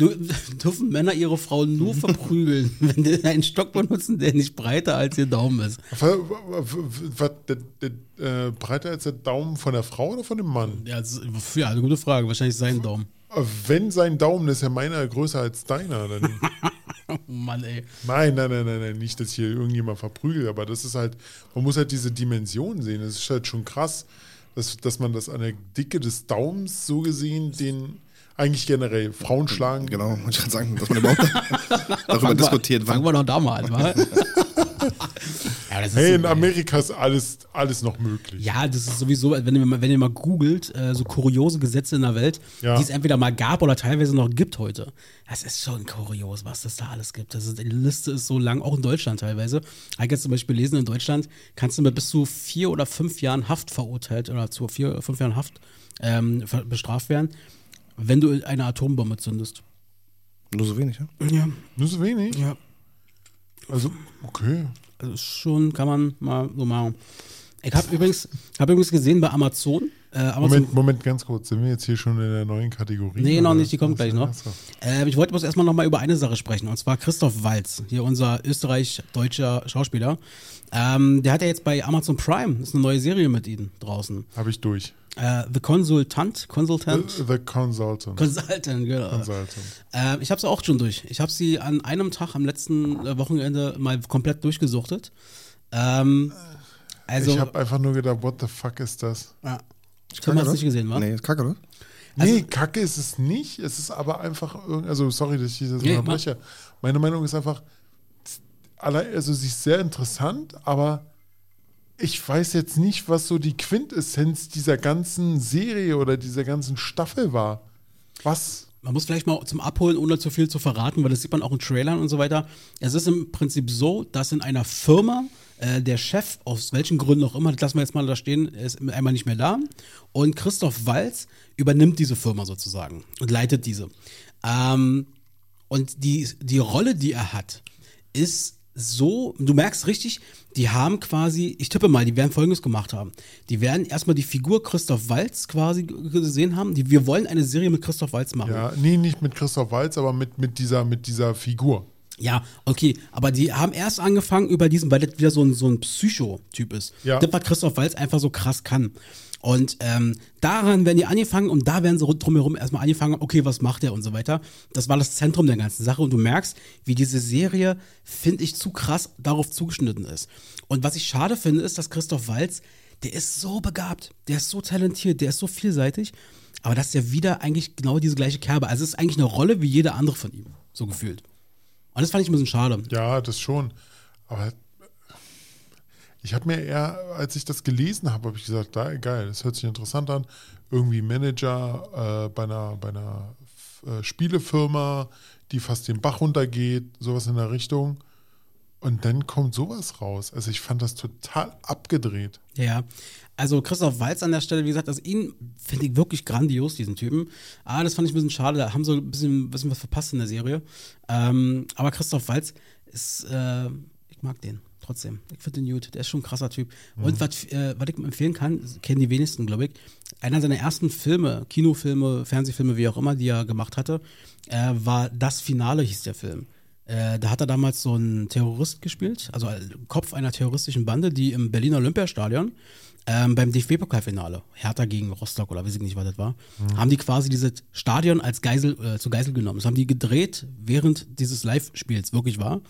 Speaker 3: Dürfen Männer ihre Frau nur verprügeln, wenn sie einen Stock benutzen, der nicht breiter als ihr Daumen ist.
Speaker 2: Was, was, der, der, äh, breiter als der Daumen von der Frau oder von dem Mann?
Speaker 3: Ja, das ja eine gute Frage, wahrscheinlich sein Daumen.
Speaker 2: Wenn sein Daumen ist ja meiner größer als deiner, dann.
Speaker 3: Oh Mann, ey.
Speaker 2: Nein, nein, nein, nein, nein, nicht, dass hier irgendjemand verprügelt, aber das ist halt, man muss halt diese Dimension sehen. Das ist halt schon krass, dass, dass man das an der Dicke des Daumens so gesehen, den eigentlich generell Frauen schlagen.
Speaker 4: Genau, wollte ich gerade sagen, dass man überhaupt darüber diskutiert.
Speaker 3: Fangen wir doch da mal an, wa? ja, das ist
Speaker 2: Hey,
Speaker 3: so
Speaker 2: in
Speaker 3: geil.
Speaker 2: Amerika ist alles, alles noch möglich.
Speaker 3: Ja, das ist sowieso, wenn ihr mal, wenn ihr mal googelt, äh, so kuriose Gesetze in der Welt,
Speaker 2: Ja.
Speaker 3: die es entweder mal gab oder teilweise noch gibt heute. Das ist schon kurios, was es da alles gibt. Das ist, die Liste ist so lang, auch in Deutschland teilweise. Ich habe jetzt zum Beispiel gelesen, in Deutschland kannst du mit bis zu vier oder fünf Jahren Haft verurteilt oder zu vier oder fünf Jahren Haft ähm, bestraft werden, wenn du eine Atombombe zündest.
Speaker 4: Nur so wenig, ja?
Speaker 3: Ja,
Speaker 2: Nur so wenig.
Speaker 3: ja.
Speaker 2: Also, okay.
Speaker 3: Also schon kann man mal so machen. Ich habe übrigens, hab übrigens gesehen bei Amazon. Äh, Amazon
Speaker 2: Moment, Moment, ganz kurz. Sind wir jetzt hier schon in der neuen Kategorie?
Speaker 3: Nee, noch nicht, die kommt gleich noch. Äh, ich wollte bloß erstmal noch mal über eine Sache sprechen, und zwar Christoph Walz, hier unser österreich-deutscher Schauspieler. Ähm, der hat ja jetzt bei Amazon Prime, das ist eine neue Serie mit ihm draußen.
Speaker 2: Habe ich durch.
Speaker 3: Äh, The Consultant,
Speaker 2: The,
Speaker 3: Consultant,
Speaker 2: the Consultant.
Speaker 3: Consultant, genau.
Speaker 2: Consultant.
Speaker 3: Äh, ich habe sie auch schon durch. Ich habe sie an einem Tag am letzten äh, Wochenende mal komplett durchgesuchtet. Ähm, also,
Speaker 2: ich habe einfach nur gedacht, what the fuck ist das?
Speaker 3: ja. Tim hat es nicht gesehen, wa?
Speaker 4: Nee, ist kacke, oder?
Speaker 3: Also-
Speaker 2: nee, Kacke ist es nicht. Es ist aber einfach, irgend- also sorry, dass ich das
Speaker 3: Nee,
Speaker 2: unterbreche. Meine Meinung ist einfach, also sie ist sehr interessant, aber ich weiß jetzt nicht, was so die Quintessenz dieser ganzen Serie oder dieser ganzen Staffel war. Was?
Speaker 3: Man muss vielleicht mal zum Abholen, ohne zu viel zu verraten, weil das sieht man auch in Trailern und so weiter. Es ist im Prinzip so, dass in einer Firma äh, der Chef, aus welchen Gründen auch immer, das lassen wir jetzt mal da stehen, ist einmal nicht mehr da. Und Christoph Walz übernimmt diese Firma sozusagen und leitet diese. Ähm, und die, die Rolle, die er hat, ist so, du merkst richtig, die haben quasi, ich tippe mal, die werden folgendes gemacht haben. Die werden erstmal die Figur Christoph Walz quasi gesehen haben. Die, wir wollen eine Serie mit Christoph Walz machen.
Speaker 2: Ja, nee, nicht mit Christoph Walz, aber mit, mit, dieser, mit dieser Figur.
Speaker 3: Ja, okay, aber die haben erst angefangen über diesen, weil das wieder so ein, so ein Psycho-Typ ist.
Speaker 2: Ja.
Speaker 3: Das, was Christoph Walz einfach so krass kann. Und ähm, daran werden die angefangen und da werden sie drumherum erstmal angefangen, okay, was macht er und so weiter. Das war das Zentrum der ganzen Sache und du merkst, wie diese Serie, finde ich, zu krass darauf zugeschnitten ist. Und was ich schade finde, ist, dass Christoph Walz, der ist so begabt, der ist so talentiert, der ist so vielseitig, aber dass der wieder eigentlich genau diese gleiche Kerbe, also es ist eigentlich eine Rolle wie jede andere von ihm, so gefühlt. Und das fand ich ein bisschen schade.
Speaker 2: Ja, das schon. Aber ich habe mir eher, als ich das gelesen habe, habe ich gesagt, da, geil, das hört sich interessant an. Irgendwie Manager äh, bei einer, bei einer äh, Spielefirma, die fast den Bach runtergeht, sowas in der Richtung. Und dann kommt sowas raus. Also ich fand das total abgedreht.
Speaker 3: Ja, also Christoph Walz an der Stelle, wie gesagt, also ihn finde ich wirklich grandios, diesen Typen. Ah, das fand ich ein bisschen schade, da haben so ein bisschen, ein bisschen was verpasst in der Serie. Ähm, aber Christoph Walz ist, äh, ich mag den trotzdem. Ich finde den gut, der ist schon ein krasser Typ. Und was, äh, was ich empfehlen kann, kennen die wenigsten, glaube ich, einer seiner ersten Filme, Kinofilme, Fernsehfilme, wie auch immer, die er gemacht hatte, äh, war Das Finale, hieß der Film. Äh, da hat er damals so einen Terrorist gespielt, also äh, Kopf einer terroristischen Bande, die im Berliner Olympiastadion ähm, beim DFB-Pokalfinale, Hertha gegen Rostock oder weiß ich nicht, was das war, haben die quasi dieses Stadion als Geisel, äh, zu Geisel genommen. Das haben die gedreht, während dieses Live-Spiels wirklich war.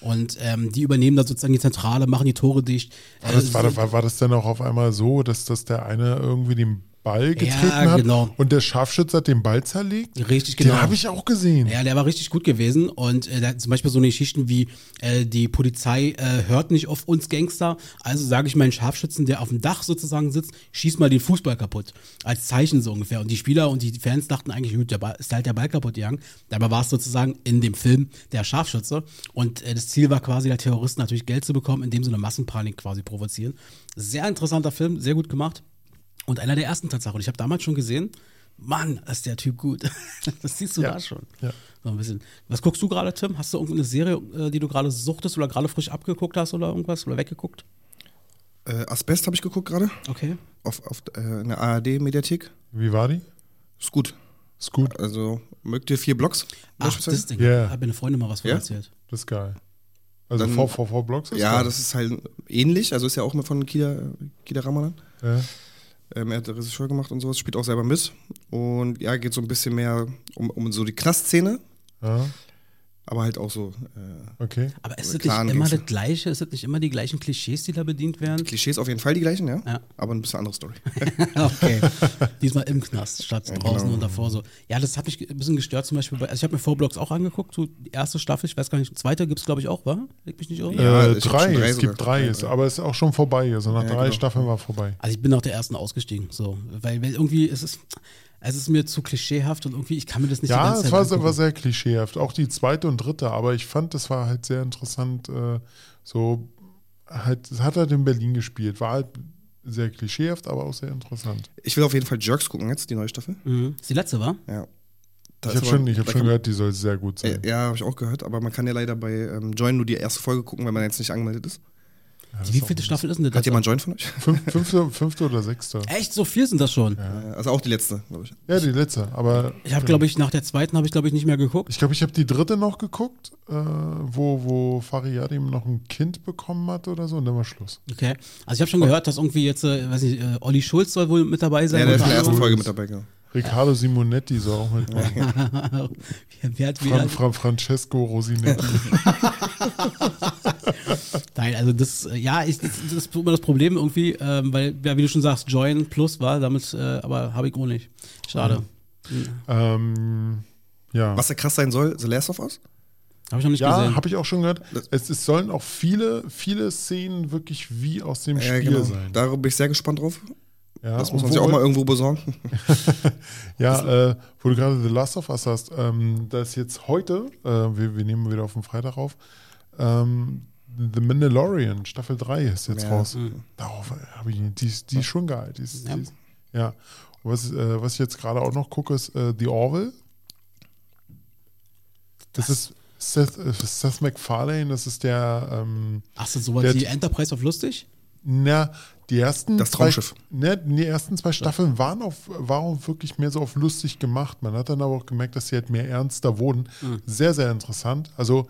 Speaker 3: Und ähm, die übernehmen da sozusagen die Zentrale, machen die Tore dicht.
Speaker 2: War das,
Speaker 3: Äh,
Speaker 2: war, war, war das denn auch auf einmal so, dass, dass der eine irgendwie den Ball getreten
Speaker 3: Ja,
Speaker 2: hat
Speaker 3: genau.
Speaker 2: und der Scharfschütze hat den Ball zerlegt?
Speaker 3: Richtig, genau.
Speaker 2: Den habe ich auch gesehen.
Speaker 3: Ja, der war richtig gut gewesen und äh, hat zum Beispiel so eine Geschichten wie äh, die Polizei äh, hört nicht auf uns Gangster, also sage ich meinen Scharfschützen, der auf dem Dach sozusagen sitzt, schieß mal den Fußball kaputt. Als Zeichen so ungefähr. Und die Spieler und die Fans dachten eigentlich, gut, der Ball, ist halt der Ball kaputt gegangen. Dabei war es sozusagen in dem Film der Scharfschütze. Und äh, das Ziel war quasi der Terroristen natürlich Geld zu bekommen, indem sie eine Massenpanik quasi provozieren. Sehr interessanter Film, sehr gut gemacht. Und einer der ersten Tatsache. Und ich habe damals schon gesehen, Mann, ist der Typ gut. Das siehst du
Speaker 2: Ja.
Speaker 3: da schon.
Speaker 2: Ja.
Speaker 3: So ein bisschen. Was guckst du gerade, Tim? Hast du irgendeine Serie, äh, die du gerade suchtest oder gerade frisch abgeguckt hast oder irgendwas oder weggeguckt?
Speaker 4: Äh, Asbest habe ich geguckt gerade
Speaker 3: Okay.
Speaker 4: auf, auf äh, in der ARD-Mediathek.
Speaker 2: Wie war die?
Speaker 4: Ist gut.
Speaker 2: Ist gut.
Speaker 4: Also mögt ihr vier Blocks?
Speaker 3: Ach, das Ding.
Speaker 2: Ja.
Speaker 3: Hat mir eine Freundin mal was von
Speaker 4: Ja?
Speaker 3: erzählt.
Speaker 2: Das ist geil. Also
Speaker 4: Dann-
Speaker 2: VVV-Blogs ist
Speaker 4: Ja,
Speaker 2: geil.
Speaker 4: das ist halt ähnlich. Also ist ja auch mit von Kida, Kida Ramadan.
Speaker 2: Ja.
Speaker 4: Ähm, er hat Regisseur gemacht und sowas, spielt auch selber mit. Und ja, geht so ein bisschen mehr um, um so die Knastszene,
Speaker 2: Ja,
Speaker 4: aber halt auch so äh,
Speaker 2: okay.
Speaker 3: Aber ist das nicht immer das Gleiche? Ist das nicht immer die gleichen Klischees, die da bedient werden?
Speaker 4: Klischees auf jeden Fall die gleichen, ja.
Speaker 3: Ja.
Speaker 4: Aber ein bisschen andere Story.
Speaker 3: okay. Diesmal im Knast statt draußen
Speaker 4: genau.
Speaker 3: und davor so. Ja, das hat mich ein bisschen gestört zum Beispiel. Bei, also ich habe mir Vorblocks auch angeguckt, so die erste Staffel, ich weiß gar nicht, zweite gibt es glaube ich auch, war? Leg mich nicht irre?
Speaker 4: Ja,
Speaker 2: äh, drei,
Speaker 4: drei
Speaker 2: es gibt drei,
Speaker 4: Ja,
Speaker 2: ist, aber es ist auch schon vorbei. Also nach
Speaker 4: Ja,
Speaker 2: drei
Speaker 4: genau.
Speaker 2: Staffeln war vorbei.
Speaker 3: Also ich bin nach der ersten ausgestiegen, so. Weil, weil irgendwie ist es, es ist mir zu klischeehaft und irgendwie, ich kann mir das nicht die
Speaker 2: Ja,
Speaker 3: ganze
Speaker 2: es war,
Speaker 3: angucken.
Speaker 2: war sehr klischeehaft. Auch die zweite und dritte, aber ich fand, das war halt sehr interessant. Äh, so, halt, es hat halt in Berlin gespielt. War halt sehr klischeehaft, aber auch sehr interessant.
Speaker 4: Ich will auf jeden Fall Jerks gucken jetzt, die neue Staffel.
Speaker 3: Mhm. Ist die letzte, war?
Speaker 4: Ja. Da
Speaker 2: Ich habe schon, ich hab schon gehört, die soll sehr gut sein.
Speaker 4: Äh, Ja, habe ich auch gehört, aber man kann ja leider bei ähm, Join nur die erste Folge gucken, wenn man jetzt nicht angemeldet ist.
Speaker 2: Ja,
Speaker 3: Wie viele Staffel ist denn das?
Speaker 4: Hat jemand Join von euch?
Speaker 2: Fünf, fünfte, fünfte oder sechste?
Speaker 3: Echt, so viel sind das schon?
Speaker 4: Ja, Also auch die letzte, glaube ich.
Speaker 2: Ja, die letzte. Aber
Speaker 3: Ich habe, glaube ich, nach der zweiten habe ich, glaube ich, nicht mehr geguckt.
Speaker 2: ich glaube, ich habe die dritte noch geguckt, äh, wo, wo Fariadim noch ein Kind bekommen hat oder so und dann war Schluss.
Speaker 3: Okay. Also ich habe schon gehört, dass irgendwie jetzt, äh, weiß nicht, äh, Olli Schulz soll wohl mit dabei sein.
Speaker 4: Ja, der ist in der ersten. Folge mit dabei, genau.
Speaker 2: Riccardo Simonetti soll auch mitmachen.
Speaker 3: Wer- Wer hat
Speaker 2: Fran, Fran, Francesco Rosinetti.
Speaker 3: Nein, also das, äh, ja, ich, das, das ist immer das Problem irgendwie, ähm, weil, ja, wie du schon sagst, Join Plus war, damit, äh, aber habe ich auch nicht. Schade.
Speaker 2: ähm, ja.
Speaker 4: Was ja krass sein soll, The Last of Us?
Speaker 3: Habe ich noch nicht
Speaker 2: Ja,
Speaker 3: gesehen.
Speaker 2: habe ich auch schon gehört. Es, es sollen auch viele, viele Szenen wirklich wie aus dem
Speaker 4: Ja,
Speaker 2: Spiel
Speaker 4: genau.
Speaker 2: sein.
Speaker 4: Da bin ich sehr gespannt drauf.
Speaker 2: Ja,
Speaker 4: Das muss man sich auch mal irgendwo besorgen.
Speaker 2: Ja, äh, wo du gerade The Last of Us hast, ähm, da ist jetzt heute, äh, wir, wir nehmen wieder auf den Freitag auf, ähm, The Mandalorian, Staffel 3 ist jetzt
Speaker 4: Ja.
Speaker 2: raus.
Speaker 3: Mhm.
Speaker 2: Darauf habe ich, die, ist- die ist schon geil. Die ist,
Speaker 3: Ja.
Speaker 2: Die ist, ja. Was, äh, was ich jetzt gerade auch noch gucke, ist äh, The Orville. Das, ist Seth, äh, Seth MacFarlane, das ist der, ähm,
Speaker 3: Ach, sind sowas
Speaker 2: Der-
Speaker 3: wie Enterprise of Lustig?
Speaker 2: na, die ersten
Speaker 4: Das
Speaker 2: zwei,
Speaker 4: Traumschiff.
Speaker 2: ne, die ersten zwei Staffeln waren, auf, waren auch wirklich mehr so auf lustig gemacht. Man hat dann aber auch gemerkt, dass sie halt mehr ernster wurden.
Speaker 3: Mhm.
Speaker 2: Sehr, sehr interessant. Also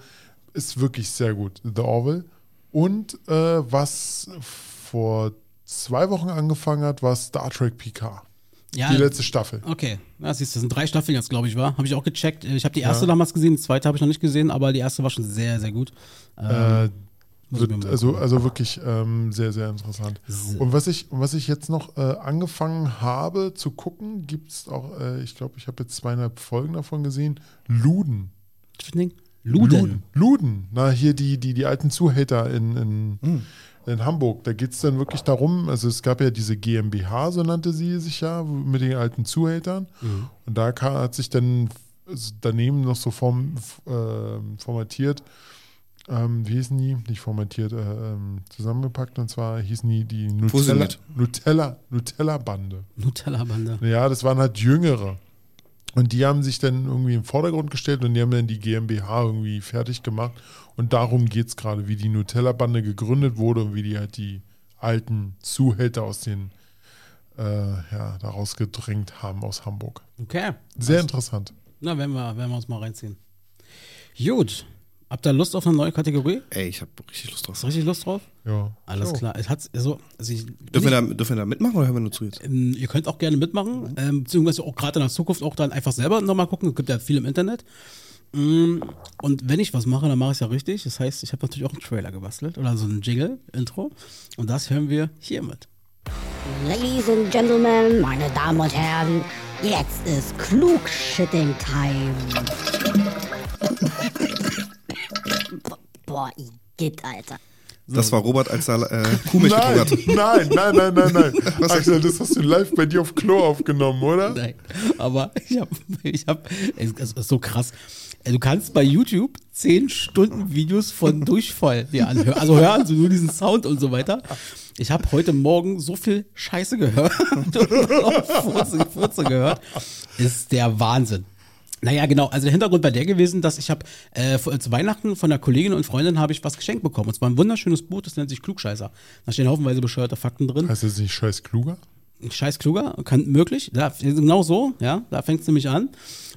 Speaker 2: ist wirklich sehr gut, The Orville. Und äh, was vor zwei Wochen angefangen hat, war Star Trek Picard.
Speaker 3: Ja.
Speaker 2: Die letzte Staffel.
Speaker 3: Okay, ja, siehst du, das sind drei Staffeln jetzt, glaube ich, war. Habe ich auch gecheckt. Ich habe die erste damals gesehen, die zweite habe ich noch nicht gesehen, aber die erste war schon sehr, sehr gut. Ähm,
Speaker 2: Äh,
Speaker 3: ich mir
Speaker 2: wird, also,
Speaker 3: angucken.
Speaker 2: also wirklich ähm, sehr, sehr interessant. Und was ich, was ich jetzt noch äh, angefangen habe zu gucken, gibt es auch, äh, ich glaube, ich habe jetzt zweieinhalb Folgen davon gesehen, Luden.
Speaker 3: Luden.
Speaker 2: Luden. Na, hier die, die, die alten Zuhälter in, in,
Speaker 3: Hm.
Speaker 2: in Hamburg. Da geht es dann wirklich darum, also es gab ja diese GmbH, so nannte sie sich ja, mit den alten Zuhältern.
Speaker 3: Mhm.
Speaker 2: Und da hat sich dann also daneben noch so form, ähm, formatiert, ähm, wie hießen die? Nicht formatiert, äh, ähm, zusammengepackt und zwar hießen die die Nutella,
Speaker 4: Fusioniert.
Speaker 2: Nutella, Nutella-Bande.
Speaker 3: Nutella-Bande.
Speaker 2: Ja, das waren halt Jüngere. Und die haben sich dann irgendwie im Vordergrund gestellt und die haben dann die GmbH irgendwie fertig gemacht. Und darum geht es gerade, wie die Nutella-Bande gegründet wurde und wie die halt die alten Zuhälter aus den, äh, ja, daraus gedrängt haben aus Hamburg.
Speaker 3: Okay.
Speaker 2: Sehr interessant.
Speaker 3: Na, werden wir, werden wir uns mal reinziehen. Gut. Habt ihr Lust auf eine neue Kategorie?
Speaker 4: Ey, ich habe richtig Lust drauf.
Speaker 3: Hast du richtig Lust drauf?
Speaker 2: Ja.
Speaker 3: Alles klar. Es hat, also, also ich,
Speaker 4: Dürfen wir, da, dürfen wir da mitmachen oder hören wir nur zu jetzt?
Speaker 3: Ähm, Ihr könnt auch gerne mitmachen, ähm, beziehungsweise auch gerade in der Zukunft auch dann einfach selber nochmal gucken. Es gibt ja viel im Internet. Mm, Und wenn ich was mache, dann mache ich es ja richtig. Das heißt, ich habe natürlich auch einen Trailer gebastelt oder so ein Jingle, Intro. Und das hören wir hiermit.
Speaker 6: Ladies and Gentlemen, meine Damen und Herren, jetzt ist Klugshitting Time. Boah, Igitt, Alter.
Speaker 4: Das war Robert, als er äh, Kuhmilch getrunken
Speaker 2: Nein,
Speaker 4: hat.
Speaker 2: nein, nein, nein, nein, nein.
Speaker 4: Was
Speaker 2: Axel, das hast du live bei dir auf Klo aufgenommen, oder?
Speaker 3: Nein, aber ich habe, ich habe, es ist so krass. Äh, Du kannst bei YouTube 10 Stunden Videos von Durchfall dir anhören. Also hören, so nur diesen Sound und so weiter. Ich habe heute Morgen so viel Scheiße gehört und Furze, Furze gehört. Ist der Wahnsinn. Naja, genau. Also der Hintergrund war der gewesen, dass ich habe äh, vor- zu Weihnachten von einer Kollegin und Freundin habe ich was geschenkt bekommen. Und zwar ein wunderschönes Buch, das nennt sich Klugscheißer. Da stehen haufenweise bescheuerte Fakten drin.
Speaker 2: Heißt das nicht scheiß kluger?
Speaker 3: Scheiß kluger, kann möglich. Ja, genau so, ja, da fängt es nämlich an.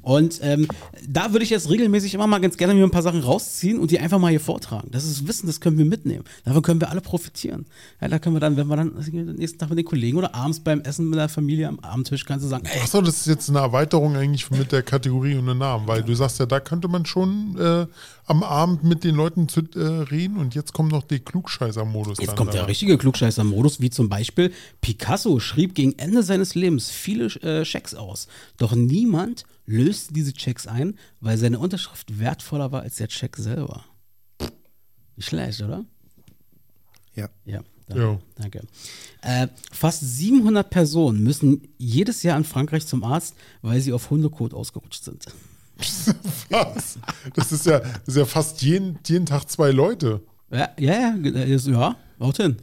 Speaker 3: Und ähm, da würde ich jetzt regelmäßig immer mal ganz gerne mir ein paar Sachen rausziehen und die einfach mal hier vortragen. Das ist Wissen, das können wir mitnehmen. Davon können wir alle profitieren. Ja, da können wir dann, wenn wir dann den nächsten Tag mit den Kollegen oder abends beim Essen mit der Familie am Abendtisch, kannst du sagen,
Speaker 2: Achso, das ist jetzt eine Erweiterung eigentlich mit der Kategorie und dem Namen, weil du sagst ja, da könnte man schon äh, am Abend mit den Leuten zu, äh, reden und jetzt kommt noch der Klugscheißer-Modus.
Speaker 3: Jetzt kommt der
Speaker 2: da.
Speaker 3: richtige Klugscheißer-Modus, wie zum Beispiel Picasso schrieb gegen Ende seines Lebens viele äh, Schecks aus. Doch niemand löste diese Checks ein, weil seine Unterschrift wertvoller war als der Check selber. Nicht schlecht, oder?
Speaker 4: Ja.
Speaker 3: Ja,
Speaker 2: Jo.
Speaker 3: danke. Äh, fast 700 Personen müssen jedes Jahr in Frankreich zum Arzt, weil sie auf Hundekot ausgerutscht sind.
Speaker 2: Was? Das ist ja, das ist ja fast jeden, jeden Tag zwei Leute.
Speaker 3: Ja, ja, ja, ist- ja haut hin.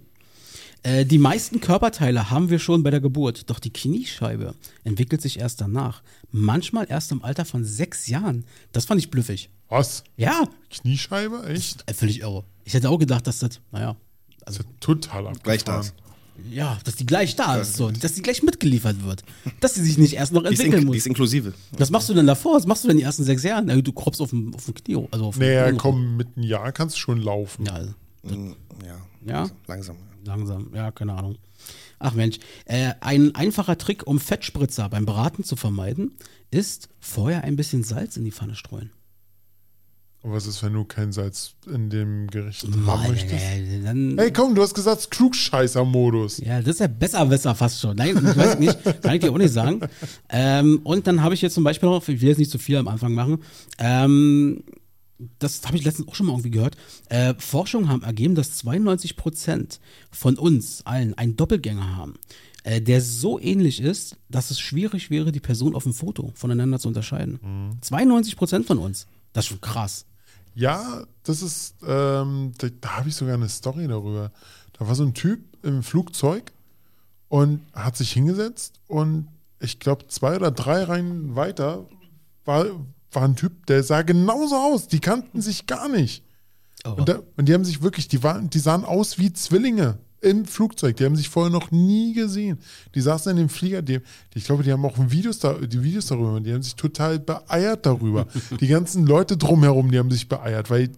Speaker 3: Äh, die meisten Körperteile haben wir schon bei der Geburt, doch die Kniescheibe entwickelt sich erst danach. Manchmal erst im Alter von sechs Jahren. Das fand ich blüffig.
Speaker 2: Was?
Speaker 3: Ja,
Speaker 2: Kniescheibe? Echt?
Speaker 3: äh, völlig irre. Ich hätte auch gedacht, dass das, naja,
Speaker 2: Das ist ja total abgefahren.
Speaker 4: Gleich da ist.
Speaker 3: ja, dass die gleich da ist, so, dass die gleich mitgeliefert wird. Dass sie sich nicht erst noch
Speaker 4: Die ist,
Speaker 3: entwickeln
Speaker 4: in,
Speaker 3: muss.
Speaker 4: die ist inklusive.
Speaker 3: Was machst du denn davor? Was machst du denn die ersten sechs Jahre? Na, du kroppst auf dem, auf dem Knie, also auf dem
Speaker 2: Naja, komm, mit einem Jahr kannst du schon laufen.
Speaker 3: Ja, also,
Speaker 4: Mm, Ja.
Speaker 3: Ja?
Speaker 4: Langsam.
Speaker 3: langsam, ja, keine Ahnung. Ach Mensch, äh, ein einfacher Trick, um Fettspritzer beim Braten zu vermeiden, ist vorher ein bisschen Salz in die Pfanne streuen.
Speaker 2: Und was ist, wenn du kein Salz in dem Gericht
Speaker 3: Mal,
Speaker 2: haben möchtest?
Speaker 3: äh, dann,
Speaker 2: Hey, komm, du hast gesagt Klugscheißer-Modus.
Speaker 3: Ja, das ist ja Besserwisser fast schon. Nein, ich weiß nicht, kann ich dir auch nicht sagen. Ähm, und dann habe ich jetzt zum Beispiel noch, ich will jetzt nicht zu viel am Anfang machen, ähm, das habe ich letztens auch schon mal irgendwie gehört. Äh, Forschungen haben ergeben, dass 92 Prozent von uns allen einen Doppelgänger haben, äh, der so ähnlich ist, dass es schwierig wäre, die Person auf dem Foto voneinander zu unterscheiden. 92 Prozent von uns. Das ist schon krass.
Speaker 2: Ja, das ist, ähm, da, da habe ich sogar eine Story darüber. Da war so ein Typ im Flugzeug und hat sich hingesetzt und ich glaube zwei oder drei Reihen weiter war, war ein Typ, der sah genauso aus. Die kannten sich gar nicht.
Speaker 3: Aber
Speaker 2: Und, da, und die haben sich wirklich, die, waren, die sahen aus wie Zwillinge im Flugzeug. Die haben sich vorher noch nie gesehen. Die saßen in dem Flieger, die, ich glaube, die haben auch Videos, da, die Videos darüber, die haben sich total beeiert darüber. die ganzen Leute drumherum, die haben sich beeiert, weil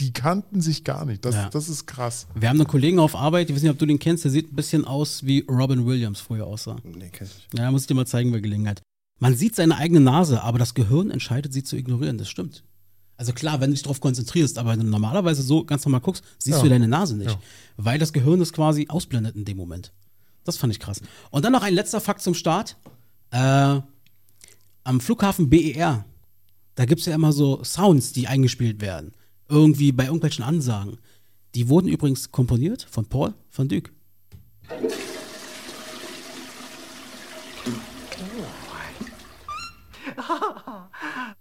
Speaker 2: die kannten sich gar nicht. Das,
Speaker 3: Ja.
Speaker 2: das ist krass.
Speaker 3: wir haben einen Kollegen auf Arbeit, ich weiß nicht, ob du den kennst, der sieht ein bisschen aus, wie Robin Williams früher aussah.
Speaker 4: Nee, kenn ich nicht.
Speaker 3: Ja, muss ich dir mal zeigen bei Gelegenheit. Man sieht seine eigene Nase, aber das Gehirn entscheidet sie zu ignorieren. Das stimmt. Also klar, wenn du dich darauf konzentrierst, aber wenn du normalerweise so ganz normal guckst, siehst
Speaker 2: Ja.
Speaker 3: du deine Nase nicht.
Speaker 2: Ja.
Speaker 3: Weil das Gehirn das quasi ausblendet in dem Moment. Das fand ich krass. Und dann noch ein letzter Fakt zum Start. Äh, am Flughafen BER, da gibt es ja immer so Sounds, die eingespielt werden. Irgendwie bei irgendwelchen Ansagen. Die wurden übrigens komponiert von Paul van Dyk.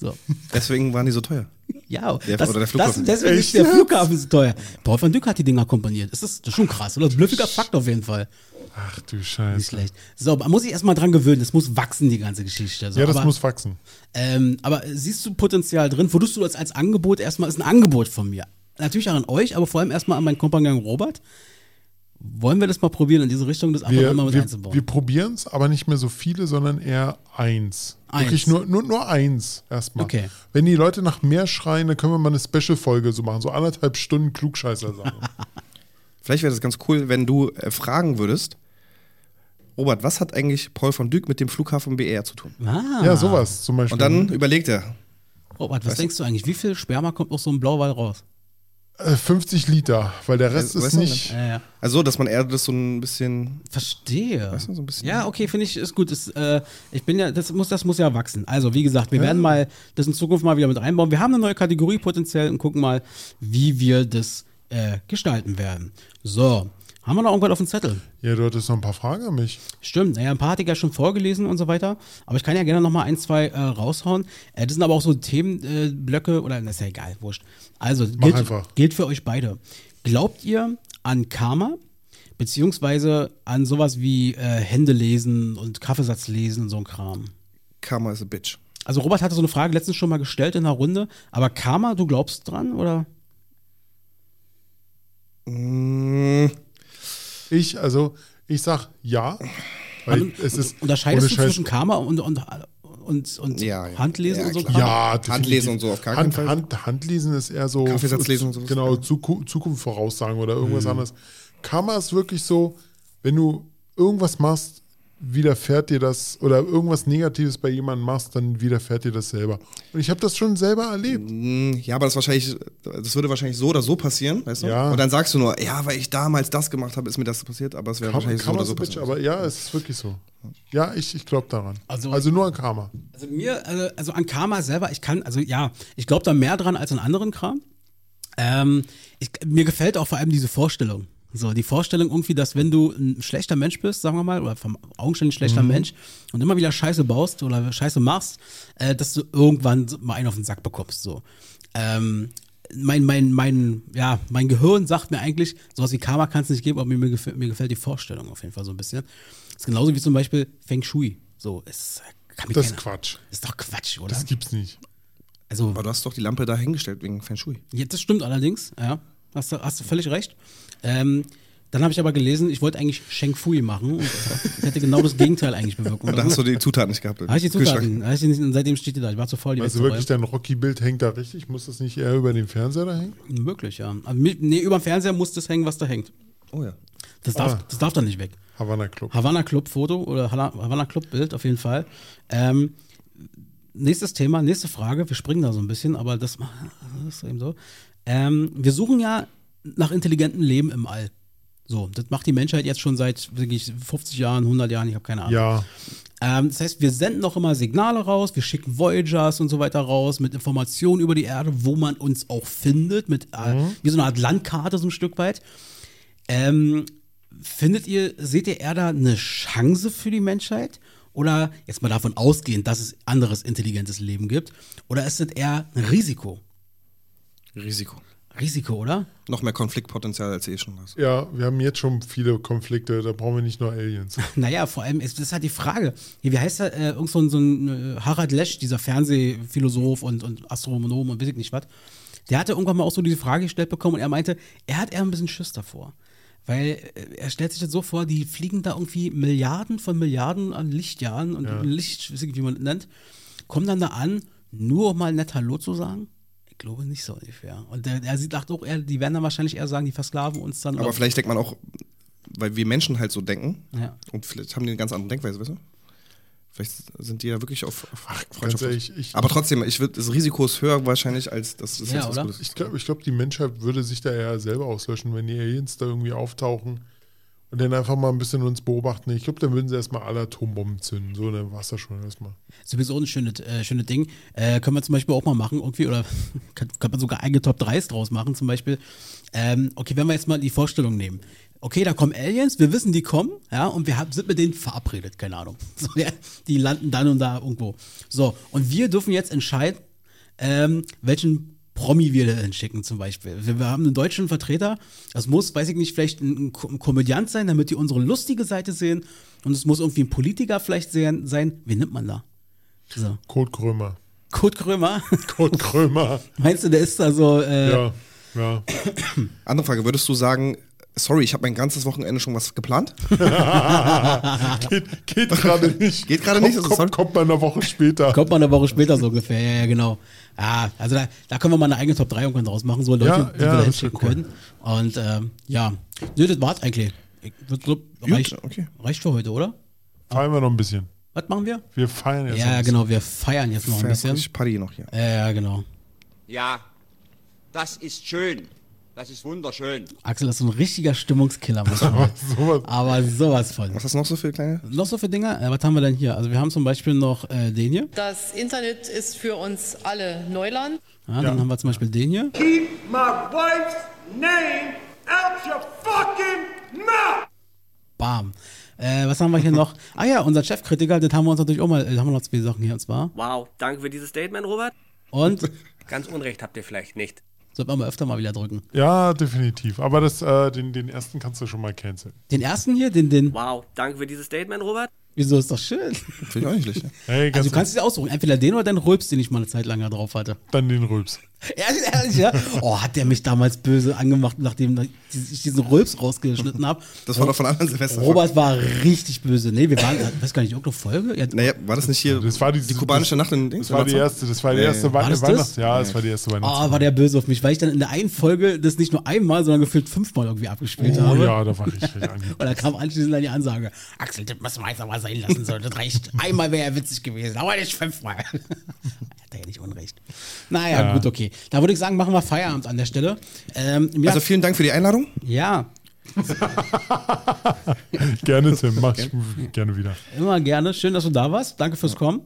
Speaker 3: So.
Speaker 4: Deswegen waren die so teuer.
Speaker 3: Ja,
Speaker 4: Der-
Speaker 3: das,
Speaker 4: oder der
Speaker 3: das,
Speaker 4: Flughafen.
Speaker 3: deswegen ist der Flughafen so teuer. Paul van Dyk hat die Dinger komponiert. Das ist, das ist schon krass, oder? Blüffiger Fakt auf jeden Fall.
Speaker 2: Ach du
Speaker 3: Nicht
Speaker 2: Scheiße.
Speaker 3: schlecht. So, man muss sich erstmal dran gewöhnen. Das muss wachsen, die ganze Geschichte. So,
Speaker 2: Ja, das
Speaker 3: aber,
Speaker 2: muss wachsen.
Speaker 3: Ähm, aber siehst du Potenzial drin? Würdest du das als Angebot erstmal, ist ein Angebot von mir. Natürlich auch an euch, aber vor allem erstmal an meinen Kompagnon Robert. Wollen wir das mal probieren, in diese Richtung das einfach
Speaker 2: Wir,
Speaker 3: mal mit
Speaker 2: wir,
Speaker 3: einzubauen?
Speaker 2: wir probieren es, aber nicht mehr so viele, sondern eher eins.
Speaker 3: Eins.
Speaker 2: Wirklich nur, nur, nur eins erstmal.
Speaker 3: Okay.
Speaker 2: Wenn die Leute nach mehr schreien, dann können wir mal eine Special-Folge so machen, so anderthalb Stunden Klugscheißer sagen.
Speaker 4: Vielleicht wäre das ganz cool, wenn du äh, fragen würdest, Robert, was hat eigentlich Paul von Dyk mit dem Flughafen BR zu tun?
Speaker 3: ah,
Speaker 2: Ja, sowas zum Beispiel.
Speaker 4: Und dann überlegt er,
Speaker 3: Robert, was denkst du eigentlich? Wie viel Sperma kommt aus so einem Blauwal raus?
Speaker 2: Äh, 50 Liter, weil der Rest
Speaker 4: Äh,
Speaker 2: ist
Speaker 4: weißt du,
Speaker 2: nicht.
Speaker 3: Ja, ja.
Speaker 4: also dass man eher das so ein bisschen,
Speaker 3: Verstehe.
Speaker 4: weißt du, so ein bisschen.
Speaker 3: Ja, okay, finde ich, ist gut. Das, äh, ich bin ja, das muss, das muss ja wachsen. Also, wie gesagt, wir werden mal das in Zukunft mal wieder mit einbauen. Wir haben eine neue Kategorie potenziell und gucken mal, wie wir das äh, gestalten werden. So, haben wir noch irgendwas auf dem Zettel?
Speaker 2: Ja, du hattest noch ein paar Fragen an mich.
Speaker 3: Stimmt, naja, ein paar hatte ich ja schon vorgelesen und so weiter. Aber ich kann ja gerne noch mal ein, zwei äh, raushauen. Äh, das sind aber auch so Themenblöcke, äh, oder, das ist ja egal, wurscht. Also, gilt,
Speaker 2: einfach.
Speaker 3: gilt für euch beide. Glaubt ihr an Karma? Beziehungsweise an sowas wie äh, Hände lesen und Kaffeesatz lesen und so ein Kram.
Speaker 4: Karma is a bitch.
Speaker 3: Also Robert hatte so eine Frage letztens schon mal gestellt in einer Runde, aber Karma, du glaubst dran oder?
Speaker 4: Mm,
Speaker 2: Ich, also, ich sag ja, weil es ist.
Speaker 3: Unterscheidest du
Speaker 2: Scheiß-
Speaker 3: zwischen Karma und, und, und, und
Speaker 4: Ja, ja.
Speaker 3: Handlesen
Speaker 4: Ja,
Speaker 3: und so
Speaker 4: klar.
Speaker 2: Ja, definitiv.
Speaker 4: Handlesen und so auf keinen
Speaker 2: Hand,
Speaker 4: Fall.
Speaker 2: Hand, Handlesen ist eher so.
Speaker 4: Kaffeesatz lesen und sowas.
Speaker 2: Genau, Zuku Zukunft voraussagen oder
Speaker 3: Mhm.
Speaker 2: irgendwas anderes. Karma ist wirklich so, wenn du irgendwas machst, widerfährt dir das oder irgendwas Negatives bei jemandem machst, dann widerfährt dir das selber. Und ich habe das schon selber erlebt.
Speaker 4: mm, ja, aber das wahrscheinlich, das würde wahrscheinlich so oder so passieren, weißt du?
Speaker 2: Ja.
Speaker 4: Und dann sagst du nur, ja, weil ich damals das gemacht habe, ist mir das passiert, aber es wäre
Speaker 2: Karma,
Speaker 4: wahrscheinlich so
Speaker 2: Karma
Speaker 4: oder so
Speaker 2: ein Bitch,
Speaker 4: passiert.
Speaker 2: aber ja, es ist wirklich so. Ja, ich, ich glaube daran.
Speaker 3: Also-
Speaker 2: Also, nur an Karma.
Speaker 3: Also mir, also, also an Karma selber, ich kann, also ja, ich glaube da mehr dran als an anderen Kram. Ähm, ich, mir gefällt auch vor allem diese Vorstellung. So, die Vorstellung irgendwie, dass wenn du ein schlechter Mensch bist, sagen wir mal, oder vom augenständig schlechter Mensch und immer wieder Scheiße baust oder Scheiße machst, äh, dass du irgendwann mal einen auf den Sack bekommst. So. Ähm, mein, mein, mein, ja, mein Gehirn sagt mir eigentlich, sowas wie Karma kann es nicht geben, aber mir, mir, gefällt, mir gefällt die Vorstellung auf jeden Fall so ein bisschen. Das ist genauso wie zum Beispiel Feng Shui. So, es kann mir
Speaker 2: Das ist
Speaker 3: keiner-
Speaker 2: Quatsch.
Speaker 3: ist doch Quatsch, oder?
Speaker 2: Das gibt's nicht.
Speaker 3: Also,
Speaker 4: Aber du hast doch die Lampe da hingestellt wegen Feng Shui.
Speaker 3: ja, das stimmt allerdings, ja. Hast du, hast du völlig recht. Ähm, dann habe ich aber gelesen, ich wollte eigentlich Sheng Fui machen und das hätte genau das Gegenteil eigentlich bewirkt.
Speaker 4: Und da hast du die Zutaten nicht gehabt.
Speaker 3: Habe ich die. Zutaten, hab ich die nicht, und seitdem steht die da. Ich war zu faul, die
Speaker 2: Also wirklich, dein Rocky-Bild hängt da richtig? Muss das nicht eher über den Fernseher da hängen?
Speaker 3: Möglich, ja. Also, nee, über dem Fernseher muss das hängen, was da hängt.
Speaker 4: Oh ja.
Speaker 3: Das darf,
Speaker 2: Ah.
Speaker 3: das darf da nicht weg.
Speaker 2: Havana Club.
Speaker 3: Havana Club Foto oder Havana Club Bild auf jeden Fall. Ähm, nächstes Thema, nächste Frage. Wir springen da so ein bisschen, aber das, das ist eben so. Ähm, wir suchen ja nach intelligentem Leben im All. So, das macht die Menschheit jetzt schon seit wirklich 50 Jahren, 100 Jahren, ich habe keine Ahnung.
Speaker 2: Ja,
Speaker 3: Ähm, das heißt, wir senden noch immer Signale raus, wir schicken Voyagers und so weiter raus mit Informationen über die Erde, wo man uns auch findet, mit äh, wie so eine Art Landkarte so ein Stück weit. Ähm, findet ihr, seht ihr eher da eine Chance für die Menschheit? Oder jetzt mal davon ausgehend, dass es anderes intelligentes Leben gibt? Oder ist es eher ein Risiko?
Speaker 4: Risiko.
Speaker 3: Risiko, oder?
Speaker 4: Noch mehr Konfliktpotenzial als eh schon hast.
Speaker 2: ja, wir haben jetzt schon viele Konflikte, da brauchen wir nicht nur Aliens.
Speaker 3: Naja, vor allem ist das ist halt die Frage. Hier, wie heißt er? Äh, irgend so ein, so ein äh, Harald Lesch, dieser Fernsehphilosoph und, und Astronom und weiß ich nicht was. Der hatte irgendwann mal auch so diese Frage gestellt bekommen und er meinte, er hat eher ein bisschen Schiss davor. Weil äh, er stellt sich das so vor, die fliegen da irgendwie Milliarden von Milliarden an Lichtjahren und Licht, weiß ich, wie man das nennt, kommen dann da an, nur um mal nett Hallo zu sagen. Ich glaube nicht so ungefähr. Und der, er sieht dachte auch eher, die werden dann wahrscheinlich eher sagen, die versklaven uns dann.
Speaker 4: Aber vielleicht denkt man auch, weil wir Menschen halt so denken,
Speaker 3: Ja.
Speaker 4: und vielleicht haben die eine ganz andere Denkweise, weißt du? Vielleicht sind die ja wirklich auf, auf
Speaker 2: Ach,
Speaker 4: Freundschaft
Speaker 2: ehrlich, ich,
Speaker 4: Aber trotzdem, ich würd, das Risiko ist höher wahrscheinlich, als das ist
Speaker 3: Ja,
Speaker 4: jetzt was? Gutes.
Speaker 2: ich glaube, ich glaub, die Menschheit würde sich da ja selber auslöschen, wenn die Aliens da irgendwie auftauchen und dann einfach mal ein bisschen uns beobachten. Ich glaube, dann würden sie erstmal alle Atombomben zünden. So, dann war es das schon erstmal.
Speaker 3: Sowieso ein schönes, äh, schönes Ding. Äh, können wir zum Beispiel auch mal machen, irgendwie, oder kann, kann man sogar eigene Top 3s draus machen, zum Beispiel. Ähm, okay, wenn wir jetzt mal die Vorstellung nehmen. Okay, da kommen Aliens, wir wissen, die kommen, ja, und wir hab, sind mit denen verabredet, keine Ahnung. So, ja, die landen dann und da irgendwo. So, und wir dürfen jetzt entscheiden, ähm, welchen Promi wir da hinschicken zum Beispiel. Wir, wir haben einen deutschen Vertreter, das muss, weiß ich nicht, vielleicht ein, ein Komödiant sein, damit die unsere lustige Seite sehen und es muss irgendwie ein Politiker vielleicht sehen, sein. Wen nimmt man da? So.
Speaker 2: Kurt Krömer.
Speaker 3: Kurt Krömer,
Speaker 2: Kurt Krömer.
Speaker 3: meinst du, der ist da so, äh,
Speaker 2: Ja, ja.
Speaker 4: Andere Frage, würdest du sagen, sorry, ich habe mein ganzes Wochenende schon was geplant?
Speaker 2: Geht, geht gerade nicht.
Speaker 4: Geht gerade nicht,
Speaker 2: Kommt,
Speaker 4: also
Speaker 2: kommt, kommt mal eine Woche später.
Speaker 3: kommt man eine Woche später so ungefähr, ja, ja, genau. Ja, also da, da können wir mal eine eigene Top 3 irgendwann draus machen, so Leute,
Speaker 2: Ja,
Speaker 3: die wir
Speaker 2: ja,
Speaker 3: da
Speaker 2: das
Speaker 3: hinschicken
Speaker 2: cool.
Speaker 3: können. Und ähm, ja, nö, das war's eigentlich. Ich würd glaub, reicht,
Speaker 4: okay.
Speaker 3: reicht für heute, oder?
Speaker 2: Feiern wir noch ein bisschen.
Speaker 3: Was machen wir?
Speaker 2: Wir feiern jetzt. noch
Speaker 3: Ja,
Speaker 2: ein bisschen.
Speaker 3: genau, wir feiern jetzt noch ein bisschen.
Speaker 4: Ich Party noch hier.
Speaker 3: Ja, ja, genau.
Speaker 8: Ja, das ist schön. Das ist wunderschön.
Speaker 3: Axel ist so ein richtiger Stimmungskiller manchmal.
Speaker 2: Sowas.
Speaker 3: Aber sowas von.
Speaker 4: Was hast du noch so für kleine?
Speaker 3: Noch so für Dinge? Äh, was haben wir denn hier? Also wir haben zum Beispiel noch äh, den hier.
Speaker 9: Das Internet ist für uns alle Neuland.
Speaker 3: Ja, Dann haben wir zum Beispiel den hier.
Speaker 10: Keep my wife's name out your fucking mouth!
Speaker 3: Bam. Äh, was haben wir hier noch? Ah ja, unser Chefkritiker, den haben wir uns natürlich auch mal, äh, haben wir noch zwei Sachen hier und zwar.
Speaker 7: Wow, danke für dieses Statement, Robert.
Speaker 3: Und
Speaker 7: Ganz Unrecht habt ihr vielleicht nicht.
Speaker 3: Sollten wir mal öfter mal wieder drücken.
Speaker 2: Ja, definitiv. Aber das, äh, den, den ersten kannst du schon mal canceln.
Speaker 3: Den ersten hier, den, den.
Speaker 7: Wow, danke für dieses Statement, Robert.
Speaker 3: Wieso ist doch schön?
Speaker 4: Finde ich auch nicht schlecht. Ja.
Speaker 2: Hey,
Speaker 3: Also du kannst es dir aussuchen. Entweder den oder den Rülps, den ich mal eine Zeit lang da drauf hatte.
Speaker 2: dann den Rülps.
Speaker 3: Ehrlich, ehrlich, ja? Oh, hat der mich damals böse angemacht, nachdem ich diesen Rülps rausgeschnitten habe.
Speaker 4: Das war doch von anderen Silvester.
Speaker 3: Robert war richtig böse. Nee, wir waren, ich weiß gar nicht, irgendeine Folge? Ja,
Speaker 4: Naja, war das nicht hier
Speaker 2: Das war die,
Speaker 4: die kubanische Nacht in Dings?
Speaker 2: Das war die erste, das war die erste
Speaker 3: War
Speaker 2: Wei-
Speaker 3: das das?
Speaker 2: Weihnachts, ja, das war die erste Weihnachts.
Speaker 3: Oh, war der böse auf mich, weil ich dann in der einen Folge das nicht nur einmal, sondern gefühlt fünfmal irgendwie abgespielt
Speaker 2: Oh
Speaker 3: habe.
Speaker 2: ja, da war ich richtig angegeben.
Speaker 3: Und dann kam anschließend dann die Ansage, Axel, das müssen wir jetzt aber sein lassen, so, das reicht. Einmal wäre er witzig gewesen, aber nicht fünfmal. Hat er ja nicht unrecht. Naja,
Speaker 2: Ja.
Speaker 3: gut, okay. Da würde ich sagen, machen wir Feierabend an der Stelle. Ähm, ja,
Speaker 4: Also vielen Dank für die Einladung.
Speaker 3: ja,
Speaker 2: Gerne, Tim, mach ich gerne wieder.
Speaker 3: immer gerne. Schön, dass du da warst. Danke fürs Kommen.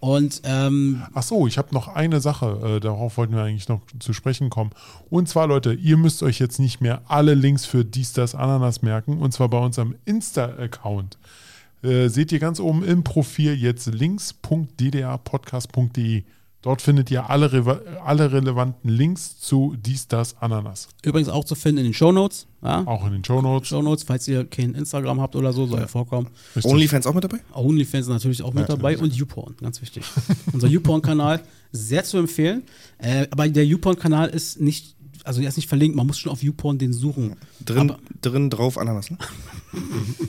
Speaker 3: Und ähm,
Speaker 2: Ach so, ich habe noch eine Sache, äh, darauf wollten wir eigentlich noch zu sprechen kommen. Und zwar, Leute, ihr müsst euch jetzt nicht mehr alle Links für dies, das, Ananas merken. Und zwar bei unserem Insta-Account. Äh, seht ihr ganz oben im Profil jetzt links.ddrpodcast.de. Dort findet ihr alle, reva- alle relevanten Links zu dies, das, Ananas.
Speaker 3: übrigens auch zu finden in den Shownotes. Ja?
Speaker 2: Auch in den Shownotes.
Speaker 3: Shownotes, falls ihr kein Instagram habt oder so, soll ja vorkommen.
Speaker 2: Richtig.
Speaker 4: Onlyfans auch mit dabei?
Speaker 3: OnlyFans natürlich auch mit dabei und YouPorn, ganz wichtig. Unser YouPorn-Kanal, sehr zu empfehlen. Äh, aber der YouPorn-Kanal ist nicht, also der ist nicht verlinkt, man muss schon auf YouPorn den suchen.
Speaker 4: Drin,
Speaker 3: Aber,
Speaker 4: drin drauf Ananas, ne?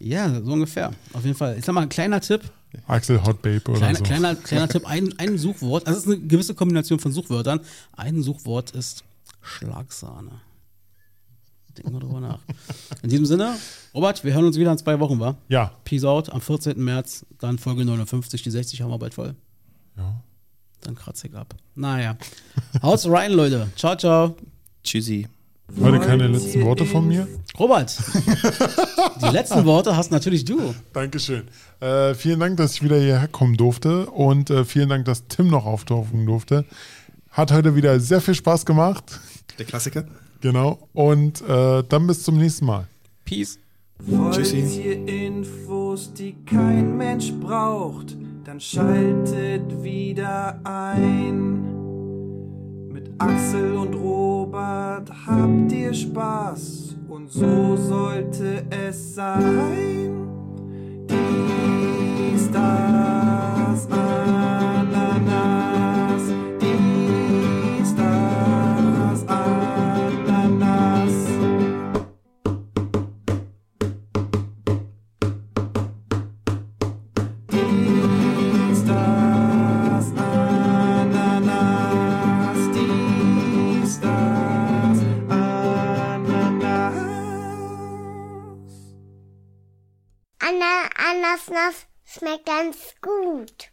Speaker 3: ja, so ungefähr. Auf jeden Fall. Ich sag mal, ein kleiner Tipp.
Speaker 2: Axel Hot Babe oder
Speaker 3: Kleiner,
Speaker 2: so.
Speaker 3: kleiner, kleiner Tipp, ein, ein Suchwort, also es ist eine gewisse Kombination von Suchwörtern. Ein Suchwort ist Schlagsahne. Denken wir drüber nach. In diesem Sinne, Robert, wir hören uns wieder in zwei Wochen, wa?
Speaker 2: Ja,
Speaker 3: Peace out am 14. März, dann Folge 59, die 60 haben wir bald voll.
Speaker 2: Ja.
Speaker 3: Dann kratze ich ab. Naja. Haut's rein, Leute. Ciao, ciao.
Speaker 4: Tschüssi.
Speaker 2: Heute keine letzten Worte von mir.
Speaker 3: Robert, die letzten Worte hast natürlich du.
Speaker 2: Dankeschön. Äh, vielen Dank, dass ich wieder hierher kommen durfte und äh, vielen Dank, dass Tim noch auftauchen durfte. Hat heute wieder sehr viel Spaß gemacht.
Speaker 4: Der Klassiker.
Speaker 2: Genau. Und äh, dann bis zum nächsten Mal.
Speaker 3: Peace.
Speaker 4: Tschüssi.
Speaker 10: Wollt ihr Infos, die kein Mensch braucht, dann schaltet wieder ein. Axel und Robert habt ihr Spaß und so sollte es sein. Dies, das, Ananas.
Speaker 5: Anna, Anasnas schmeckt ganz gut.